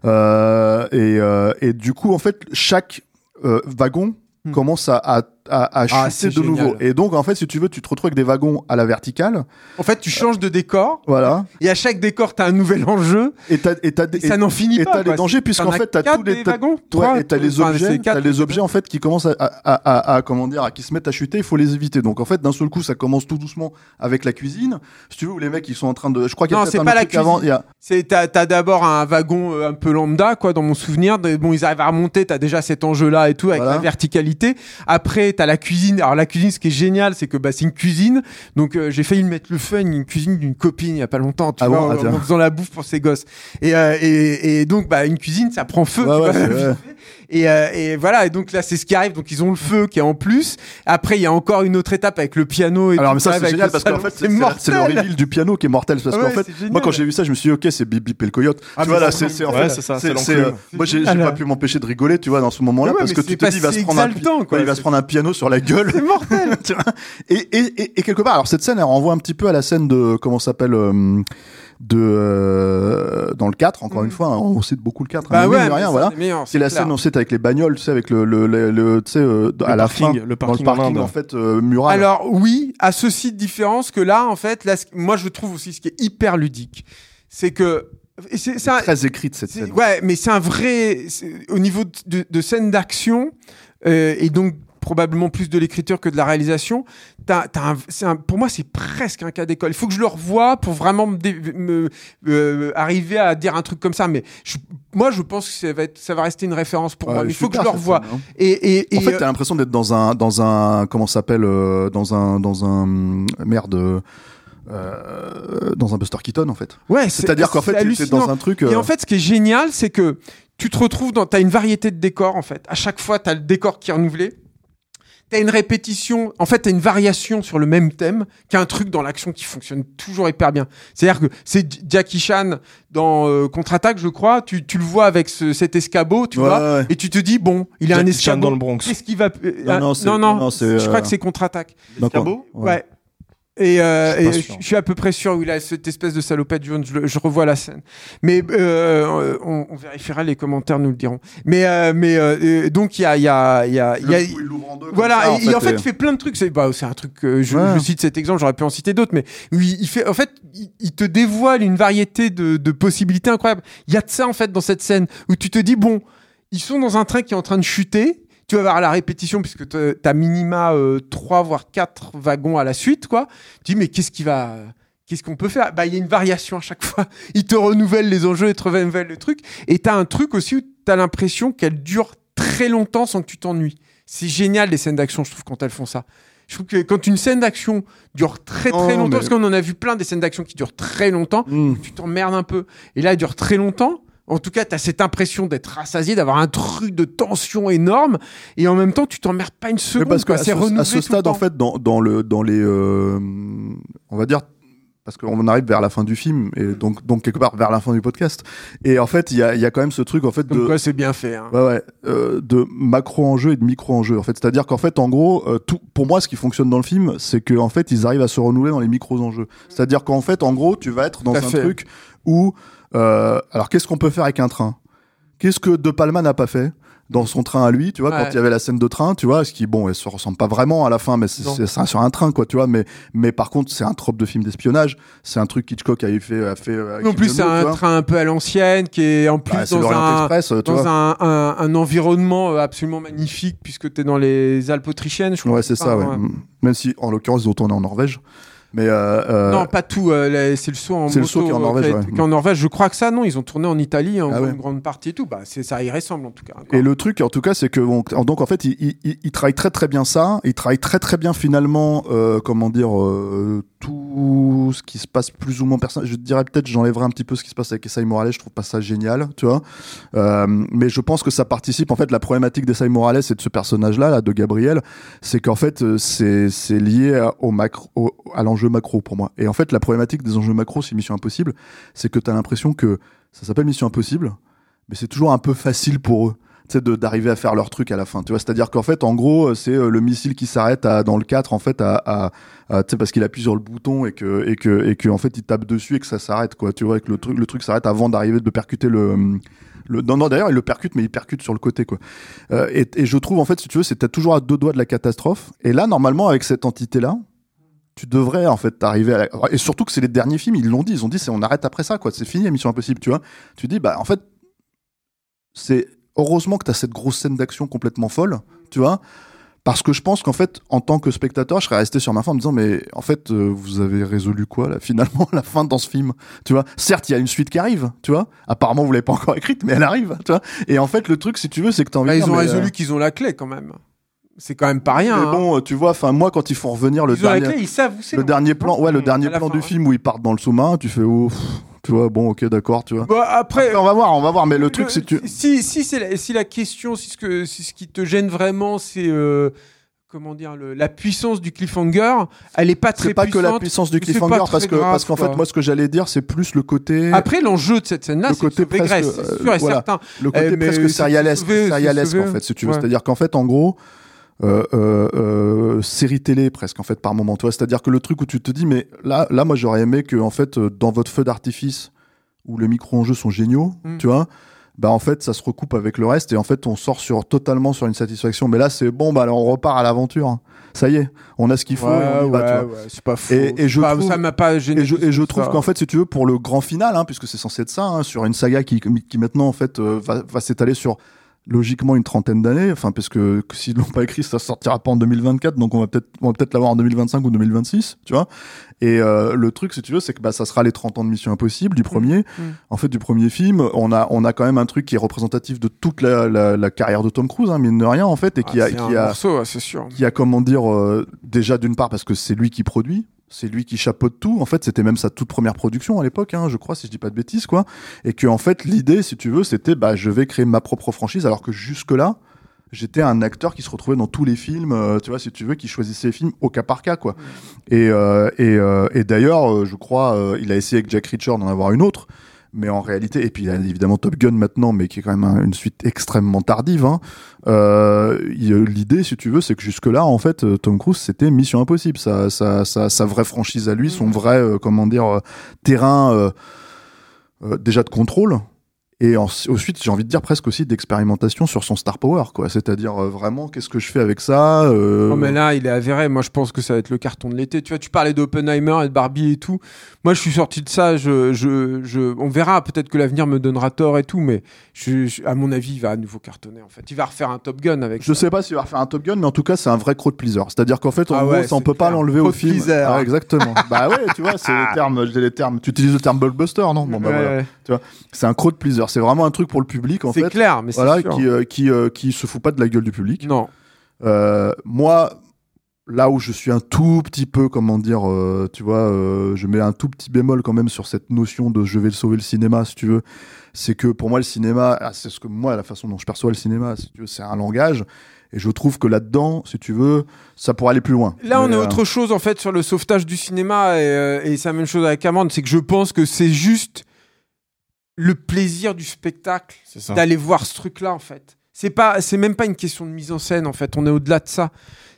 Euh, et, euh, et du coup, en fait, chaque euh, wagon Hmm. commence à, à, à, à Ah, chuter c'est de nouveau. Et donc, en fait, si tu veux, tu te retrouves avec des wagons à la verticale. En fait tu changes de décor Voilà. et à chaque décor t'as un nouvel enjeu Et t'as, et t'as, et, et- ça n'en finit et pas. t'as les quoi. dangers puisqu'en as fait t'as tous les des t'as- wagons, Ouais, et t'as les enfin, objets, t'as les objets en fait qui commencent à, à, à, comment dire, à qui se mettent à chuter. Il faut les éviter. Donc en fait, d'un seul coup, ça commence tout doucement avec la cuisine. Si tu veux, où les mecs ils sont en train de, je crois qu'il y a Non, c'est pas la avant. cuisine. Y a, C'est t'as t'as d'abord un wagon euh, un peu lambda quoi dans mon souvenir. Bon ils arrivent à remonter, t'as déjà cet enjeu là et tout avec la verticalité. Après t'as la cuisine. Alors la cuisine ce qui est génial c'est que bah c'est une cuisine. Donc euh, j'ai failli me mettre le fun une cuisine d'une copine il y a pas longtemps. Tu Ah vois bon en, faisant la bouffe pour ses gosses. Et, euh, et, et donc bah une cuisine ça prend feu. Ouais, tu ouais, vois, [laughs] fait. Et, euh, et voilà et donc là c'est ce qui arrive. Donc ils ont le feu qui est en plus. Après il y a encore une autre étape avec le piano. Et Alors tout, mais ça c'est génial parce qu'en fait c'est c'est mortel. c'est le reveal du piano qui est mortel parce Ah qu'en ouais, fait c'est génial. moi quand j'ai vu ça je me suis dit ok c'est Bibi le coyote Ah, tu vois là c'est en fait c'est moi j'ai Ah, pas pu m'empêcher de rigoler tu vois dans ce moment là Ouais, parce que tu te dis il va se prendre un exaltant, quoi. ouais, il va se prendre un piano sur la gueule C'est mortel. [laughs] Tu vois et, et, et, et quelque part alors cette scène elle renvoie un petit peu à la scène de comment ça s'appelle euh, de euh, dans le 4 encore Mm. une fois hein, on cite beaucoup le 4 Bah hein, ouais, mais rien c'est voilà la clair. scène on sait avec les bagnoles tu sais avec le le, le, le- tu sais euh, à la fin parking, le dans le parking en parking fait euh, mural Alors oui, à ceci de différence que là, en fait, là, moi je trouve aussi ce qui est hyper ludique, c'est que c'est très écrite cette scène ouais, mais c'est un vrai au niveau de, de, de scène d'action euh, et donc probablement plus de l'écriture que de la réalisation. T'as, t'as un- pour moi, c'est presque un cas d'école. Il faut que je le revoie pour vraiment me, dé- me- euh, arriver à dire un truc comme ça. Mais je- moi, je pense que ça va, être, ça va rester une référence pour Ouais, moi. Mais il faut que je le revoie. hein. Et, et, et, En fait, euh, t'as l'impression d'être dans un, dans un, comment ça s'appelle, euh, dans un, dans un, merde, euh, dans un Buster Keaton en fait. ouais, c'est- C'est-à-dire qu'en fait, t'es hallucinant. dans un truc. Et en fait, ce qui est génial, c'est que tu te retrouves dans. Tu as une variété de décors, en fait. À chaque fois, tu as le décor qui est renouvelé. Tu as une répétition. En fait, tu as une variation sur le même thème, qui a un truc dans l'action qui fonctionne toujours hyper bien. C'est-à-dire que c'est Jackie Chan dans euh, Contre-attaque, je crois. Tu, tu le vois avec ce- cet escabeau, tu ouais, vois. ouais. Et tu te dis, bon, il a un Jackie Chan escabeau. dans le Bronx. Qu'est-ce qui va. euh, Non, ah, non, non, non, non, je crois euh, que c'est Contre-attaque. D'accord. L'escabeau Ouais. Et, euh, Je suis pas et sûr. je suis à peu près sûr où il a cette espèce de salopette jaune. Je, le- je revois la scène. Mais euh, on, on vérifiera les commentaires, nous le diront. Mais euh, mais euh, donc il y a il y a il y a, il y a- il l'ouvre en deux. comme voilà, ça, et- et en fait, il fait plein de trucs. C'est bah, c'est un truc que je, Ouais. je cite cet exemple, j'aurais pu en citer d'autres, mais oui, il fait, en fait, il, il te dévoile une variété de, de possibilités incroyables. Il y a de ça en fait dans cette scène où tu te dis bon, ils sont dans un train qui est en train de chuter. Tu vas voir la répétition puisque te- t'as minima euh, trois voire quatre wagons à la suite, quoi. Tu dis mais qu'est-ce qui va Qu'est-ce qu'on peut faire? Bah, il y a une variation à chaque fois. [laughs] Il te renouvelle les enjeux, il te renouvelle le truc. Et t'as un truc aussi où t'as l'impression qu'elle dure très longtemps sans que tu t'ennuies. C'est génial les scènes d'action, je trouve, quand elles font ça. Je trouve que quand une scène d'action dure très très Oh, longtemps, mais- parce qu'on en a vu plein des scènes d'action qui durent très longtemps, Mm. tu t'emmerdes un peu. Et là, elle dure très longtemps. En tout cas, tu as cette impression d'être rassasié, d'avoir un truc de tension énorme. Et en même temps, tu t'emmerdes pas une Mais seconde. parce que c'est ce, renouvelé à ce stade, en fait, dans, dans le dans les, euh, on va dire, parce qu'on arrive vers la fin du film et donc donc quelque part vers la fin du podcast. Et en fait, il y a y a quand même ce truc en fait de quoi, c'est bien fait. hein. Ouais, ouais, euh, de macro enjeu et de micro enjeu. En fait, c'est-à-dire qu'en fait, en gros, euh, tout, pour moi, ce qui fonctionne dans le film, c'est que en fait, ils arrivent à se renouveler dans les micros enjeux. C'est-à-dire qu'en fait, en gros, tu vas être dans un fait. truc où, euh, alors, qu'est-ce qu'on peut faire avec un train? Qu'est-ce que De Palma n'a pas fait dans son train à lui, tu vois, Ouais. quand il y avait la scène de train, tu vois, ce qui, bon, elle se ressemble pas vraiment à la fin, mais c'est sur un train, quoi, tu vois, mais, mais par contre, c'est un trope de film d'espionnage, c'est un truc qu'Hitchcock avait fait, a fait euh, En plus, c'est un vois. train un peu à l'ancienne, qui est en plus Bah, c'est dans, un, Express, tu dans vois. un, un- un environnement euh, absolument magnifique, puisque tu es dans les Alpes autrichiennes, je crois. Ouais, c'est ça, ouais. Même si, en l'occurrence, ils ont tourné en Norvège. Mais, euh, euh, Non, pas tout. euh, c'est le saut en C'est le moto, saut qui est en Norvège, qui ouais. en Norvège. Je crois que ça, non, ils ont tourné en Italie en Ah ouais. une grande partie et tout. Bah, c'est ça y ressemble en tout cas. Et le truc, en tout cas, c'est que bon, donc en fait, il, il, il- il travaille très très bien ça. Il travaille très très bien finalement, euh, comment dire, euh, tout ce qui se passe plus ou moins personne. Je dirais peut-être, j'enlèverai un petit peu ce qui se passe avec Essay Morales. Je trouve pas ça génial, tu vois. Euh, mais je pense que ça participe. En fait, la problématique d'Essay Morales et de ce personnage-là, là, de Gabriel, c'est qu'en fait, euh, c'est lié à- au macro, à l'enjeu macro pour moi. Et en fait, la problématique des enjeux macro, c'est Mission Impossible, c'est que tu as l'impression que ça s'appelle Mission Impossible, mais c'est toujours un peu facile pour eux de- d'arriver à faire leur truc à la fin. Tu vois, c'est-à-dire qu'en fait, en gros, c'est euh, le missile qui s'arrête à- dans le 4, en fait, à, à, à- tu sais, parce qu'il appuie sur le bouton et que, et que, et que, en fait, il tape dessus et que ça s'arrête, quoi. Tu vois, que le truc, le truc s'arrête avant d'arriver de percuter le, non, non, d'ailleurs, il le percute, mais il percute sur le côté, quoi. Euh, et, je trouve, en fait, si tu veux, c'est toujours à deux doigts de la catastrophe. Et là, normalement, avec cette entité-là, tu devrais en fait arriver à et surtout que c'est les derniers films ils l'ont dit ils ont dit c'est on arrête après ça quoi c'est fini mission impossible tu vois tu dis bah en fait c'est heureusement que tu as cette grosse scène d'action complètement folle tu vois parce que je pense qu'en fait en tant que spectateur je serais resté sur ma fin en me disant mais en fait euh, vous avez résolu quoi là finalement [laughs] la fin dans ce film tu vois? Certes il y a une suite qui arrive tu vois? Apparemment vous l'avez pas encore écrite mais elle arrive tu vois? Et en fait le truc si tu veux c'est que tu as envie Bah, ils ont résolu euh, qu'ils ont la clé quand même. C'est quand même pas rien. mais hein. bon tu vois enfin moi quand ils font revenir le ils ont la dernier clé, ils savent où c'est. le en dernier fait, plan, ouais, le dernier la plan fin, du ouais. film où ils partent dans le sous-marin, tu fais ouf, tu vois, bon, ok, d'accord, tu vois. Bah, après, Après, on va voir, on va voir, mais le truc, le- c'est que tu. si si c'est la, si la question, si ce que si ce qui te gêne vraiment, c'est euh, comment dire le- la puissance du cliffhanger, elle est pas très C'est pas que la puissance du cliffhanger, parce que, grave, parce qu'en fait, moi, ce que j'allais dire, c'est plus le côté, Après, l'enjeu de cette scène-là, Le c'est côté Grèce, presque, c'est euh, sûr et voilà. certain. le côté presque sérialesque, sauvé. en fait, si tu veux. Ouais. C'est-à-dire qu'en fait, en gros, euh, euh, euh, série télé presque, en fait, par moment, tu vois. C'est-à-dire que le truc où tu te dis, mais là, là, moi, j'aurais aimé que, en fait, euh, dans votre feu d'artifice, où les micro-enjeux sont géniaux, Mm. tu vois, bah, en fait, ça se recoupe avec le reste, et en fait, on sort sur, totalement sur une satisfaction. Mais là, c'est bon, bah, alors, on repart à l'aventure. Ça y est, on a ce qu'il faut, et ouais, c'est pas je Pas- trouve- ça m'a pas gêné. Et je, et je trouve qu'en fait, si tu veux, pour le grand final, hein, puisque c'est censé être ça, hein, sur une saga qui, qui maintenant en fait euh, va, va s'étaler sur logiquement une trentaine d'années, enfin parce que, que s'ils l'ont pas écrit, ça sortira pas en 2024, donc on va peut-être on va peut-être l'avoir en 2025 ou 2026, tu vois. Et euh, le truc, si tu veux, c'est que bah, ça sera les 30 ans de Mission Impossible du premier. Mm. En fait, du premier film, on a on a quand même un truc qui est représentatif de toute la, la, la carrière de Tom Cruise, hein, mine de rien en fait, et qui Ah, a qui un a morceau, ouais, c'est sûr. qui a comment dire euh, déjà d'une part parce que c'est lui qui produit c'est lui qui chapeaute tout. En fait c'était même sa toute première production à l'époque hein, je crois si je dis pas de bêtises quoi. Et que en fait l'idée si tu veux c'était bah je vais créer ma propre franchise alors que jusque là j'étais un acteur qui se retrouvait dans tous les films euh, tu vois si tu veux qui choisissait les films au cas par cas quoi. Et euh, et, euh, et d'ailleurs euh, je crois euh, il a essayé avec Jack Reacher d'en avoir une autre mais en réalité, et puis il y a évidemment Top Gun maintenant, mais qui est quand même un- une suite extrêmement tardive. Hein. Euh, L'idée, si tu veux, c'est que jusque-là, en fait, euh, Tom Cruise, c'était Mission Impossible, sa, sa, sa, sa vraie franchise à lui, son vrai, euh, comment dire, euh, terrain déjà de contrôle. Et en- ensuite, j'ai envie de dire presque aussi d'expérimentation sur son star power, quoi. C'est-à-dire euh, vraiment, qu'est-ce que je fais avec ça euh, Non, mais là, il est avéré. Moi, je pense que ça va être le carton de l'été. Tu vois, tu parlais d'Oppenheimer et de Barbie et tout. Moi, je suis sorti de ça. Je, je, je, on verra. Peut-être que l'avenir me donnera tort et tout, mais je, je- à mon avis, il va à nouveau cartonner. En fait, il va refaire un Top Gun avec. Je ça. sais pas s'il va refaire un Top Gun, mais en tout cas, c'est un vrai crowd pleaser. C'est-à-dire qu'en fait, en Ah gros, ouais, ça, on peut pas l'enlever au film. Ah, exactement. [laughs] bah ouais, tu vois, c'est les termes, j'ai les termes. Tu utilises le terme blockbuster, non? Bon, bah Ouais, voilà. C'est un crowd pleaser. C'est vraiment un truc pour le public, en c'est fait. clair, mais c'est Voilà, sûr. qui, euh, qui, euh, qui se fout pas de la gueule du public. Non. Euh, moi, là où je suis un tout petit peu, comment dire, tu vois, je mets un tout petit bémol quand même sur cette notion de je vais sauver le cinéma, si tu veux. C'est que pour moi, le cinéma, ah, c'est ce que moi, la façon dont je perçois le cinéma, si tu veux, c'est un langage. Et je trouve que là-dedans, si tu veux, ça pourrait aller plus loin. Là, on Mais, est euh, autre chose en fait sur le sauvetage du cinéma et, euh, et c'est la même chose avec Cameron. C'est que je pense que c'est juste le plaisir du spectacle d'aller voir ce truc-là en fait. C'est pas, c'est même pas une question de mise en scène en fait. On est au-delà de ça.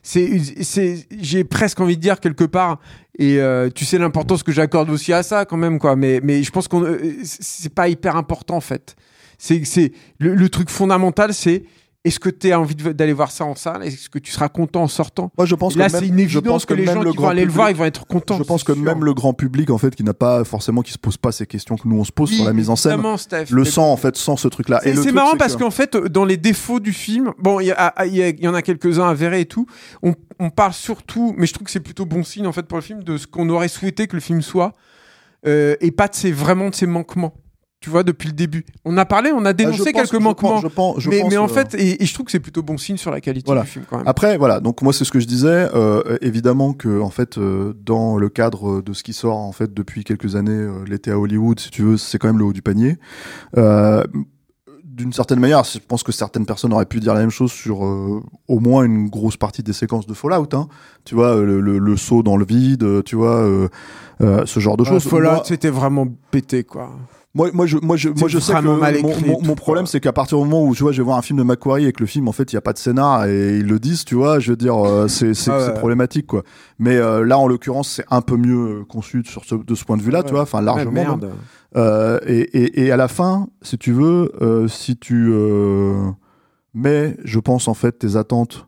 C'est, c'est, j'ai presque envie de dire quelque part. Et euh, tu sais l'importance que j'accorde aussi à ça quand même quoi. Mais, mais je pense qu'on, euh, c'est pas hyper important en fait. C'est, c'est le, le truc fondamental, c'est est-ce que tu as envie d'aller voir ça en salle? Est-ce que tu seras content en sortant? Moi, je pense Là, que même, c'est une je évidence pense que, les gens le qui vont grand aller le public- voir, ils vont être contents. Je pense que sûr. même le grand public, en fait, qui n'a pas forcément, qui se pose pas ces questions que nous on se pose sur la mise en scène, Steph. le sent en fait sans ce truc-là. C'est truc, marrant parce que- qu'en fait, dans les défauts du film, bon, il y, a- il y a- il y en a quelques-uns avérés et tout. On, on parle surtout, mais je trouve que c'est plutôt bon signe en fait pour le film de ce qu'on aurait souhaité que le film soit, euh, et pas de ses vraiment de ses manquements. Tu vois, depuis le début, on a parlé, on a Ah, dénoncé quelques je manquements, pense- je pense- je mais, pense, mais en euh, fait, et, et je trouve que c'est plutôt bon signe sur la qualité Voilà. du film quand même. Après, voilà. Donc moi, c'est ce que je disais. Euh, évidemment que, en fait, euh, dans le cadre de ce qui sort en fait depuis quelques années, euh, l'été à Hollywood, si tu veux, c'est quand même le haut du panier. D'une certaine manière, je pense que certaines personnes auraient pu dire la même chose sur au moins une grosse partie des séquences de Fallout. Hein. Tu vois, le, le, le saut dans le vide, tu vois, ce genre de Ouais, choses. Fallout, Moi- c'était vraiment pété quoi. Moi, moi, je, moi, je, moi, je sais que mal mon, écrit mon- et mon tout, problème, c'est qu'à partir du moment où tu vois, je vais voir un film de Macquarie et que le film, en fait, il n'y a pas de scénar et ils le disent, tu vois, je veux dire, euh, c'est c'est Ah ouais. c'est problématique, quoi. Mais euh, là, en l'occurrence, c'est un peu mieux conçu sur ce, de ce point de vue-là, Ouais. tu vois, enfin largement. Ouais, même. merde. Euh, et, et, et à la fin, si tu veux, si tu mets, je pense, en fait, tes attentes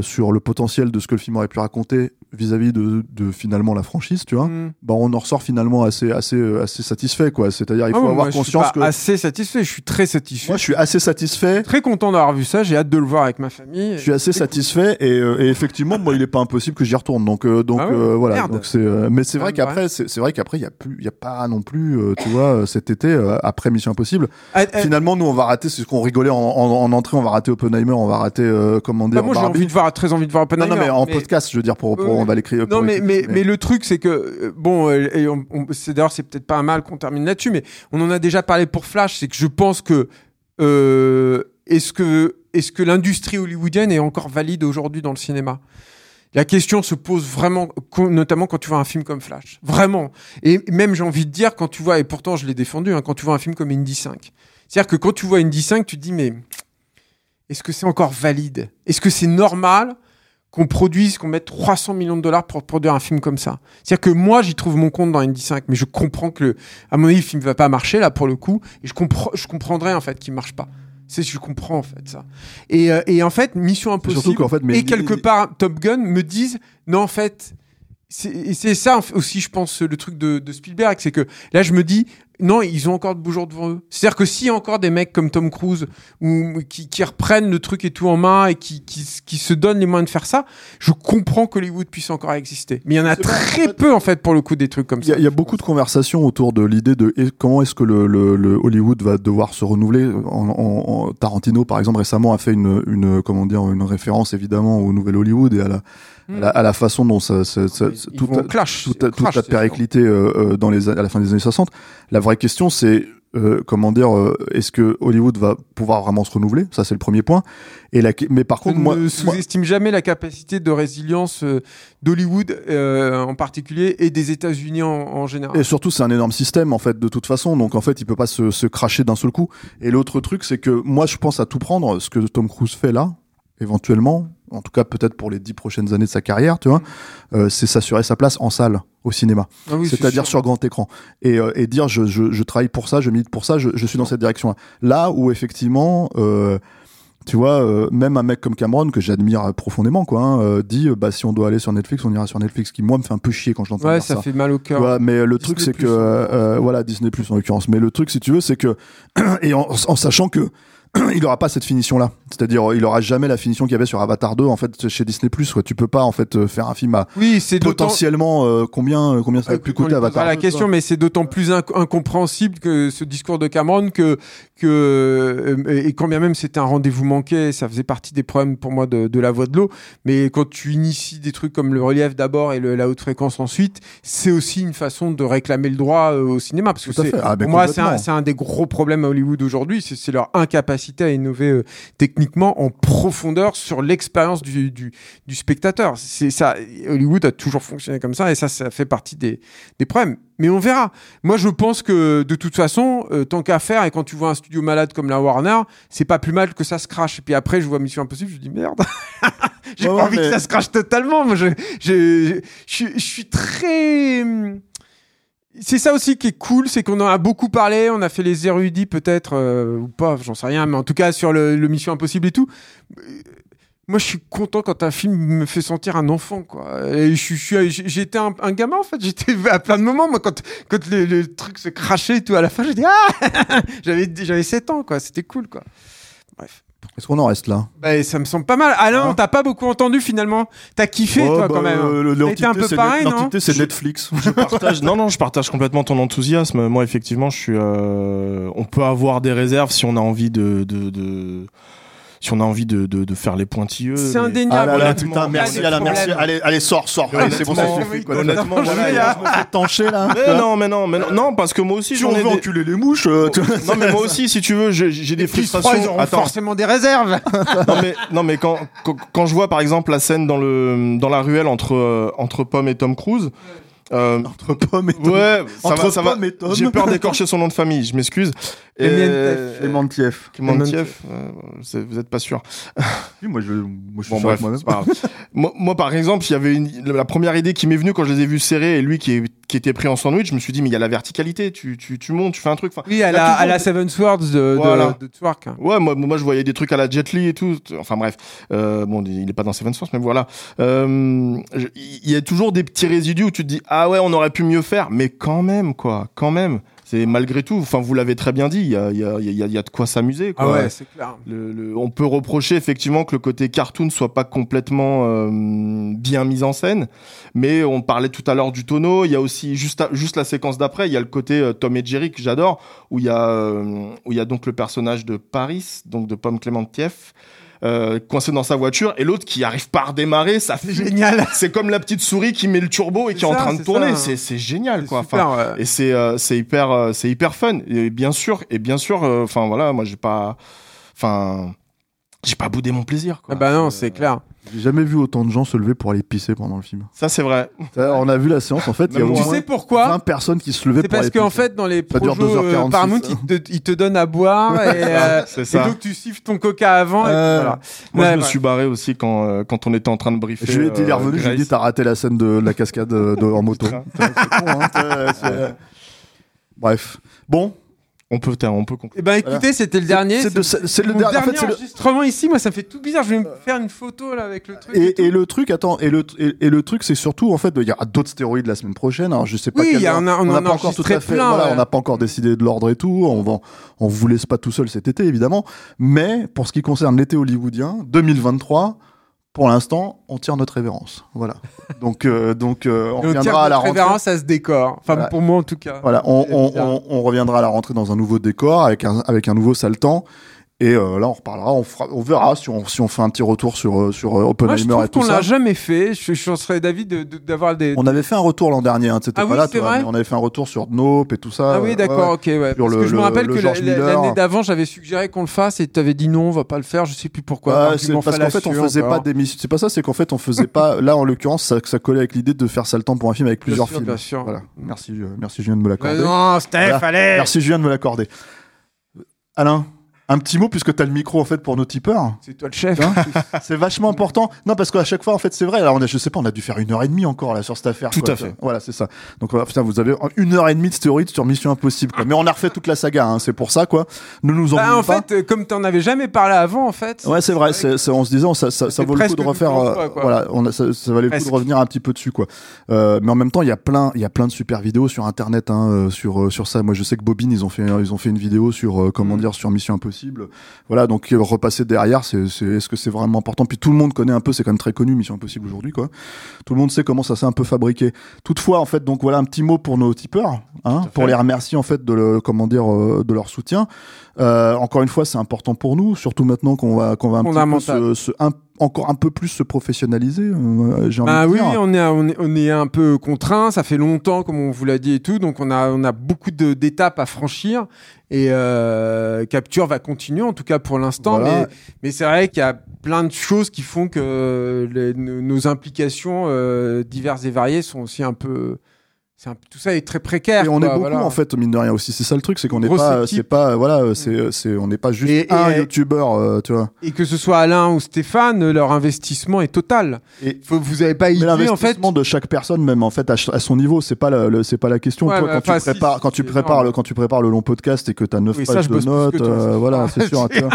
sur le potentiel de ce que le film aurait pu raconter vis-à-vis de, de finalement la franchise, tu vois, Mm. bah on en ressort finalement assez, assez, euh, assez satisfait, quoi. C'est-à-dire, il Ah faut avoir moi, je suis conscience pas que. assez satisfait. Je suis très satisfait. Moi, je suis assez satisfait. très content d'avoir vu ça. J'ai hâte de le voir avec ma famille. Je suis assez satisfait et, euh, et effectivement, moi, il est pas impossible que j'y retourne. Donc, euh, donc Ah ouais euh, voilà. Merde. Donc c'est. mais c'est Ah, vrai qu'après, c'est vrai qu'après, il y a plus, il y a pas non plus, tu vois, cet été après Mission Impossible. Ah, ah, Finalement, nous, on va rater, c'est ce qu'on rigolait en, en, en entrée, on va rater Oppenheimer, on va rater, comment bah, dire, moi, j'ai envie de voir, très envie de voir Non, Oppenheimer. non, mais en mais- podcast, je veux dire, pour, pour on va l'écrire. Non, mais, mais, mais le truc, c'est que, euh, bon, euh, et on- on- c'est d'ailleurs, c'est peut-être pas un mal qu'on termine là-dessus, mais on en a déjà parlé pour Flash, c'est que je pense que, euh, est-ce que, est-ce que l'industrie hollywoodienne est encore valide aujourd'hui dans le cinéma? La question se pose vraiment, notamment quand tu vois un film comme Flash. Vraiment. Et même, j'ai envie de dire, quand tu vois, et pourtant je l'ai défendu, hein, quand tu vois un film comme Indy 5. C'est-à-dire que quand tu vois Indy 5, tu te dis, mais est-ce que c'est encore valide? Est-ce que c'est normal? Qu'on produise, qu'on mette 300 millions de dollars pour produire un film comme ça C'est-à-dire que moi, j'y trouve mon compte dans Indy 5, mais je comprends que, à mon avis, le film va pas marcher, là, pour le coup, et je, comprends, je comprendrais, en fait, qu'il marche pas. C'est, je comprends, en fait, ça. Et, euh, et en fait, Mission Impossible, surtout qu'en fait, mais et quelque part, Top Gun me disent, non, en fait, c'est ça aussi, je pense, le truc de, de Spielberg, c'est que là, je me dis, non, ils ont encore de beaux jours devant eux. C'est-à-dire que s'il y a encore des mecs comme Tom Cruise ou qui, qui reprennent le truc et tout en main et qui, qui, qui se donnent les moyens de faire ça, je comprends que Hollywood puisse encore exister. Mais il y en a très peu, en fait, pour le coup, des trucs comme Il y, ça. a- il y a beaucoup de conversations autour de l'idée de comment est-ce que le, le- le Hollywood va devoir se renouveler? En, en- en- Tarantino, par exemple, récemment a fait une, une comment dire une référence évidemment au nouvel Hollywood et à la, à la, à la façon dont ça, ça- ça- Ils tout a- clash, tout a, tout périclité euh, euh, dans les, à la fin des années 60. La vraie question, c'est euh, comment dire, euh, est-ce que Hollywood va pouvoir vraiment se renouveler? Ça, c'est le premier point. Et la, mais par contre, moi, ne moi- sous-estime jamais la capacité de résilience euh, d'Hollywood euh, en particulier et des États-Unis en, en général. Et surtout, c'est un énorme système, en fait, de toute façon. Donc, en fait, il peut pas se, se cracher d'un seul coup. Et l'autre truc, c'est que moi, je pense à tout prendre, ce que Tom Cruise fait là, éventuellement, en tout cas, peut-être pour les dix prochaines années de sa carrière, tu vois, euh, c'est s'assurer sa place en salle, au cinéma. Ah oui, C'est-à-dire sur grand écran. Et, euh, et dire, je, je, je travaille pour ça, je milite pour ça, je, je suis dans cette direction-là. Là où, effectivement, euh, tu vois, même un mec comme Cameron, que j'admire profondément, quoi, hein, dit, bah, si on doit aller sur Netflix, on ira sur Netflix, qui, moi, me fait un peu chier quand je l'entends Ouais, ça, ça. fait mal au cœur. Ouais, mais le truc c'est que voilà Disney Plus en l'occurrence. Mais le truc si tu veux c'est que [clears throat] et en, en sachant que [clears throat] il aura pas cette finition là. C'est-à-dire il aura jamais la finition qu'il y avait sur Avatar 2 en fait chez Disney Plus. Tu peux pas en fait euh, faire un film à Oui, c'est potentiellement euh, combien combien ça va Euh, plus coûter Avatar la 2, question, mais c'est d'autant plus inc- incompréhensible que ce discours de Cameron que que euh, et quand bien même c'était un rendez-vous manqué, ça faisait partie des problèmes pour moi de, de la voie de l'eau. Mais quand tu inities des trucs comme le relief d'abord et le- la haute fréquence ensuite, c'est aussi une façon de réclamer le droit euh, au cinéma parce que c'est. Ah, pour moi c'est un, des gros problèmes à Hollywood aujourd'hui, c'est leur incapacité à innover euh, techniquement en profondeur sur l'expérience du, du, du spectateur. C'est ça. Hollywood a toujours fonctionné comme ça et ça, ça fait partie des, des problèmes. Mais on verra. Moi, je pense que de toute façon, euh, tant qu'à faire, et quand tu vois un studio malade comme la Warner, c'est pas plus mal que ça se crache. Et puis après, je vois Mission Impossible, je dis merde. [laughs] J'ai Ouais, pas envie mais- que ça se crache totalement. Moi, je, je, je, je suis très. C'est ça aussi qui est cool, c'est qu'on en a beaucoup parlé, on a fait les érudits peut-être, euh, ou pas, j'en sais rien, mais en tout cas sur le, le Mission Impossible et tout. Euh, Moi, je suis content quand un film me fait sentir un enfant, quoi. Et je suis, j'étais un, un gamin, en fait. J'étais [laughs] à plein de moments, moi, quand, quand le, le truc se crachait et tout, à la fin, j'ai dit, ah! [laughs] j'avais, j'avais 7 ans, quoi. C'était cool, quoi. Bref. Est-ce qu'on en reste là? Bah, ça me semble pas mal. Alain, Hein on t'a pas beaucoup entendu, finalement. T'as kiffé, Ouais, toi, bah, quand même. euh, le- T'as été un l'entité, peu c'est pareil, L'entité c'est Netflix. [laughs] Je partage, non, non, je partage complètement ton enthousiasme. Moi, effectivement, je suis. euh, on peut avoir des réserves si on a envie de, de, de- si on a envie de, de, de faire les pointilleux. C'est mais- indéniable. Ah là là, putain, merci, Alain, merci. Allez, allez, sors, sors. Allez, c'est bon, ça Honnêtement, suffit. Quoi. honnêtement, je voilà, vais il y a- là. Je là. Mais non, mais non, mais non, non, parce que moi aussi, Si j'en on ai veut des- enculer les mouches, euh, tu- Non, mais moi aussi, si tu veux, je- j'ai des frustrations. ils auront Attends, forcément des réserves. [laughs] non mais non mais quand, quand quand je vois par exemple la scène dans le dans la ruelle entre euh, entre Pomme et Tom Cruise. Euh, entre pommes et Tom. ouais, ça Entre va, ça va. Pomme. J'ai peur d'écorcher [laughs] son nom de famille, je m'excuse. Et-. Clémentieff. Clémentieff, euh, vous êtes pas sûr. [laughs] Oui, moi, je, moi, je suis Bon sûr bref, moi, moi, par exemple, il y avait une, la première idée qui m'est venue quand je les ai vus serrés et lui qui, est- qui était pris en sandwich, je me suis dit mais il y a la verticalité, tu, tu, tu montes, tu fais un truc. Enfin, Oui, à la, à la Seven Swords de, de, Voilà. de Twerk. Ouais, moi, moi je voyais des trucs à la Jet Li et tout. Enfin bref, euh, bon, il est pas dans Seven Source, mais voilà. Euh, Il y a toujours des petits résidus où tu te dis ah ouais, on aurait pu mieux faire, mais quand même quoi, quand même. C'est malgré tout. Enfin, vous l'avez très bien dit. Il y a, y a, y a, il y a de quoi s'amuser. Ah quoi. ouais, c'est clair. Le- le- on peut reprocher effectivement que le côté cartoon soit pas complètement euh, bien mis en scène, mais on parlait tout à l'heure du tonneau. Il y a aussi juste à- juste la séquence d'après, il y a le côté euh, Tom et Jerry que j'adore, où il y a euh, où il y a donc le personnage de Paris, donc de Pomme Clémentieff. Euh, coincé dans sa voiture et l'autre qui arrive pas à redémarrer ça C'est fait génial. [laughs] c'est comme la petite souris qui met le turbo et qui est en train de tourner c'est c'est génial quoi super, Enfin, ouais. et c'est euh, c'est hyper euh, c'est hyper fun et bien sûr et bien sûr enfin voilà moi j'ai pas enfin j'ai pas boudé mon plaisir quoi. Ah bah non, c'est clair. J'ai jamais vu autant de gens se lever pour aller pisser pendant le film. ça c'est vrai Ça, On a vu la séance, en fait, il y a au. Tu moins sais pourquoi 20 personnes qui se levaient C'est pour parce aller qu'en pisser. fait, dans les Ça dure projets euh, 2h46, Paramount, ils te, ils te donnent à boire [laughs] et, euh, c'est et ça donc tu siffles ton coca avant. et Euh, voilà. moi Ouais, je me ouais. suis barré aussi quand euh, quand on était en train de briefer Je lui ai dit, il est euh, revenu, je lui ai dit, Grace. t'as raté la scène de la cascade euh, de- en [laughs] moto. Putain. [laughs] C'est con, hein, c'est- c'est- Bref. Bon. On peut on peut conclure Eh ben écoutez, c'était le dernier. C'est le dernier- en fait, c'est le- ici. Moi, ça me fait tout bizarre. Je vais me faire une photo là avec le truc. Et, le truc, attends, et le, et, et le truc, c'est surtout, en fait, il y aura d'autres stéroïdes la semaine prochaine. Alors, je sais pas Oui, quel y a- ordre. on n'a en a pas encore tout à fait, plein, voilà, ouais. on n'a pas encore décidé de l'ordre et tout. On va, on vous laisse pas tout seul cet été, évidemment. Mais, pour ce qui concerne l'été hollywoodien, 2023, pour l'instant, on tire notre révérence. Voilà. [laughs] Donc, euh, donc, euh, on on reviendra à la rentrée. révérence à ce décor. Enfin, Voilà. pour moi en tout cas. Voilà, on, on, on, on reviendra à la rentrée dans un nouveau décor avec un, avec un nouveau sale temps. Et euh, là, on reparlera, on, fera, on verra si on, si on fait un petit retour sur, euh, sur euh, Oppenheimer et tout qu'on ça. l'a jamais fait. Je, je serais d'avis de- de- d'avoir des. On avait fait un retour l'an dernier, hein, Ah pas oui, là, toi, vrai on avait fait un retour sur Nope et tout ça. Ah oui, d'accord, ouais. ok. Ouais. Parce le- que je me le- rappelle le que l'année d'avant, j'avais suggéré qu'on le fasse et tu avais dit non, on va pas le faire. Je sais plus pourquoi. Ouais, Argument c'est parce qu'en fait on faisait pas d'émission. C'est pas ça, c'est qu'en fait on faisait pas. Là en l'occurrence, ça, ça collait avec l'idée de faire ça le temps pour un film avec plusieurs films. bien sûr. Voilà. Merci, euh, merci Julien de me l'accorder. non, Steph, allez. Merci Julien de me l'accorder. Alain, un petit mot puisque t'as le micro en fait pour nos tipeurs. C'est toi le chef. Hein [laughs] c'est vachement important. Non, parce qu'à chaque fois, en fait, c'est vrai. Alors, on a, je sais pas, on a dû faire une heure et demie encore là sur cette affaire. Tout quoi. à fait. Voilà, c'est ça. Donc, voilà, putain, vous avez une heure et demie de stéroïdes sur Mission Impossible. quoi. Mais on a refait toute la saga. Hein, c'est pour ça, quoi. Ne nous en Bah, en pas. fait, euh, comme t'en avais jamais parlé avant, en fait. Ouais, c'est vrai. C'est, c'est- on se disait, ça, ça, vaut le coup de refaire. euh, voilà, on a, ça, ça valait le coup de revenir un petit peu dessus, quoi. Euh, mais en même temps, il y a plein, il y a plein de super vidéos sur Internet, hein, euh, sur euh, sur ça. Moi, je sais que Bobine, ils ont fait, ils ont fait une vidéo sur euh, comment Mm. dire, sur Mission Impossible. Voilà, donc euh, repasser derrière, c'est, est-ce que c'est vraiment important? Puis tout le monde connaît un peu, c'est quand même très connu Mission Impossible aujourd'hui, quoi. Tout le monde sait comment ça s'est un peu fabriqué. Toutefois, en fait, donc voilà un petit mot pour nos tipeurs, hein, pour les remercier en fait de le, comment dire, euh, de leur soutien. Euh, encore une fois, c'est important pour nous, surtout maintenant qu'on va, qu'on va un petit peu se, se- un- encore un peu plus se professionnaliser. euh, j'ai envie Ah de oui, dire. on est, on, est, on est un peu contraint, ça fait longtemps, comme on vous l'a dit et tout, donc on a, on a beaucoup de- d'étapes à franchir. Et euh, Capture va continuer, en tout cas pour l'instant. Voilà. Mais, mais c'est vrai qu'il y a plein de choses qui font que les- nos, nos implications euh, diverses et variées sont aussi un peu. Un- tout ça est très précaire. Et on quoi, est beaucoup voilà. en fait mine de rien aussi. C'est ça le truc, c'est qu'on n'est pas, c'est pas, voilà, c'est, c'est, on n'est pas juste Et- un et- youtubeur, euh, tu vois. Et que ce soit Alain ou Stéphane, leur investissement est total. Et- Faut, vous avez pas idée en fait. de chaque personne, même en fait à, son niveau, c'est pas la, le- c'est pas la question. Ouais, Toi, bah, quand tu prépares, si, quand tu c'est prépares le, quand tu prépares le long podcast et que t'as 9 Oui, ça, pages je de notes, toi euh, voilà, Ah, c'est sûr. tu vois.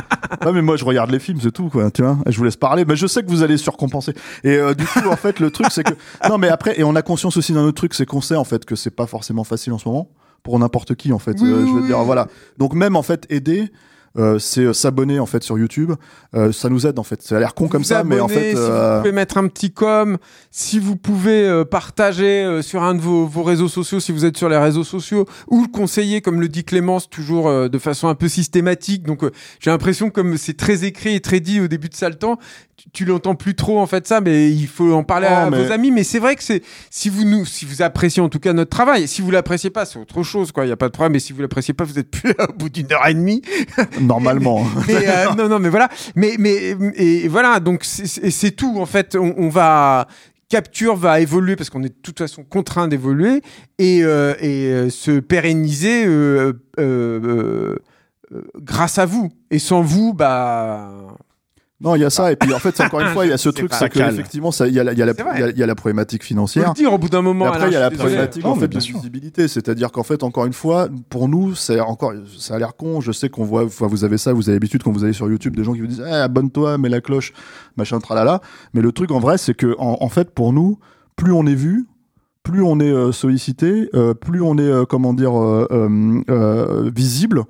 Ouais, mais moi je regarde les films, c'est tout, quoi. Tu vois, je vous laisse parler, mais je sais que vous allez surcompenser. Et euh, du coup, en fait, le truc, c'est que [laughs] non, mais après, et on a conscience aussi d'un autre truc, c'est qu'on sait fait que c'est pas forcément facile en ce moment pour n'importe qui, en fait. Oui, Euh, je veux oui, dire, voilà. Donc même en fait, aider. euh, c'est euh, s'abonner en fait sur YouTube, ça nous aide en fait. Ça a l'air con comme vous ça, mais en fait, si vous pouvez mettre un petit com, si vous pouvez partager sur un de vos, vos réseaux sociaux, si vous êtes sur les réseaux sociaux, ou le conseiller, comme le dit Clémence, toujours de façon un peu systématique. Donc j'ai l'impression comme c'est très écrit et très dit au début de ça le temps, tu, l'entends plus trop en fait ça, mais il faut en parler à mais- vos amis. Mais c'est vrai que c'est si vous nous, si vous appréciez en tout cas notre travail, si vous l'appréciez pas, c'est autre chose quoi. Il y a pas de problème. Mais si vous l'appréciez pas, vous êtes plus là au bout d'une heure et demie. [laughs] normalement. [laughs] Mais, euh, non, non, mais voilà. Mais, mais, et voilà. Donc, c'est- tout. En fait, on, on va. Capture va évoluer parce qu'on est de toute façon contraint d'évoluer et, euh, et euh, se pérenniser euh, euh, grâce à vous. Et sans vous, bah. Non, il y a ça, et puis en fait, encore une [laughs] fois, il y a ce truc, c'est que calme. effectivement, ça, il y a la, y a la, y a- il y a la problématique financière. dire au bout d'un moment. Et après, il y a la problématique Non, en fait de sûr. visibilité, c'est-à-dire qu'en fait, encore une fois, pour nous, c'est encore, ça a l'air con. Je sais qu'on voit, vous avez ça, vous avez l'habitude quand vous allez sur YouTube, des gens qui vous disent, eh, abonne-toi, mets la cloche, machin, tralala. Mais le truc en vrai, c'est que en, en fait, pour nous, plus on est vu, plus on est euh, sollicité, euh, plus on est, euh, comment dire, euh, euh, euh, visible.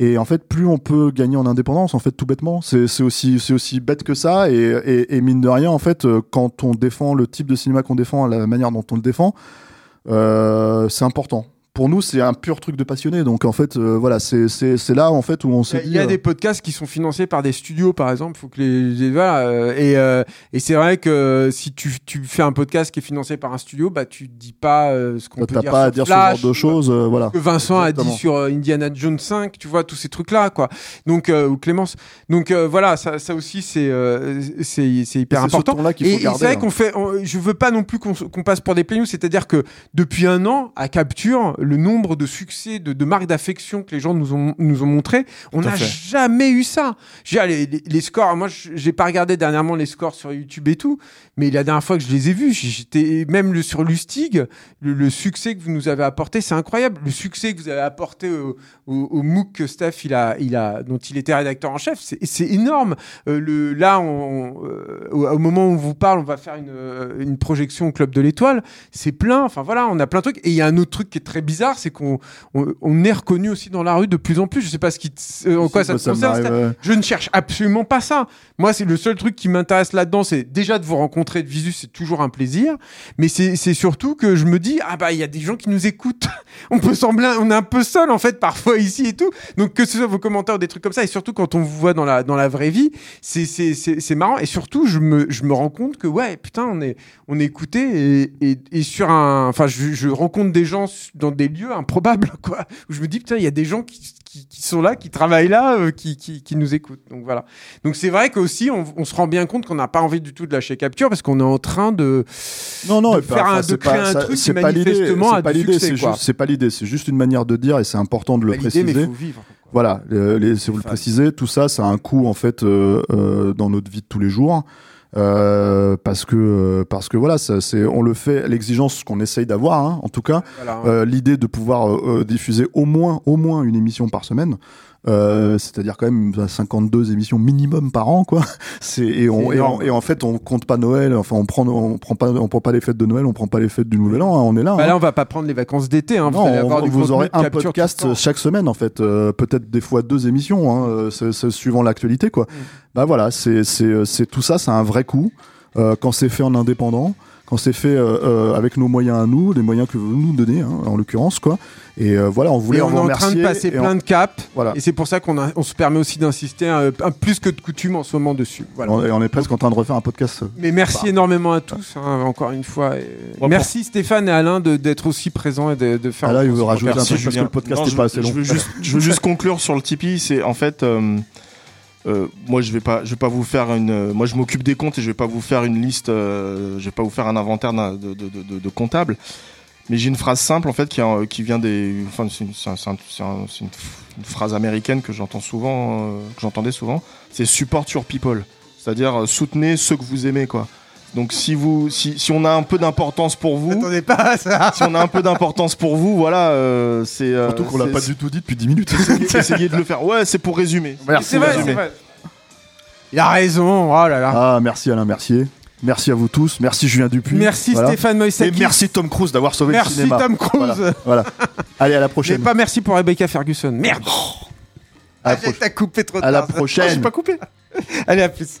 Et en fait, plus on peut gagner en indépendance, en fait, tout bêtement. C'est aussi, bête que ça. Et mine de rien, en fait, euh, quand on défend le type de cinéma qu'on défend, la manière dont on le défend, euh, c'est important. Pour nous, c'est un pur truc de passionné. Donc, en fait, euh, voilà, c'est là, en fait, où on s'est dit. il y a euh, des podcasts qui sont financés par des studios, par exemple. Faut que les, voilà. euh, et et c'est vrai que si tu, tu fais un podcast qui est financé par un studio, bah tu dis pas ce qu'on peut T'as dire pas à dire Flash, ce genre de choses, voilà. que Vincent a dit sur Indiana Jones 5, tu vois tous ces trucs là quoi. Donc ou Clémence. Donc voilà, ça, ça aussi c'est c'est hyper ce important. qu'il Et, faut et c'est vrai hein. qu'on fait, on- je veux pas non plus qu'on qu'on passe pour des plaignous, c'est-à-dire que depuis un an, à Capture, le nombre de succès, de, de marques d'affection que les gens nous ont, nous ont montré, on n'a jamais eu ça. Les, les- les scores, moi, je- j'ai pas regardé dernièrement les scores sur YouTube et tout, mais la dernière fois que je les ai vus, j'étais même le, sur Lustig, le, le succès que vous nous avez apporté, c'est incroyable. Le succès que vous avez apporté au, au, au MOOC que Steph, il a, il a, dont il était rédacteur en chef, c'est énorme. Euh, le, là, on, euh, au, au moment où on vous parle, on va faire une, euh, une projection au Club de l'Étoile. C'est plein. Enfin voilà, on a plein de trucs. Et il y a un autre truc qui est très bizarre c'est qu'on on, on est reconnu aussi dans la rue de plus en plus. Je sais pas ce qui, euh, en quoi ça te Ça concerne. ouais. Je ne cherche absolument pas ça. Moi, c'est le seul truc qui m'intéresse là-dedans, c'est déjà de vous rencontrer de visu, c'est toujours un plaisir. Mais c'est c'est surtout que je me dis, ah bah, il y a des gens qui nous écoutent. [laughs] on peut sembler, on est un peu seul, en fait, parfois ici et tout. Donc, que ce soit vos commentaires ou des trucs comme ça, et surtout quand on vous voit dans la, dans la vraie vie, c'est, c'est, c'est, c'est marrant. Et surtout, je me, je me rends compte que, ouais, putain, on est, on est écouté et, et, et sur un, enfin, je, je rencontre des gens dans des lieux improbables, [laughs] quoi. Où je me dis, putain, il y a des gens qui, qui, qui sont là, qui travaillent là, euh, qui, qui, qui nous écoutent. Donc voilà. Donc c'est vrai qu'aussi, on, on se rend bien compte qu'on n'a pas envie du tout de lâcher capture parce qu'on est en train de, Non, non, de un- créer pas- un ça- truc qui manifestement a pas du succès, c'est pas l'idée, c'est juste une manière de dire et c'est important de le Bah, mais préciser. faut vivre. Voilà, les, si vous le précisez, tout ça, ça a un coût en fait euh, euh, dans notre vie de tous les jours. Euh, parce que parce que voilà c'est on le fait l'exigence qu'on essaye d'avoir hein, en tout cas Voilà. euh, l'idée de pouvoir euh, diffuser au moins au moins une émission par semaine euh, c'est-à-dire quand même euh, 52 émissions minimum par an quoi [laughs] c'est et, on, on- en fait on compte pas Noël enfin on prend on prend pas on prend pas les fêtes de Noël on prend pas les fêtes du Nouvel An hein, on est là Bah hein. là, on va pas prendre les vacances d'été. Hein. Non, vous allez on- avoir du vous aurez un podcast chaque semaine en fait, euh, peut-être des fois deux émissions, hein, euh, suivant l'actualité quoi. Mm. Bah voilà, c'est c'est c'est tout ça, c'est un vrai coup euh, quand c'est fait en indépendant, quand c'est fait euh, euh, avec nos moyens à nous, les moyens que vous nous donnez hein, en l'occurrence quoi. Et euh, voilà, on voulait Et en on est en train de passer plein on- de caps. Voilà. Et c'est pour ça qu'on a- on se permet aussi d'insister un, un plus que de coutume en ce moment dessus. Voilà. on, et on est presque en train de refaire un podcast. Mais merci Bah. énormément à tous, hein, encore une fois. Pour- merci Stéphane et Alain de- d'être aussi présents et de, de faire. Ah là, il veut rajouter un truc parce que le podcast n'est je pas veux- assez long. Je veux juste, je veux juste conclure sur le Tipeee. C'est en fait, euh, moi je vais pas, je vais pas vous faire une. euh, moi je m'occupe des comptes et je vais pas vous faire une liste. euh, je vais pas vous faire un inventaire de, de, de, de- comptables. Mais j'ai une phrase simple en fait qui, euh, vient des. Enfin, c'est une, phrase américaine que j'entends souvent, euh, que j'entendais souvent. C'est support your people, c'est-à-dire euh, soutenez ceux que vous aimez quoi. Donc si vous, si, si on a un peu d'importance pour vous, Attendez pas à ça. si on a un peu d'importance pour vous, voilà, euh, c'est. euh, Surtout qu'on l'a pas du tout dit depuis 10 minutes. Essayez, essayez de le faire. Ouais, c'est pour résumer. Merci. C'est vrai, Alain. c'est vrai. Il a raison. Oh là là. Ah merci Alain Mercier, merci à vous tous, merci Julien Dupuis. merci Voilà. Stéphane Et Moïsaki. merci Tom Cruise d'avoir sauvé le Merci. Tom Cruise. Voilà. Voilà. Allez, à la Mais prochaine. pas merci pour Rebecca Ferguson. Merde. À la, Ah, T'as coupé trop à la prochaine. Ah, j'ai pas coupé. Allez, à plus.